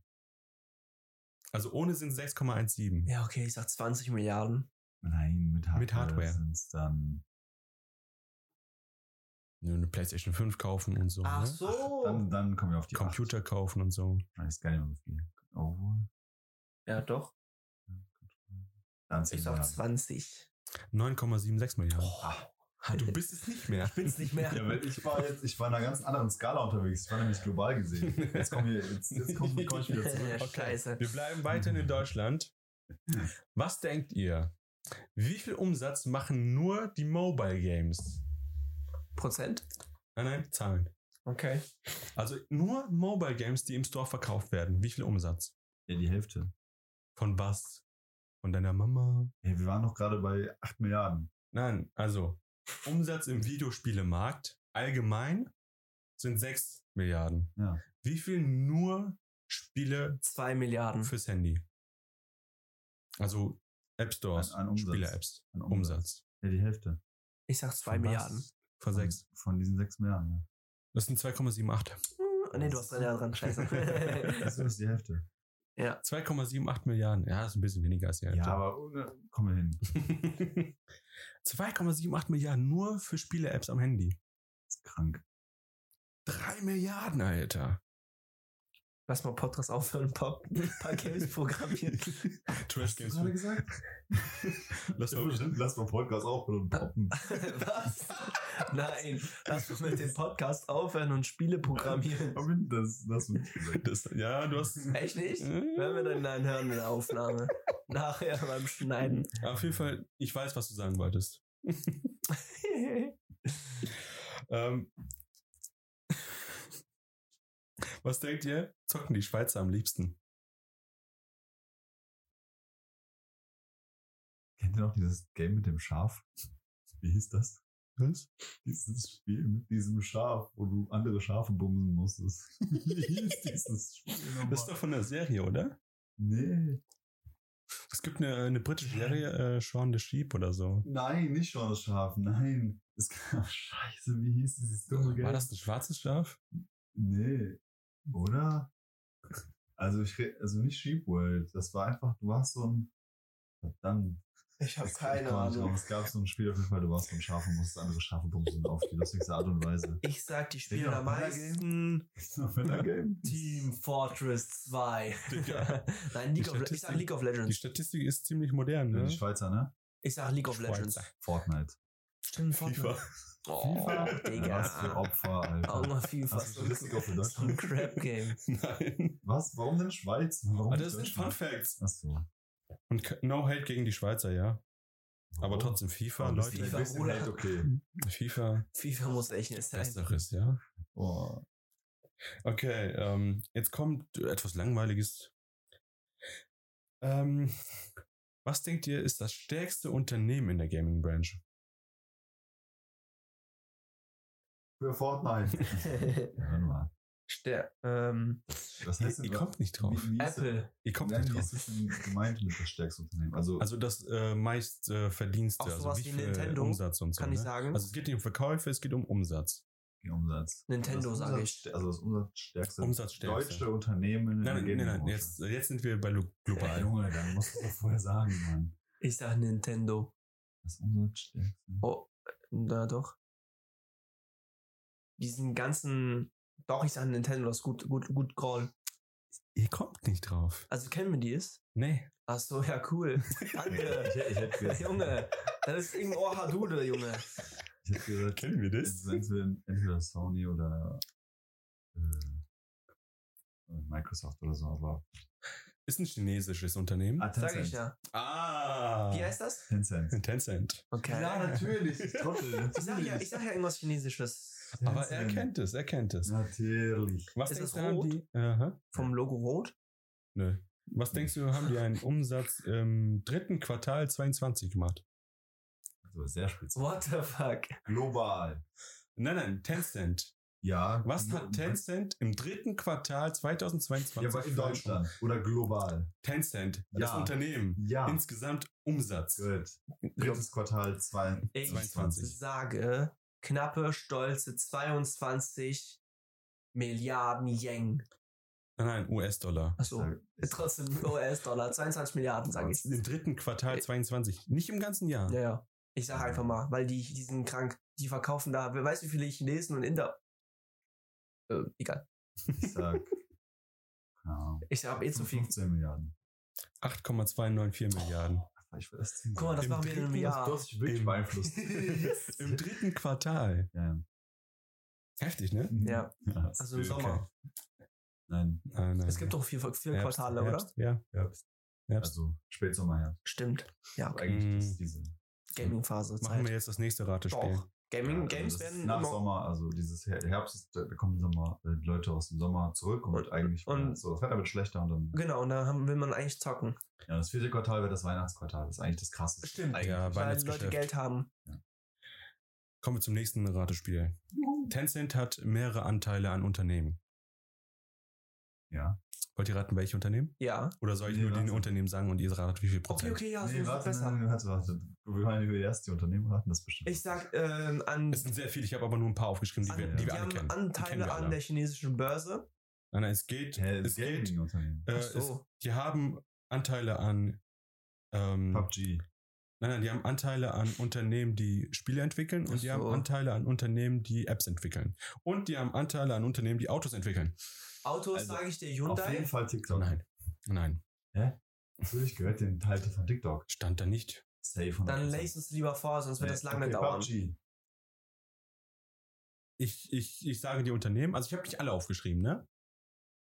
Also ohne sind 6,17. Ja, okay, ich sag 20 Milliarden. Nein, mit Hardware, Mit Hardware. sind es dann. Eine PlayStation 5 kaufen und so. Ach ne? so. Dann, dann kommen wir auf die Computer kaufen und so. Ich weiß gar nicht mehr, wie viel. Oh, Ja, doch. dann 10 Ich sag Milliarden. 20. 9,76 Milliarden. Oh. Du bist es nicht mehr. Ich bin's nicht mehr. Ja, ich war jetzt, ich war in einer ganz anderen Skala unterwegs. Ich war nämlich global gesehen. Jetzt komme jetzt, jetzt komm, komm ich wieder zurück. Scheiße. Wir bleiben weiterhin in Deutschland. Was denkt ihr? Wie viel Umsatz machen nur die Mobile Games? Prozent? Nein, nein, Zahlen. Okay. Also nur Mobile Games, die im Store verkauft werden. Wie viel Umsatz? Ja, die Hälfte. Von was? Von deiner Mama? Hey, wir waren noch gerade bei 8 Milliarden. Nein, also Umsatz im Videospielemarkt allgemein sind 6 Milliarden. Ja. Wie viel nur Spiele 2 Milliarden. fürs Handy? Also App Stores, An- an Umsatz. Spiele-Apps, An Umsatz. Ja, die Hälfte. Ich sag 2 Von was? Milliarden. Von Von- 6. Von diesen 6 Milliarden. Das sind 2,78. Oh, nee, du hast ja dran, scheiße. [LAUGHS] Das ist die Hälfte. Ja. 2,78 Milliarden. Ja, ist ein bisschen weniger als die Hälfte. Ja, aber ohne, kommen wir hin. [LAUGHS] 2,78 Milliarden nur für Spiele-Apps am Handy. Das ist krank. 3 Milliarden, Alter. Lass mal Podcast aufhören, ein paar, ein paar Games programmieren. [LAUGHS] Trash Games. gesagt? [LAUGHS] Lass mal lass mal Podcast aufhören und poppen. [LAUGHS] Was? Nein, lass uns mit dem Podcast aufhören und Spiele programmieren. Das, das. Das, ja, du hast. Echt nicht? Werden wir dann dann hören in der Aufnahme. Nachher beim Schneiden. Auf jeden Fall, ich weiß, was du sagen wolltest. Ähm, was denkt ihr? Zocken die Schweizer am liebsten? Kennt ihr noch dieses Game mit dem Schaf? Wie hieß das? Was? Dieses Spiel mit diesem Schaf, wo du andere Schafe bumsen musstest. [LAUGHS] Wie hieß dieses Spiel nochmal? Das ist doch von der Serie, oder? Nee. Es gibt eine, eine britische Serie, äh, Shaun the Sheep oder so. Nein, nicht schon das Schaf, nein. Es gab, [LAUGHS] scheiße, wie hieß dieses dumme Game? War das ein schwarzes Schaf? Nee. Oder? Also ich also nicht Sheep World. Das war einfach, du warst so ein. Verdammt. Ich habe keine. Ahnung. Es gab so ein Spiel auf jeden Fall, du warst so ein Schaf und musstest andere Schafe bumsen auf die lustigste Art und Weise. Ich sag, die spielen am meisten? Team Fortress 2. Digga. [LAUGHS] Nein, League Die of, ich sag League of Die Legends. Statistik ist ziemlich modern, ne? Die Schweizer, ne? Ich sag League of Schweizer. Legends. Fortnite. Stimmt, Fortnite. Oh, Was für Digga. Opfer, Alter. Auch mal FIFA. Hast du für So ein Crap-Game. [LAUGHS] Nein. Was? Warum denn Schweiz? Warum Aber Ah, das sind Deutschland? Fun Facts. Achso. Und no hate gegen die Schweizer, ja. Aber trotzdem FIFA, Aber Leute. FIFA, Ein Bruder. Hate, okay. FIFA, FIFA muss echt nicht sein. besseres, ja. Oh. Okay, ähm, jetzt kommt etwas Langweiliges. Ähm, was denkt ihr, ist das stärkste Unternehmen in der Gaming-Branche? Für Fortnite. [LAUGHS] ja, warte mal. Ster ähm, Was Ihr, heißt denn ihr was- kommt nicht drauf. Wie, wie ist Apple. Ihr kommt Nein, nicht wie drauf. ist das denn gemeint mit das stärkste Unternehmen? Also, Also das äh, meist äh, Verdienste, Auch also sowas wie wie viel Nintendo, Umsatz und so. kann ich ne? sagen. Also es geht nicht um Verkäufe, es geht um Umsatz. Umsatz. Nintendo, das sage ich. Also das umsatzstärkste, Umsatzstärkste. deutsche Unternehmen in Nein, der nein, nein, jetzt, jetzt sind wir bei global. [LAUGHS] Junge, dann musst du es doch vorher sagen, Mann. Ich sag Nintendo. Das Umsatzstärkste. Oh, na doch. Diesen ganzen. Doch, ich sag Nintendo, das ist gut, gut, gut Call. Ihr kommt nicht drauf. Also kennen wir die es? Nee. Ach so, ja, cool. [LAUGHS] Danke. ich, ich hätte gesagt, Junge, das ist irgendein Ohadude, Junge. ich hätte gesagt, Kennen wir es sind entweder Sony oder äh, Microsoft oder so, aber Ist ein chinesisches Unternehmen. ah, Sag ich ja. Ah. Wie heißt das? Tencent. Tencent. Okay. natürlich. Trottel, Ich sag ja, ich sag ja irgendwas Chinesisches. Aber er kennt es, er kennt es. Natürlich. Was Ist denkst das haben rot? die? Aha. Vom Logo rot? Nö. Was denkst du, haben die einen Umsatz im dritten Quartal 22 gemacht? Also sehr speziell. What the fuck? Global. Nein, nein, Tencent. Ja. Was hat Tencent im dritten Quartal 2022? Ja, aber in Deutschland. Oder global. Tencent, das Ja. Unternehmen. Ja. Insgesamt Umsatz. Gut. Drittes Quartal zwei. Ich 22. sage knappe, stolze 22 Milliarden Yen. Nein, nein, US-Dollar. Achso, trotzdem [LAUGHS] US-Dollar, 22 Milliarden, sage ich. Im dritten Quartal 22. Nicht im ganzen Jahr. Ja, ja. Ich sag einfach mal, weil die, die sind krank. Die verkaufen da, wer weiß wie viele Chinesen und Inder. Äh, egal. Ich sag. [LAUGHS] keine Ahnung, Ich habe eh zu viel. 15 Milliarden. 8,294 Milliarden. Ich will das Guck mal, das Im machen wir in einem dritten- Jahr. Hast dich wirklich Im- beeinflusst. [LAUGHS] Im dritten Quartal. ja. Heftig, ne? Ja. ja. Also im Sommer. Nein, Nein, nein. Es gibt doch vier, vier Herbst, Quartale, Herbst, Ja, Herbst. Herbst. Also Spätsommer, ja. Stimmt. Ja, Also okay. eigentlich Mm. das, diese. Gaming-Phase. Machen wir jetzt das nächste Ratespiel. Doch. Gaming, Ja, Games also das werden nach immer, Sommer, also dieses Her- Herbst, ist, da kommen Sommer, äh, Leute aus dem Sommer zurück und, Und- eigentlich und- so, das Wetter wird schlechter und dann, Genau, und da haben, will man eigentlich zocken. ja, das vierte Quartal wird das Weihnachtsquartal, das ist eigentlich das krasseste. Stimmt. Eigentlich. Ja, Weil die Leute. Geld haben. Kommen wir zum nächsten Ratespiel. Tencent hat mehrere Anteile an Unternehmen. Ja. Wollt ihr raten, welche Unternehmen? Ja. Oder soll ich Nee, nur die. Unternehmen sagen und ihr ratet, wie viel Okay, Prozent? okay, ja, so nee, ist warte, besser. nein, warte, warte. Wir wollen über erst die Unternehmen raten, das bestimmt. Ich sag ähm, an, Es sind sehr viele, ich habe aber nur ein paar aufgeschrieben, die, an wir, die, die wir alle haben kennen. Die kennen Anteile an alle. der chinesischen Börse. Nein, nein, es geht, Hä, es geht, äh, Ach es, so. die haben Anteile an, ähm, PUBG. Nein, nein, die haben Anteile an Unternehmen, die Spiele entwickeln und Ach die haben so. Anteile an Unternehmen, die Apps entwickeln. Und die haben Anteile an Unternehmen, die Autos entwickeln. Autos Also, sage ich dir Auf Hyundai. jeden Fall TikTok. Nein, nein, Natürlich gehört den Teil von TikTok. stand da nicht. Safe. 100%. Dann lese es lieber vor, sonst wird Nee, das lange okay, dauern. PUBG. Ich, ich, ich sage die Unternehmen, also ich habe nicht alle aufgeschrieben, ne?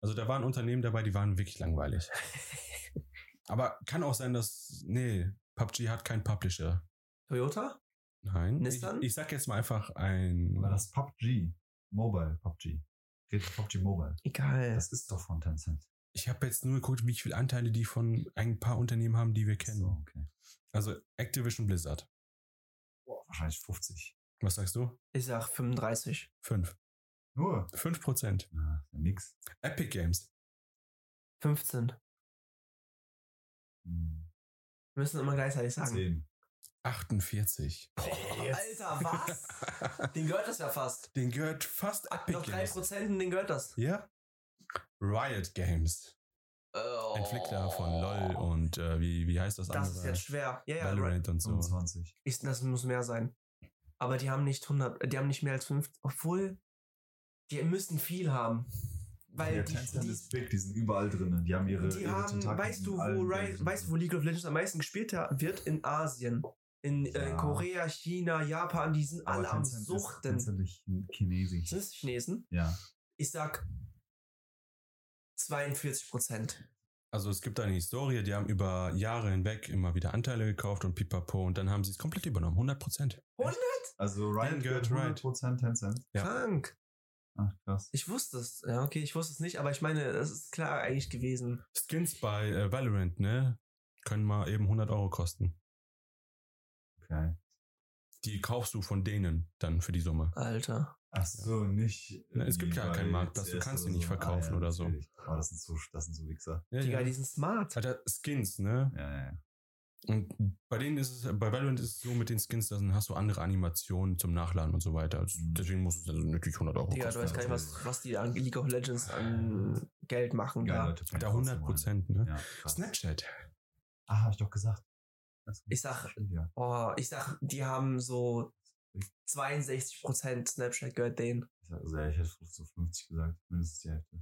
Also da waren Unternehmen dabei, die waren wirklich langweilig. [LAUGHS] Aber kann auch sein, dass, nee, PUBG hat keinen Publisher. Toyota? Nein. Ich, Nissan? ich sag jetzt mal einfach ein. War das PUBG? Mobile PUBG. Geht PUBG Mobile. Egal. Das ist doch von Tencent. Ich habe jetzt nur geguckt, wie viele Anteile die von ein paar Unternehmen haben, die wir kennen. So, okay. Also Activision Blizzard. Boah, wahrscheinlich 50. Was sagst du? ich sag 35. Fünf. Nur? Fünf Prozent. Na, ist ja nix. Epic Games. 15. Hm, Wir müssen immer gleichzeitig sagen. 10. 48. Alter, was? [LAUGHS] Den gehört das ja fast. Den gehört fast Epic Noch Games. 3% und den gehört das. Ja? Riot Games. Oh. Entwickler von LOL und äh, wie, wie heißt das, Das andere? ist jetzt schwer. Ja, ja, right. Valorant und so. 25. ich, das muss mehr sein. Aber die haben nicht 100, die haben nicht mehr als 50, obwohl die müssen viel haben. Weil ja, die, Tencent die, ist big, die sind überall drin. Die haben ihre, die ihre haben, Tentakel weißt in du, wo, weißt du, wo League of Legends am meisten gespielt wird? In Asien. In äh, Ja. Korea, China, Japan, die sind alle am Tencent ist- Suchten. Tencent ist Chinesisch. Sind es Chinesen? Ja. Ich sag 42 Prozent. Also es gibt eine Historie, die haben über Jahre hinweg immer wieder Anteile gekauft und pipapo und dann haben sie es komplett übernommen. 100 Prozent. Also Dann Riot gehört gehört 100% Tencent. Ja. Krank. Ach, krass. Ich wusste es. Ja, okay, ich wusste es nicht, aber ich meine, das ist klar eigentlich gewesen. Skins bei äh, Valorant, ne? Können mal eben 100 Euro kosten. Okay. Die kaufst du von denen dann für die Summe. Alter. Ach so, nicht. Na, es gibt ja keinen Marktplatz, du CS kannst die nicht so. verkaufen oder so. Aber das sind so, das sind so Wichser. Ja, Digga, ja. die sind smart. Alter, Skins, ne? Ja, ja, ja. Und bei denen ist es, bei Valorant ist es so mit den Skins, dann hast du andere Animationen zum Nachladen und so weiter. Also Mhm. Deswegen muss es dann natürlich 100 Euro Digga, du kosten. weißt gar nicht, was, was die an League of Legends an Geld machen Geil, da. Leute. Da 100 Prozent, ne? Ja. Snapchat. Ah, hab ich doch gesagt. Ich sag- ja. Oh, ich sag, die haben so 62 Prozent Snapchat gehört denen. Ich sag, also, ja, ich hätte so 50 gesagt. Mindestens die Hälfte.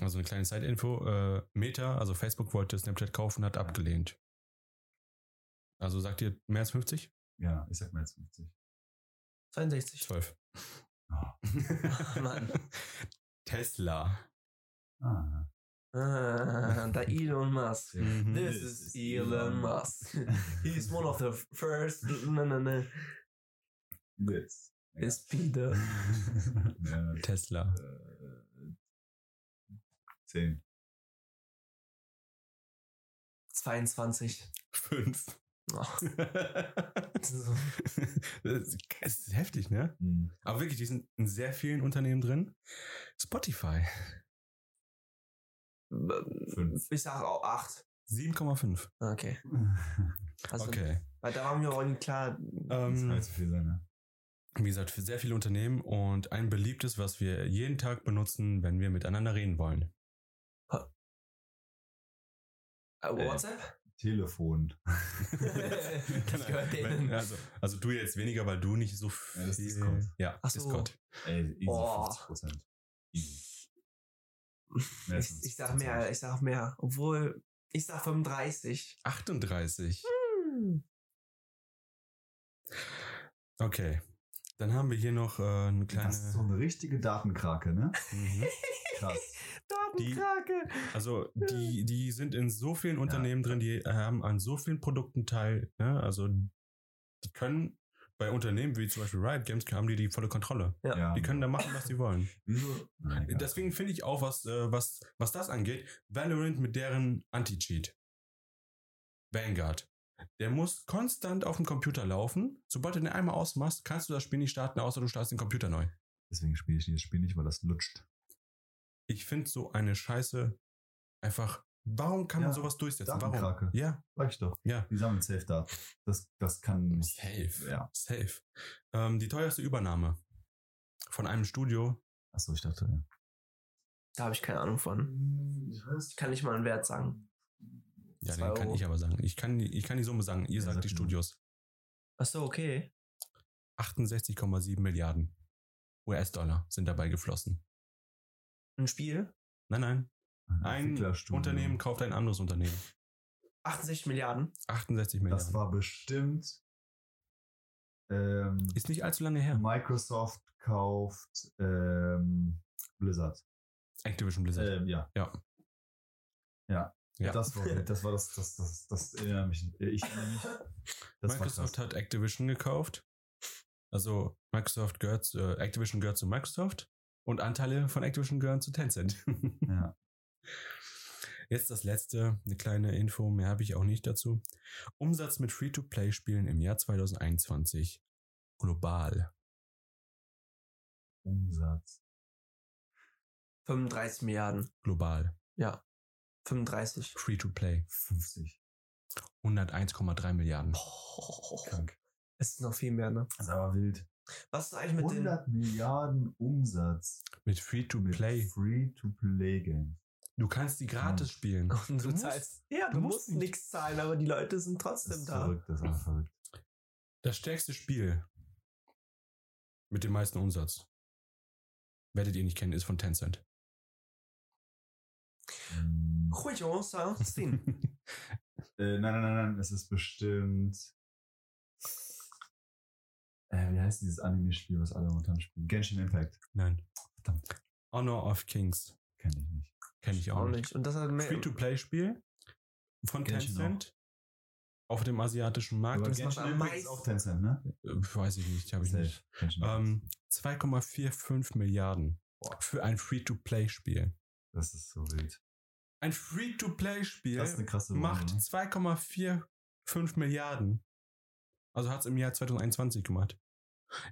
Also eine kleine Side-Info. Äh, Meta, also Facebook wollte Snapchat kaufen, hat Ja. abgelehnt. Also sagt ihr mehr als 50? Ja, ich sag mal jetzt 50. 62. 12. Ah. [LAUGHS] Mann. Tesla. Ah. Ah, da Elon Musk. [LAUGHS] Mhm. This is Elon Musk. He's one of the first. No, no, no. This. Is Peter. [LAUGHS] ja, Tesla. äh, 10. 22. 5. [LAUGHS] Das ist heftig, ne? Hm. Aber wirklich, die sind in sehr vielen Unternehmen drin. Spotify. Fünf. Ich sag auch 8. 7,5. Okay. [LAUGHS] Also, Okay. Weil da war mir auch nicht klar. Das Ähm, nicht so viel sein, ne? wie gesagt, für sehr viele Unternehmen und ein beliebtes, was wir jeden Tag benutzen, wenn wir miteinander reden wollen. Äh, WhatsApp? Telefon. [LAUGHS] das gehört denen. Also, also du jetzt weniger, weil du nicht so viel. Ja, das ist Discord. Ja, Ach so. Discord. Ey, easy Boah. 50%. Easy. Mehr Ich, ich sag 50. mehr, ich sag mehr. Obwohl, ich sag 35. 38. Hm. Okay. Dann haben wir hier noch äh, eine kleine. Das ist so eine richtige Datenkrake, ne? Mhm. [LAUGHS] Krass. Datenkrake. Also die, die sind in so vielen Unternehmen drin, die haben an so vielen Produkten teil. Ne? Also die können bei Unternehmen wie zum Beispiel Riot Games haben die die volle Kontrolle. Ja. Die können da machen, was sie wollen. Wieso? Nein. Deswegen finde ich auch, was, äh, was, was das angeht, Valorant mit deren Anti-Cheat. Vanguard. Der muss konstant auf dem Computer laufen. Sobald du den einmal ausmachst, kannst du das Spiel nicht starten, außer du startest den Computer neu. Deswegen spiele ich dieses Spiel nicht, weil das lutscht. Ich finde so eine Scheiße Einfach, warum kann man Ja, sowas durchsetzen? Warum? Ja, Sag ich doch. ja. Die sammeln Safe-Daten. Das, das kann nicht. Safe. Ja. Safe. Ähm, die teuerste Übernahme von einem Studio, Achso, ich dachte, ja. Da habe ich keine Ahnung von. Ich kann nicht mal einen Wert sagen. Ja, den kann Euro. ich aber sagen. Ich kann, die- ich kann die Summe sagen. Ihr Ja, sagt sag die. Studios. Ach so, okay. 68,7 Milliarden US-Dollar sind dabei geflossen. Ein Spiel? Nein, nein. Ein Entwicklerstudio. Unternehmen kauft ein anderes Unternehmen. 68 Milliarden. 68 Milliarden. Das war bestimmt. Ähm, Ist nicht allzu lange her. Microsoft kauft ähm, Blizzard. Activision Blizzard. Ähm, ja. Ja. Ja. Ja. Das war, [LAUGHS] das war das, das, das, das erinnere mich. Ich erinnere mich. Das Microsoft hat Activision gekauft. Also Microsoft gehört, zu- äh, Activision gehört zu Microsoft und Anteile von Activision gehören zu Tencent. [LAUGHS] Ja. Jetzt das letzte, eine kleine Info, mehr habe ich auch nicht dazu. Umsatz mit Free-to-Play-Spielen im Jahr 2021 global. Umsatz. 35 Milliarden. Global. Ja. 35. Free-to-Play. 50. 101,3 Milliarden. Krank. Es ist noch viel mehr, ne? Das ist aber wild. Was ist eigentlich mit den. 100 Milliarden Umsatz Mit Free-to-Play. Free-to-Play-Games. Du kannst die gratis spielen. Und du, musst- zahlst. Ja, du, du musst musst nicht. nichts zahlen, aber die Leute sind Das trotzdem ist da. verrückt, das ist einfach verrückt. Das stärkste Spiel mit dem meisten Umsatz, werdet ihr nicht kennen, ist von Tencent. Ähm, Ruhig, on s'en sinn. Äh, nein, nein, nein, nein, es ist bestimmt. Äh, wie heißt dieses Anime-Spiel, was alle momentan spielen? Genshin Impact. Nein. Verdammt. Honor of Kings. Kenn ich nicht. Kenne ich auch, Auch nicht. Und das hat mehr. Free-to-Play-Spiel von Genshin Tencent auf dem asiatischen Markt. Aber das Genshin macht am Impact ist meisten- auch Tencent, ne? Äh, weiß ich nicht, habe ich Safe. nicht. Ähm, 2,45 Milliarden für ein Free-to-Play-Spiel. das ist so wild. Ein Free-to-Play-Spiel macht Branche, ne? 2,45 Milliarden. Also hat es im Jahr 2021 gemacht.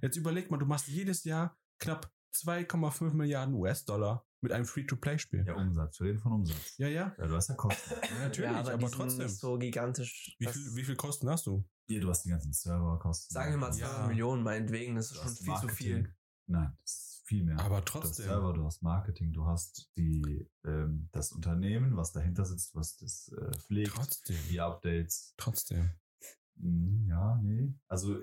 Jetzt überleg mal, du machst jedes Jahr knapp 2,5 Milliarden US-Dollar mit einem Free-to-Play-Spiel. Ja, Umsatz. Wir reden von Umsatz. Ja, ja. Ja, du hast ja Kosten. Ja, natürlich, ja, aber, aber, trotzdem. nicht so gigantisch. wie, viel, wie viel Kosten hast du? Ja, du hast die ganzen Serverkosten. Sagen wir mal Du 200 Ja. Millionen, meinetwegen, das ist schon viel zu Marketing. viel. Nein, das ist viel mehr. Aber Du hast trotzdem. Server, du hast Marketing, du hast die, ähm, das Unternehmen, was dahinter sitzt, was das äh, pflegt, Trotzdem. die Updates. Trotzdem. Hm, ja, nee. Also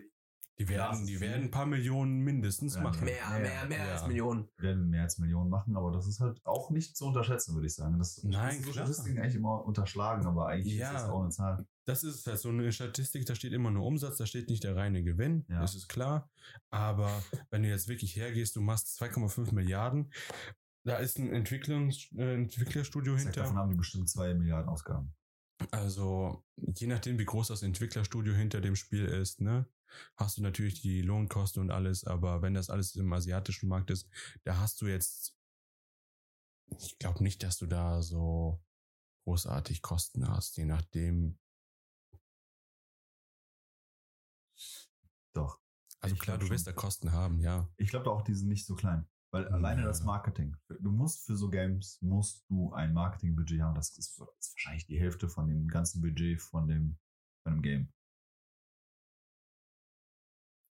Die werden, die werden ein paar Millionen mindestens Ja, machen. Mehr, Ja, mehr, mehr ja. als Millionen. werden wir mehr als Millionen machen, aber das ist halt auch nicht zu unterschätzen, würde ich sagen. Das Nein, das ist so klar. Statistiken eigentlich immer unterschlagen, aber eigentlich Ja. ist das auch eine Zahl. Das ist halt so eine Statistik, da steht immer nur Umsatz, da steht nicht der reine Gewinn, Ja. das ist klar. Aber wenn du jetzt wirklich hergehst, du machst 2,5 Milliarden, da ist ein Entwicklungs äh, Entwicklerstudio Ich sag, davon hinter. haben die bestimmt zwei Milliarden Ausgaben. Also je nachdem, wie groß das Entwicklerstudio hinter dem Spiel ist, ne, hast du natürlich die Lohnkosten und alles. Aber wenn das alles im asiatischen Markt ist, da hast du jetzt, ich glaube nicht, dass du da so großartig Kosten hast, je nachdem. Doch. Also Ich klar, du wirst da Kosten haben, ja. Ich glaube auch, die sind nicht so klein. Weil Ja. alleine das Marketing. Du musst für so Games, musst du ein Marketingbudget haben. Das ist, das ist wahrscheinlich die Hälfte von dem ganzen Budget von dem, von dem Game.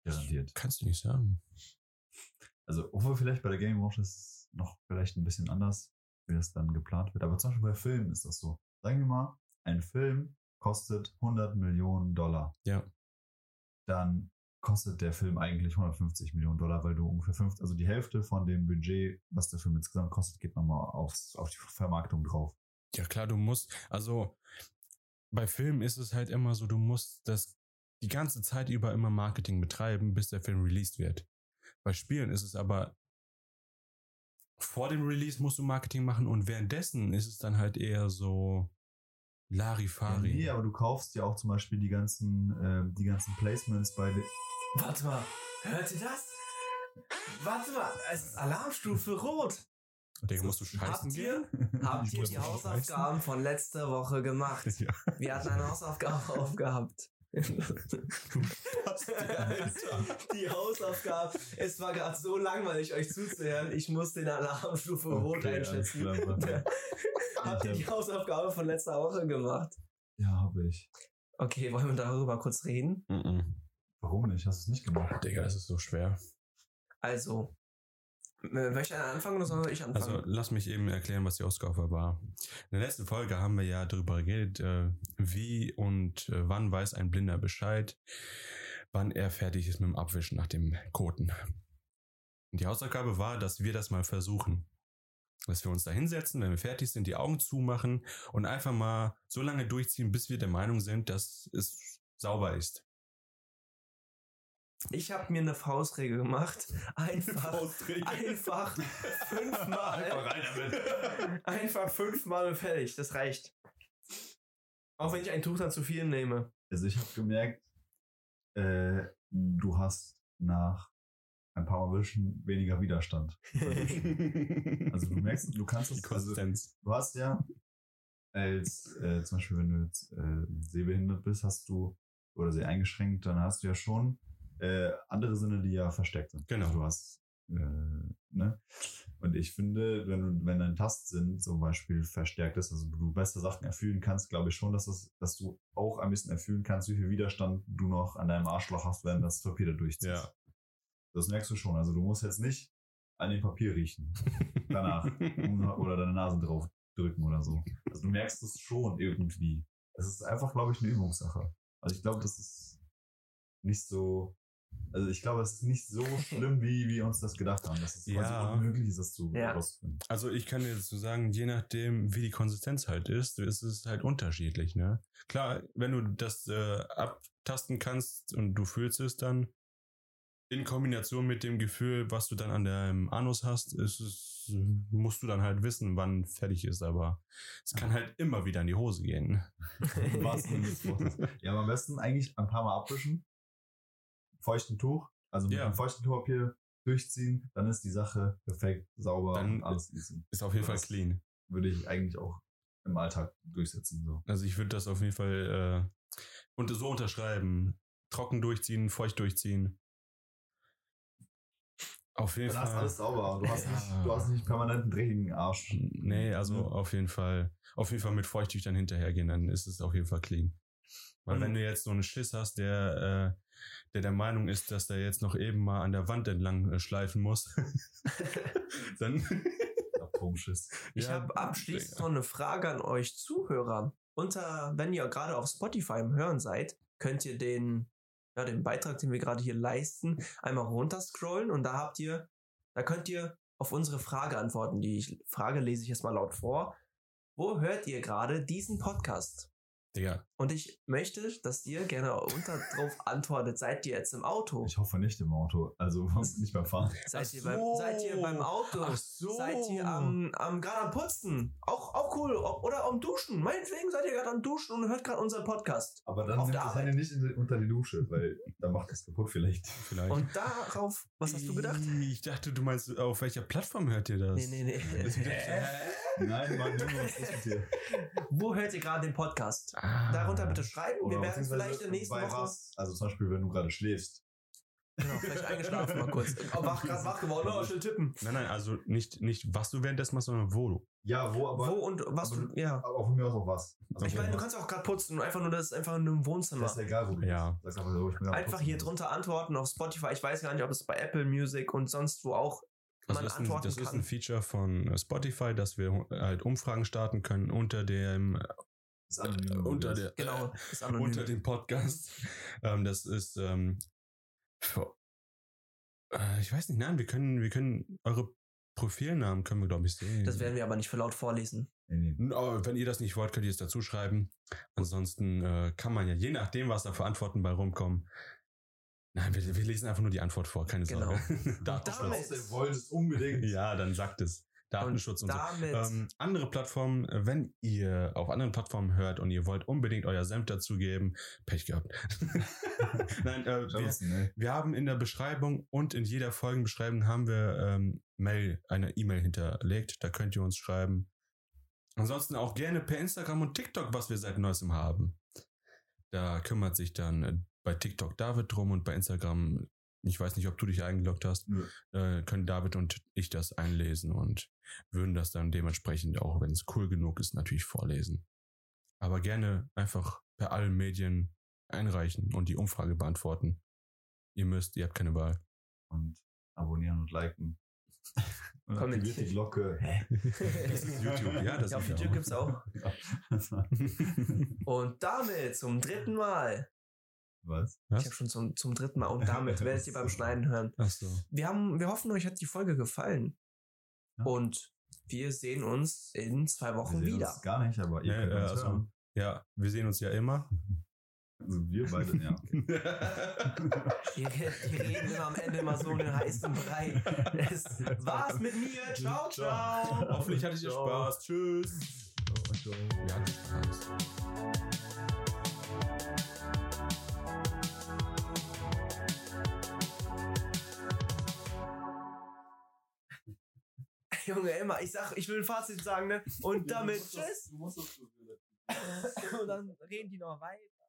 Garantiert. Kannst du nicht sagen. Also, obwohl vielleicht bei der Game-Branche ist es noch vielleicht ein bisschen anders, wie das dann geplant wird. Aber zum Beispiel bei Filmen ist das so. Sagen wir mal, ein Film kostet 100 Millionen Dollar. Ja. Dann kostet der Film eigentlich 150 Millionen Dollar, weil du ungefähr fünf, also die Hälfte von dem Budget, was der Film insgesamt kostet, geht nochmal aufs, auf die Vermarktung drauf. Ja klar, du musst, also bei Filmen ist es halt immer so, du musst das die ganze Zeit über immer Marketing betreiben, bis der Film released wird. Bei Spielen ist es aber vor dem Release musst du Marketing machen und währenddessen ist es dann halt eher so Ja, Larifari. nee, aber du kaufst ja auch zum Beispiel die ganzen, äh, die ganzen Placements bei den. Warte mal, hört ihr das? Warte mal, es ist Alarmstufe Rot. Digga, musst du scheißen Habt gehen? ihr, habt Ich ihr die Hausaufgaben von letzter Woche gemacht? [LAUGHS] Ja. Wir hatten eine Hausaufgabe [LAUGHS] aufgehabt. [LAUGHS] die Hausaufgabe. Es war gerade so langweilig, euch zuzuhören. Ich muss den Alarmstufe Rot Okay, einschätzen. [LAUGHS] Habt ihr die Hausaufgabe von letzter Woche gemacht? Ja, habe ich. Okay, wollen wir darüber kurz reden? Mhm. Warum nicht? Hast du es nicht gemacht? Digga, das ist so schwer. Also, möchte einer anfangen oder soll ich anfangen? Also lass mich eben erklären, was die Ausgabe war. In der letzten Folge haben wir ja darüber geredet, äh, wie und äh, wann weiß ein Blinder Bescheid, wann er fertig ist mit dem Abwischen nach dem Koten. Und die Hausaufgabe war, dass wir das mal versuchen. Dass wir uns da hinsetzen, wenn wir fertig sind, die Augen zumachen und einfach mal so lange durchziehen, bis wir der Meinung sind, dass es sauber ist. Ich habe mir eine Faustregel gemacht. Einfach, einfach fünfmal. einfach fünfmal und fertig. Das reicht. Auch wenn ich ein Tuch dann zu viel nehme. Also ich habe gemerkt, äh, du hast nach ein paar Mal Wischen weniger Widerstand. [LAUGHS] Also du merkst, du kannst es, also Konsistenz. du hast ja als äh, zum Beispiel, wenn du jetzt äh, sehbehindert bist, hast du oder sehr eingeschränkt, dann hast du ja schon äh, andere Sinne, die ja versteckt sind. Genau. Also du hast, äh, ne? Und ich finde, wenn wenn dein Tastsinn zum Beispiel verstärkt ist, also du bessere Sachen erfüllen kannst, glaube ich schon, dass das, dass du auch ein bisschen erfüllen kannst, wie viel Widerstand du noch an deinem Arschloch hast, wenn das Papier da durchzieht. Ja. Das merkst du schon. Also du musst jetzt nicht an dem Papier riechen [LAUGHS] danach oder deine Nase drauf drücken oder so. Also du merkst es schon irgendwie. Es ist einfach, glaube ich, eine Übungssache. Also ich glaube, das ist nicht so. Also ich glaube, es ist nicht so [LAUGHS] schlimm, wie wir uns das gedacht haben. Dass es Ja. quasi unmöglich ist, das zu Ja. rauszufinden. Also ich kann dir dazu sagen, je nachdem, wie die Konsistenz halt ist, ist es halt unterschiedlich, ne? Klar, wenn du das äh, abtasten kannst und du fühlst es dann, in Kombination mit dem Gefühl, was du dann an deinem Anus hast, ist es, musst du dann halt wissen, wann fertig ist, aber es kann halt immer wieder in die Hose gehen. [LAUGHS] Wortes. Ja, aber am besten eigentlich ein paar Mal abwischen. Feuchten Tuch. Also mit Ja. einem feuchten Tuchpapier durchziehen. Dann ist die Sache perfekt, sauber Dann und alles easy. Ist auf jeden Fall clean. Würde ich eigentlich auch im Alltag durchsetzen. So. Also ich würde das auf jeden Fall äh, und so unterschreiben. Trocken durchziehen, feucht durchziehen. Auf jeden Dann hast du Fall. alles sauber. Du hast, Ja. nicht, du hast nicht permanent einen dreckigen Arsch. Nee, also Mhm. auf jeden Fall, auf jeden Fall mit Feuchttüchern hinterhergehen, dann ist es auf jeden Fall clean. Weil Mhm. wenn du jetzt so einen Schiss hast, der, äh, der der Meinung ist, dass der jetzt noch eben mal an der Wand entlang äh, schleifen muss, [LAUGHS] dann Atomschiss. Ich Ja, habe abschließend Digga. noch eine Frage an euch Zuhörer. Unter, wenn ihr gerade auf Spotify im Hören seid, könnt ihr den, ja, den Beitrag, den wir gerade hier leisten, einmal runterscrollen und da habt ihr, da könnt ihr auf unsere Frage antworten. Die Frage lese ich jetzt mal laut vor. Wo hört ihr gerade diesen Podcast? Digga, Und ich möchte, dass ihr gerne unter drauf [LAUGHS] antwortet. Seid ihr jetzt im Auto? Ich hoffe nicht im Auto. Also [LAUGHS] nicht beim Fahren. Seid, Ach ihr, beim, so. seid ihr beim Auto? Ach so. Seid ihr am, am gerade am Putzen? Auch, auch cool. Oder am Duschen. Meinetwegen seid ihr gerade am Duschen und hört gerade unseren Podcast. Aber dann nimmt das. Handy nicht unter die Dusche, weil dann macht das kaputt vielleicht. vielleicht. Und darauf, was hast du gedacht? Ich dachte, du meinst, auf welcher Plattform hört ihr das? Nee, nee, nee. [LAUGHS] Nein, Mann, was ist mit dir? Wo hört ihr gerade den Podcast? Ah. Darunter bitte schreiben. Wir Oder werden es vielleicht in der nächsten Woche. Was? Also zum Beispiel, wenn du gerade schläfst. Genau, vielleicht eingeschlafen mal kurz. [LAUGHS] Oh, wach, gerade wach geworden. Oh, schnell tippen. Nein, nein, also nicht, nicht was du währenddessen machst, sondern wo du. Ja, wo, aber, Wo und was aber du. Ja. aber von mir aus auch was. Also Ich meine, du kannst auch gerade putzen und einfach nur das ist einfach in einem Wohnzimmer. Das ist egal, wo du Ja. bist. Einfach so, Einfach hier drunter antworten auf Spotify. Ich weiß gar nicht, ob es bei Apple Music und sonst wo auch Das, ist ein, antworten das ist ein Feature von äh, Spotify, dass wir halt Umfragen starten können unter dem Ist anonym. unter der Genau, ist anonym. [LAUGHS] unter dem Podcast. ähm, das ist ähm, äh, ich weiß nicht, nein, wir können wir können eure Profilnamen können wir glaube ich sehen. Das werden wir aber nicht für laut vorlesen. Nee, nee. Aber wenn ihr das nicht wollt, könnt ihr es dazu schreiben. Ansonsten äh, kann man ja, je nachdem, was da für Antworten bei rumkommen. Nein, wir, wir lesen einfach nur die Antwort vor, keine Genau. [LAUGHS] Sorge. Datenschutz. Ihr wollt es unbedingt. Ja, dann sagt es. Datenschutz und, so. damit, Ähm, andere Plattformen, äh, wenn ihr auf anderen Plattformen hört und ihr wollt unbedingt euer Senf dazugeben, Pech gehabt. [LAUGHS] Nein, äh, wir, ne? wir haben in der Beschreibung und in jeder Folgenbeschreibung haben wir ähm, Mail, eine E-Mail hinterlegt. Da könnt ihr uns schreiben. Ansonsten auch gerne per Instagram und TikTok, was wir seit neuestem haben. Da kümmert sich dann äh, bei TikTok David drum und bei Instagram, ich weiß nicht, ob du dich eingeloggt hast, äh, können David und ich das einlesen und würden das dann dementsprechend auch, wenn es cool genug ist, natürlich vorlesen. Aber gerne einfach per allen Medien einreichen und die Umfrage beantworten. Ihr müsst, ihr habt keine Wahl. Und abonnieren und liken. [LAUGHS] Und aktiviert die Glocke. Hä? Das ist YouTube, ja, das ja, auf YouTube gibt's auch. Das [LAUGHS] war- Und damit zum dritten Mal. Was? Ich habe schon zum, zum dritten Mal. Und damit [LAUGHS] werdet ihr beim Schneiden hören. Ach so. Wir haben, wir hoffen, euch hat die Folge gefallen. Ja. Und wir sehen uns in zwei Wir Wochen sehen wieder. uns gar nicht, aber ihr Ja, könnt ja, uns also- hören. Ja, wir sehen uns ja immer. Also [LAUGHS] wir beide, ja. Okay. [LAUGHS] Die reden immer am Ende immer so einen heißen Brei. Es war's mit mir. Ciao, ciao. Hoffentlich hattet ihr Ciao. Spaß. Tschüss. Wir hatten Spaß. [LAUGHS] Junge, immer, ich sag, ich will ein Fazit sagen, ne? Und damit tschüss. Du musst das [LAUGHS] Und dann reden die noch weiter.